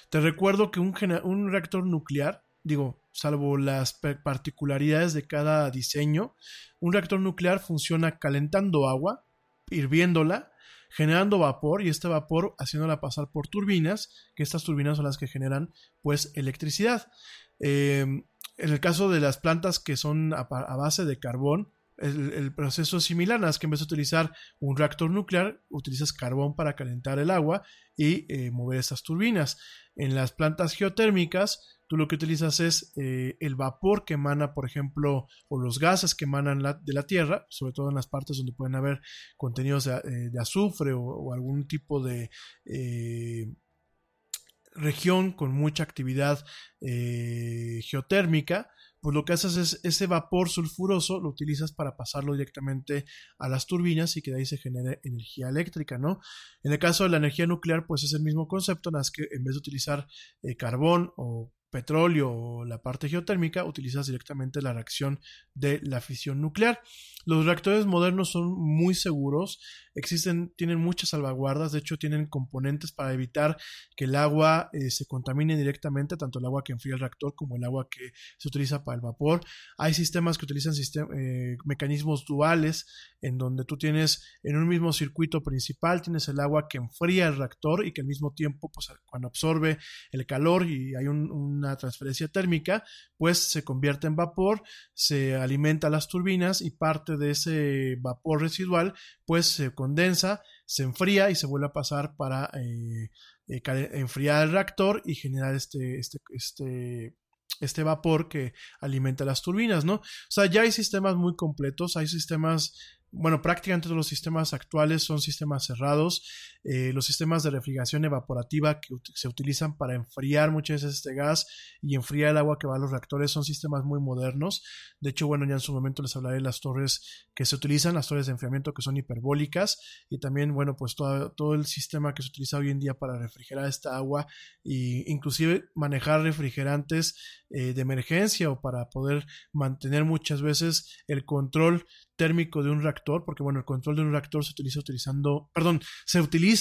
Te recuerdo que un, un reactor nuclear, digo, salvo las particularidades de cada diseño, un reactor nuclear funciona calentando agua, hirviéndola, generando vapor y este vapor haciéndola pasar por turbinas, que estas turbinas son las que generan pues electricidad. Eh, en el caso de las plantas que son a, base de carbón, el, proceso es similar, nada que en vez de utilizar un reactor nuclear, utilizas carbón para calentar el agua y eh, mover estas turbinas. En las plantas geotérmicas, tú lo que utilizas es eh, el vapor que emana, por ejemplo, o los gases que emanan de la Tierra, sobre todo en las partes donde pueden haber contenidos de, eh, azufre o, algún tipo de región con mucha actividad eh, geotérmica, pues lo que haces es ese vapor sulfuroso lo utilizas para pasarlo directamente a las turbinas y que de ahí se genere energía eléctrica, ¿no? En el caso de la energía nuclear, pues es el mismo concepto, nada que en vez de utilizar eh, carbón o petróleo o la parte geotérmica, utilizas directamente la reacción de la fisión nuclear. Los reactores modernos son muy seguros, existen, tienen muchas salvaguardas, de hecho tienen componentes para evitar que el agua eh, se contamine directamente, tanto el agua que enfría el reactor como el agua que se utiliza para el vapor. Hay sistemas que utilizan eh, mecanismos duales, en donde tú tienes en un mismo circuito principal, tienes el agua que enfría el reactor y que al mismo tiempo, pues cuando absorbe el calor y hay una transferencia térmica, pues se convierte en vapor, se alimenta las turbinas y parte de ese vapor residual pues se condensa, se enfría y se vuelve a pasar para eh, eh, enfriar el reactor y generar este, este, este, este vapor que alimenta las turbinas, ¿no? O sea, ya hay sistemas muy completos, hay sistemas bueno, prácticamente todos los sistemas actuales son sistemas cerrados. Eh, los sistemas de refrigeración evaporativa que se utilizan para enfriar muchas veces este gas y enfriar el agua que va a los reactores son sistemas muy modernos. De hecho, bueno, ya en su momento les hablaré de las torres que se utilizan, las torres de enfriamiento que son hiperbólicas y también, bueno, pues todo, todo el sistema que se utiliza hoy en día para refrigerar esta agua e inclusive manejar refrigerantes eh, de emergencia o para poder mantener muchas veces el control térmico de un reactor, porque bueno, el control de un reactor se utiliza utilizando, perdón, se utiliza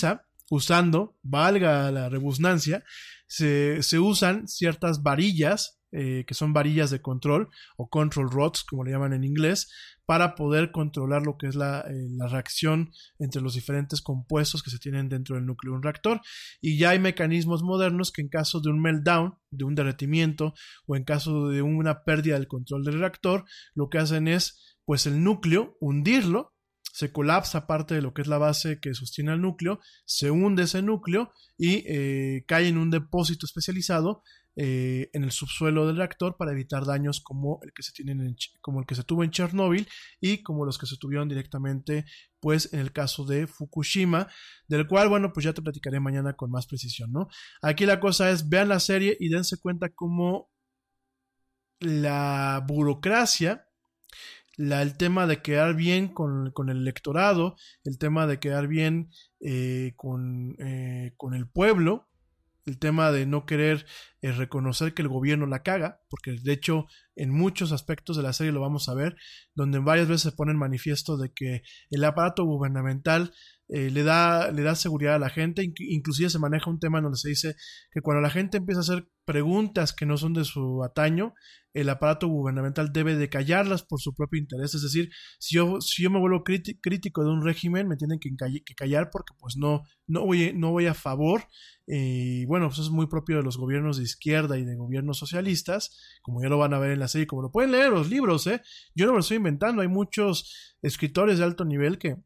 usando, valga la rebusnancia, se, se usan ciertas varillas eh, que son varillas de control o control rods, como le llaman en inglés, para poder controlar lo que es la, eh, la, reacción entre los diferentes compuestos que se tienen dentro del núcleo de un reactor. Y ya hay mecanismos modernos que en caso de un meltdown, de un derretimiento o en caso de una pérdida del control del reactor, lo que hacen es pues el núcleo, hundirlo se colapsa parte de lo que es la base que sostiene el núcleo, se hunde ese núcleo y eh, cae en un depósito especializado eh, en el subsuelo del reactor para evitar daños como el que se tienen como el que se tuvo en Chernóbil y como los que se tuvieron directamente pues en el caso de Fukushima del cual bueno pues ya te platicaré mañana con más precisión no aquí la cosa es vean la serie y dense cuenta cómo la burocracia el tema de quedar bien con, el electorado, el tema de quedar bien eh, con, eh, con, el pueblo, el tema de no querer eh, reconocer que el gobierno la caga, porque de hecho en muchos aspectos de la serie lo vamos a ver, donde varias veces se pone en manifiesto de que el aparato gubernamental eh, le, da, le da seguridad a la gente, inclusive se maneja un tema donde se dice que cuando la gente empieza a hacer preguntas que no son de su ataño, el aparato gubernamental debe de callarlas por su propio interés, es decir, si yo, si yo me vuelvo crítico de un régimen, me tienen que, callar porque pues no, no, voy, no voy a favor, y bueno, pues eso es muy propio de los gobiernos de izquierda y de gobiernos socialistas, como ya lo van a ver en la serie, como lo pueden leer los libros, ¿eh? yo no me lo estoy inventando, hay muchos escritores de alto nivel que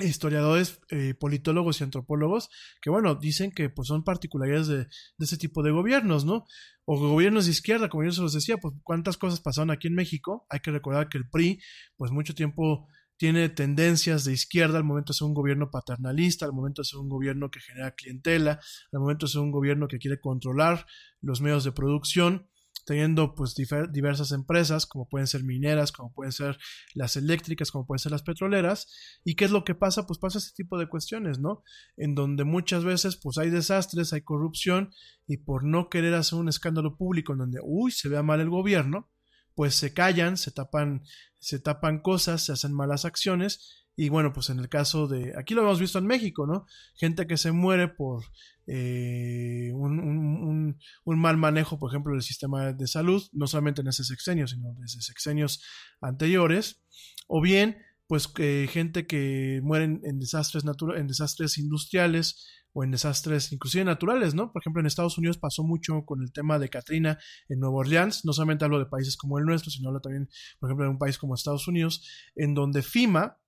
historiadores, eh, politólogos y antropólogos que, bueno, dicen que pues son particularidades de, de, ese tipo de gobiernos, ¿no? O gobiernos de izquierda, como yo se los decía, pues cuántas cosas pasaron aquí en México. Hay que recordar que el PRI, pues mucho tiempo tiene tendencias de izquierda al momento ser un gobierno paternalista, al momento ser un gobierno que genera clientela, al momento ser un gobierno que quiere controlar los medios de producción teniendo pues diversas empresas, como pueden ser mineras, como pueden ser las eléctricas, como pueden ser las petroleras. ¿Y qué es lo que pasa? Pues pasa ese tipo de cuestiones, ¿no? En donde muchas veces pues hay desastres, hay corrupción y por no querer hacer un escándalo público en donde, uy, se vea mal el gobierno, pues se callan, se tapan, se tapan cosas, se hacen malas acciones y bueno, pues en el caso de, aquí lo hemos visto en México, ¿no? Gente que se muere por eh, un, mal manejo, por ejemplo, del sistema de salud, no solamente en ese sexenio, sino desde sexenios anteriores, o bien, pues gente que muere en, desastres en desastres industriales o en desastres inclusive naturales, ¿no? Por ejemplo, en Estados Unidos pasó mucho con el tema de Katrina en Nueva Orleans, no solamente hablo de países como el nuestro, sino hablo también, por ejemplo, de un país como Estados Unidos, en donde FIMA,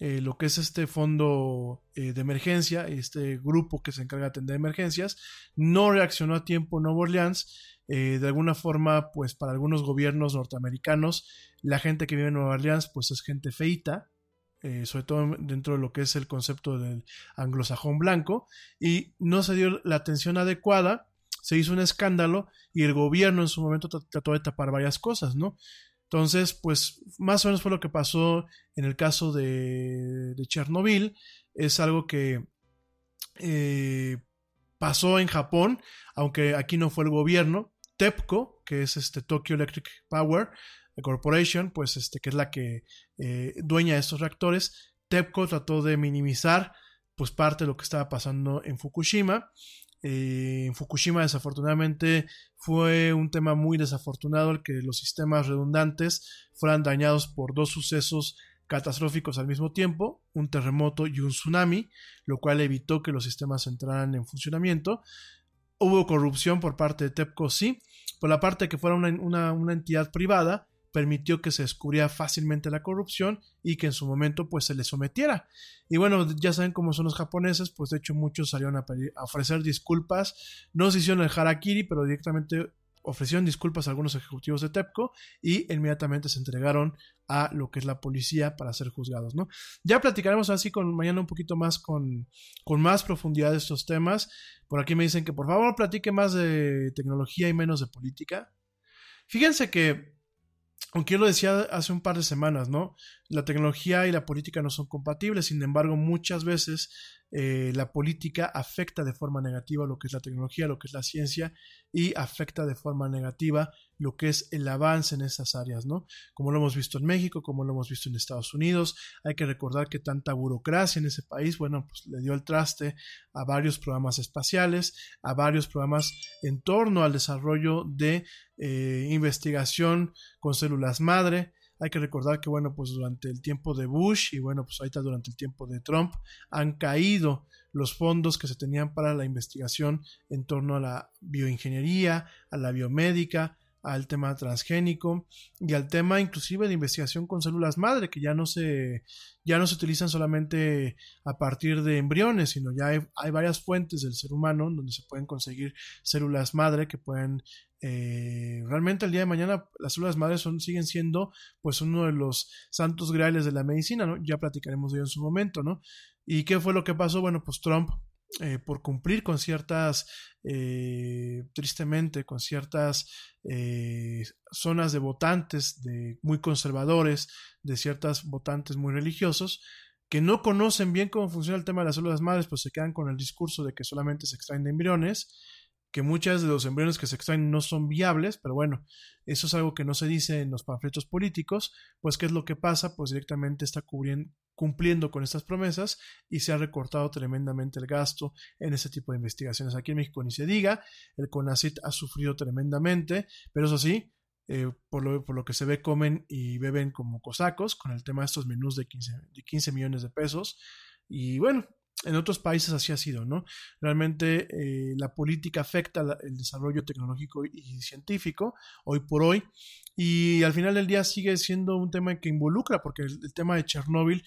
eh, lo que es este fondo eh, de emergencia, este grupo que se encarga de atender emergencias, no reaccionó a tiempo en Nueva Orleans. Eh, de alguna forma, pues para algunos gobiernos norteamericanos, la gente que vive en Nueva Orleans, pues es gente feita, sobre todo dentro de lo que es el concepto del anglosajón blanco, y no se dio la atención adecuada, se hizo un escándalo y el gobierno en su momento trató de tapar varias cosas, ¿no? Entonces, pues más o menos fue lo que pasó en el caso de, Chernobyl. Es algo que eh, pasó en Japón, aunque aquí no fue el gobierno. TEPCO, que es este Tokyo Electric Power Corporation, pues este, que es la que eh, dueña de estos reactores, TEPCO trató de minimizar pues parte de lo que estaba pasando en Fukushima eh, en Fukushima desafortunadamente fue un tema muy desafortunado el que los sistemas redundantes fueran dañados por dos sucesos catastróficos al mismo tiempo, un terremoto y un tsunami, lo cual evitó que los sistemas entraran en funcionamiento. Hubo corrupción por parte de TEPCO, sí, por la parte que fuera una, una entidad privada, permitió que se descubriera fácilmente la corrupción y que en su momento pues se le sometiera. Y bueno, ya saben cómo son los japoneses, pues de hecho muchos salieron a, ofrecer disculpas, no se hicieron el harakiri, pero directamente ofrecieron disculpas a algunos ejecutivos de TEPCO y inmediatamente se entregaron a lo que es la policía para ser juzgados, ¿no? Ya platicaremos así con mañana un poquito más con, con más profundidad de estos temas. Por aquí me dicen que por favor platique más de tecnología y menos de política. Fíjense que aunque yo lo decía hace un par de semanas, ¿no? La tecnología y la política no son compatibles, sin embargo, muchas veces eh, la política afecta de forma negativa lo que es la tecnología, lo que es la ciencia y afecta de forma negativa lo que es el avance en esas áreas, ¿no? Como lo hemos visto en México, como lo hemos visto en Estados Unidos, hay que recordar que tanta burocracia en ese país, bueno, pues le dio el traste a varios programas espaciales, a varios programas en torno al desarrollo de eh, investigación con células madre, hay que recordar que, bueno, pues durante el tiempo de Bush y, bueno, pues ahorita durante el tiempo de Trump han caído los fondos que se tenían para la investigación en torno a la bioingeniería, a la biomédica, al tema transgénico y al tema inclusive de investigación con células madre que ya no se ya no se utilizan solamente a partir de embriones sino ya hay, hay varias fuentes del ser humano donde se pueden conseguir células madre que pueden eh, realmente el día de mañana las células madres son, siguen siendo pues uno de los santos graales de la medicina, ¿no? Ya platicaremos de ello en su momento, ¿no? ¿Y qué fue lo que pasó? Bueno, pues Trump, eh, por cumplir con ciertas, eh, tristemente, con ciertas zonas de votantes de, muy conservadores, de ciertas votantes muy religiosos, que no conocen bien cómo funciona el tema de las células madres, pues se quedan con el discurso de que solamente se extraen de embriones que muchas de los embriones que se extraen no son viables, pero bueno, eso es algo que no se dice en los panfletos políticos, pues qué es lo que pasa, pues directamente está cumpliendo con estas promesas y se ha recortado tremendamente el gasto en ese tipo de investigaciones. Aquí en México ni se diga, el CONACIT ha sufrido tremendamente, pero eso sí, eh, por, lo, por, lo, que se ve comen y beben como cosacos con el tema de estos menús de 15, de 15 millones de pesos. Y bueno, en otros países así ha sido, ¿no? Realmente eh, la política afecta el desarrollo tecnológico y científico hoy por hoy y al final del día sigue siendo un tema que involucra porque el, tema de Chernóbil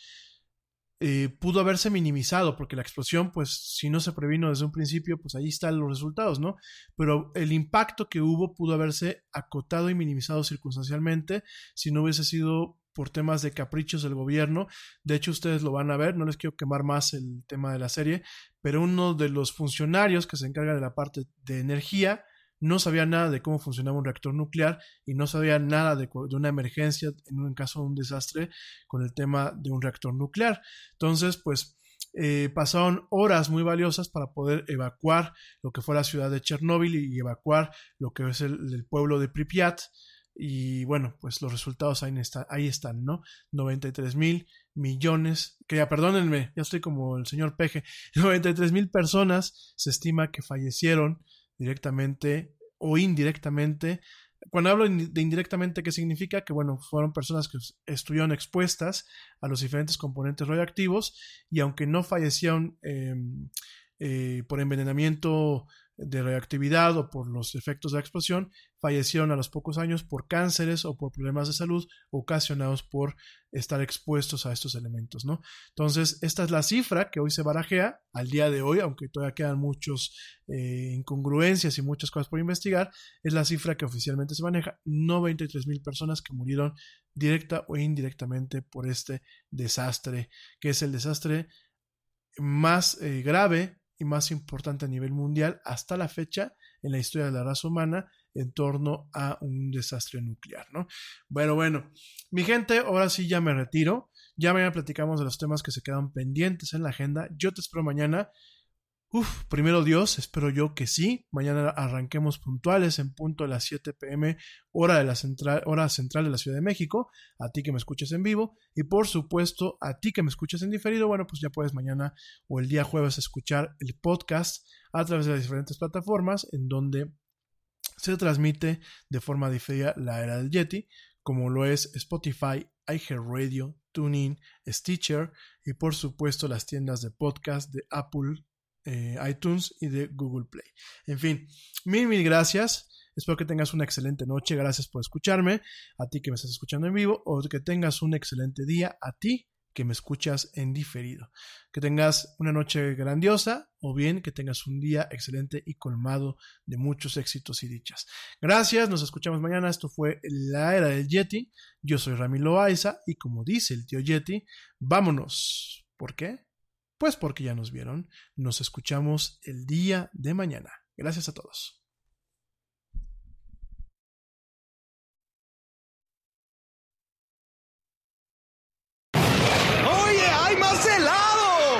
eh, pudo haberse minimizado porque la explosión, pues si no se previno desde un principio, pues ahí están los resultados, ¿no? Pero el impacto que hubo pudo haberse acotado y minimizado circunstancialmente si no hubiese sido por temas de caprichos del gobierno. De hecho, ustedes lo van a ver, no les quiero quemar más el tema de la serie, pero uno de los funcionarios que se encarga de la parte de energía no sabía nada de cómo funcionaba un reactor nuclear y no sabía nada de, una emergencia en un caso de un desastre con el tema de un reactor nuclear. Entonces, pues eh, pasaron horas muy valiosas para poder evacuar lo que fue la ciudad de Chernóbil y evacuar lo que es el pueblo de Pripyat. Y bueno, pues los resultados ahí, ahí están, ¿no? 93 mil millones, que ya perdónenme, ya estoy como el señor Peje, <laughs> 93 mil personas se estima que fallecieron directamente o indirectamente. Cuando hablo de indirectamente, ¿qué significa? Que, bueno, fueron personas que estuvieron expuestas a los diferentes componentes radioactivos y aunque no fallecieron em, eh, por envenenamiento de radioactividad o por los efectos de la explosión, fallecieron a los pocos años por cánceres o por problemas de salud ocasionados por estar expuestos a estos elementos, ¿no? Entonces, esta es la cifra que hoy se barajea al día de hoy, aunque todavía quedan muchas eh, incongruencias y muchas cosas por investigar, es la cifra que oficialmente se maneja, 93 mil personas que murieron directa o indirectamente por este desastre, que es el desastre más eh, grave y más importante a nivel mundial hasta la fecha en la historia de la raza humana en torno a un desastre nuclear, ¿no? Bueno, bueno, mi gente, ahora sí ya me retiro. Ya mañana platicamos de los temas que se quedan pendientes en la agenda. Yo te espero mañana Uf, primero Dios, espero yo que sí. Mañana arranquemos puntuales en punto de las 7 pm, hora, de la central, hora central de la Ciudad de México. A ti que me escuches en vivo. Y por supuesto, a ti que me escuches en diferido, bueno, pues ya puedes mañana o el día jueves escuchar el podcast a través de las diferentes plataformas en donde se transmite de forma diferida la era del Yeti, como lo es Spotify, iHeartRadio, TuneIn, Stitcher y por supuesto las tiendas de podcast de Apple eh, iTunes y de Google Play. En fin, mil, mil gracias. Espero que tengas una excelente noche. Gracias por escucharme. A ti que me estás escuchando en vivo o que tengas un excelente día. A ti que me escuchas en diferido. Que tengas una noche grandiosa o bien que tengas un día excelente y colmado de muchos éxitos y dichas. Gracias, nos escuchamos mañana. Esto fue La Era del Yeti. Yo soy Ramiro Loaiza y como dice el tío Yeti, vámonos. ¿Por qué? Pues porque ya nos vieron, nos escuchamos el día de mañana. Gracias a todos. ¡Oye, hay más helado!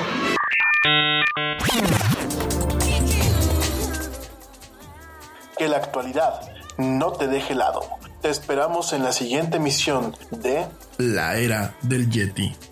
Que la actualidad no te deje helado. Te esperamos en la siguiente emisión de La Era del Yeti.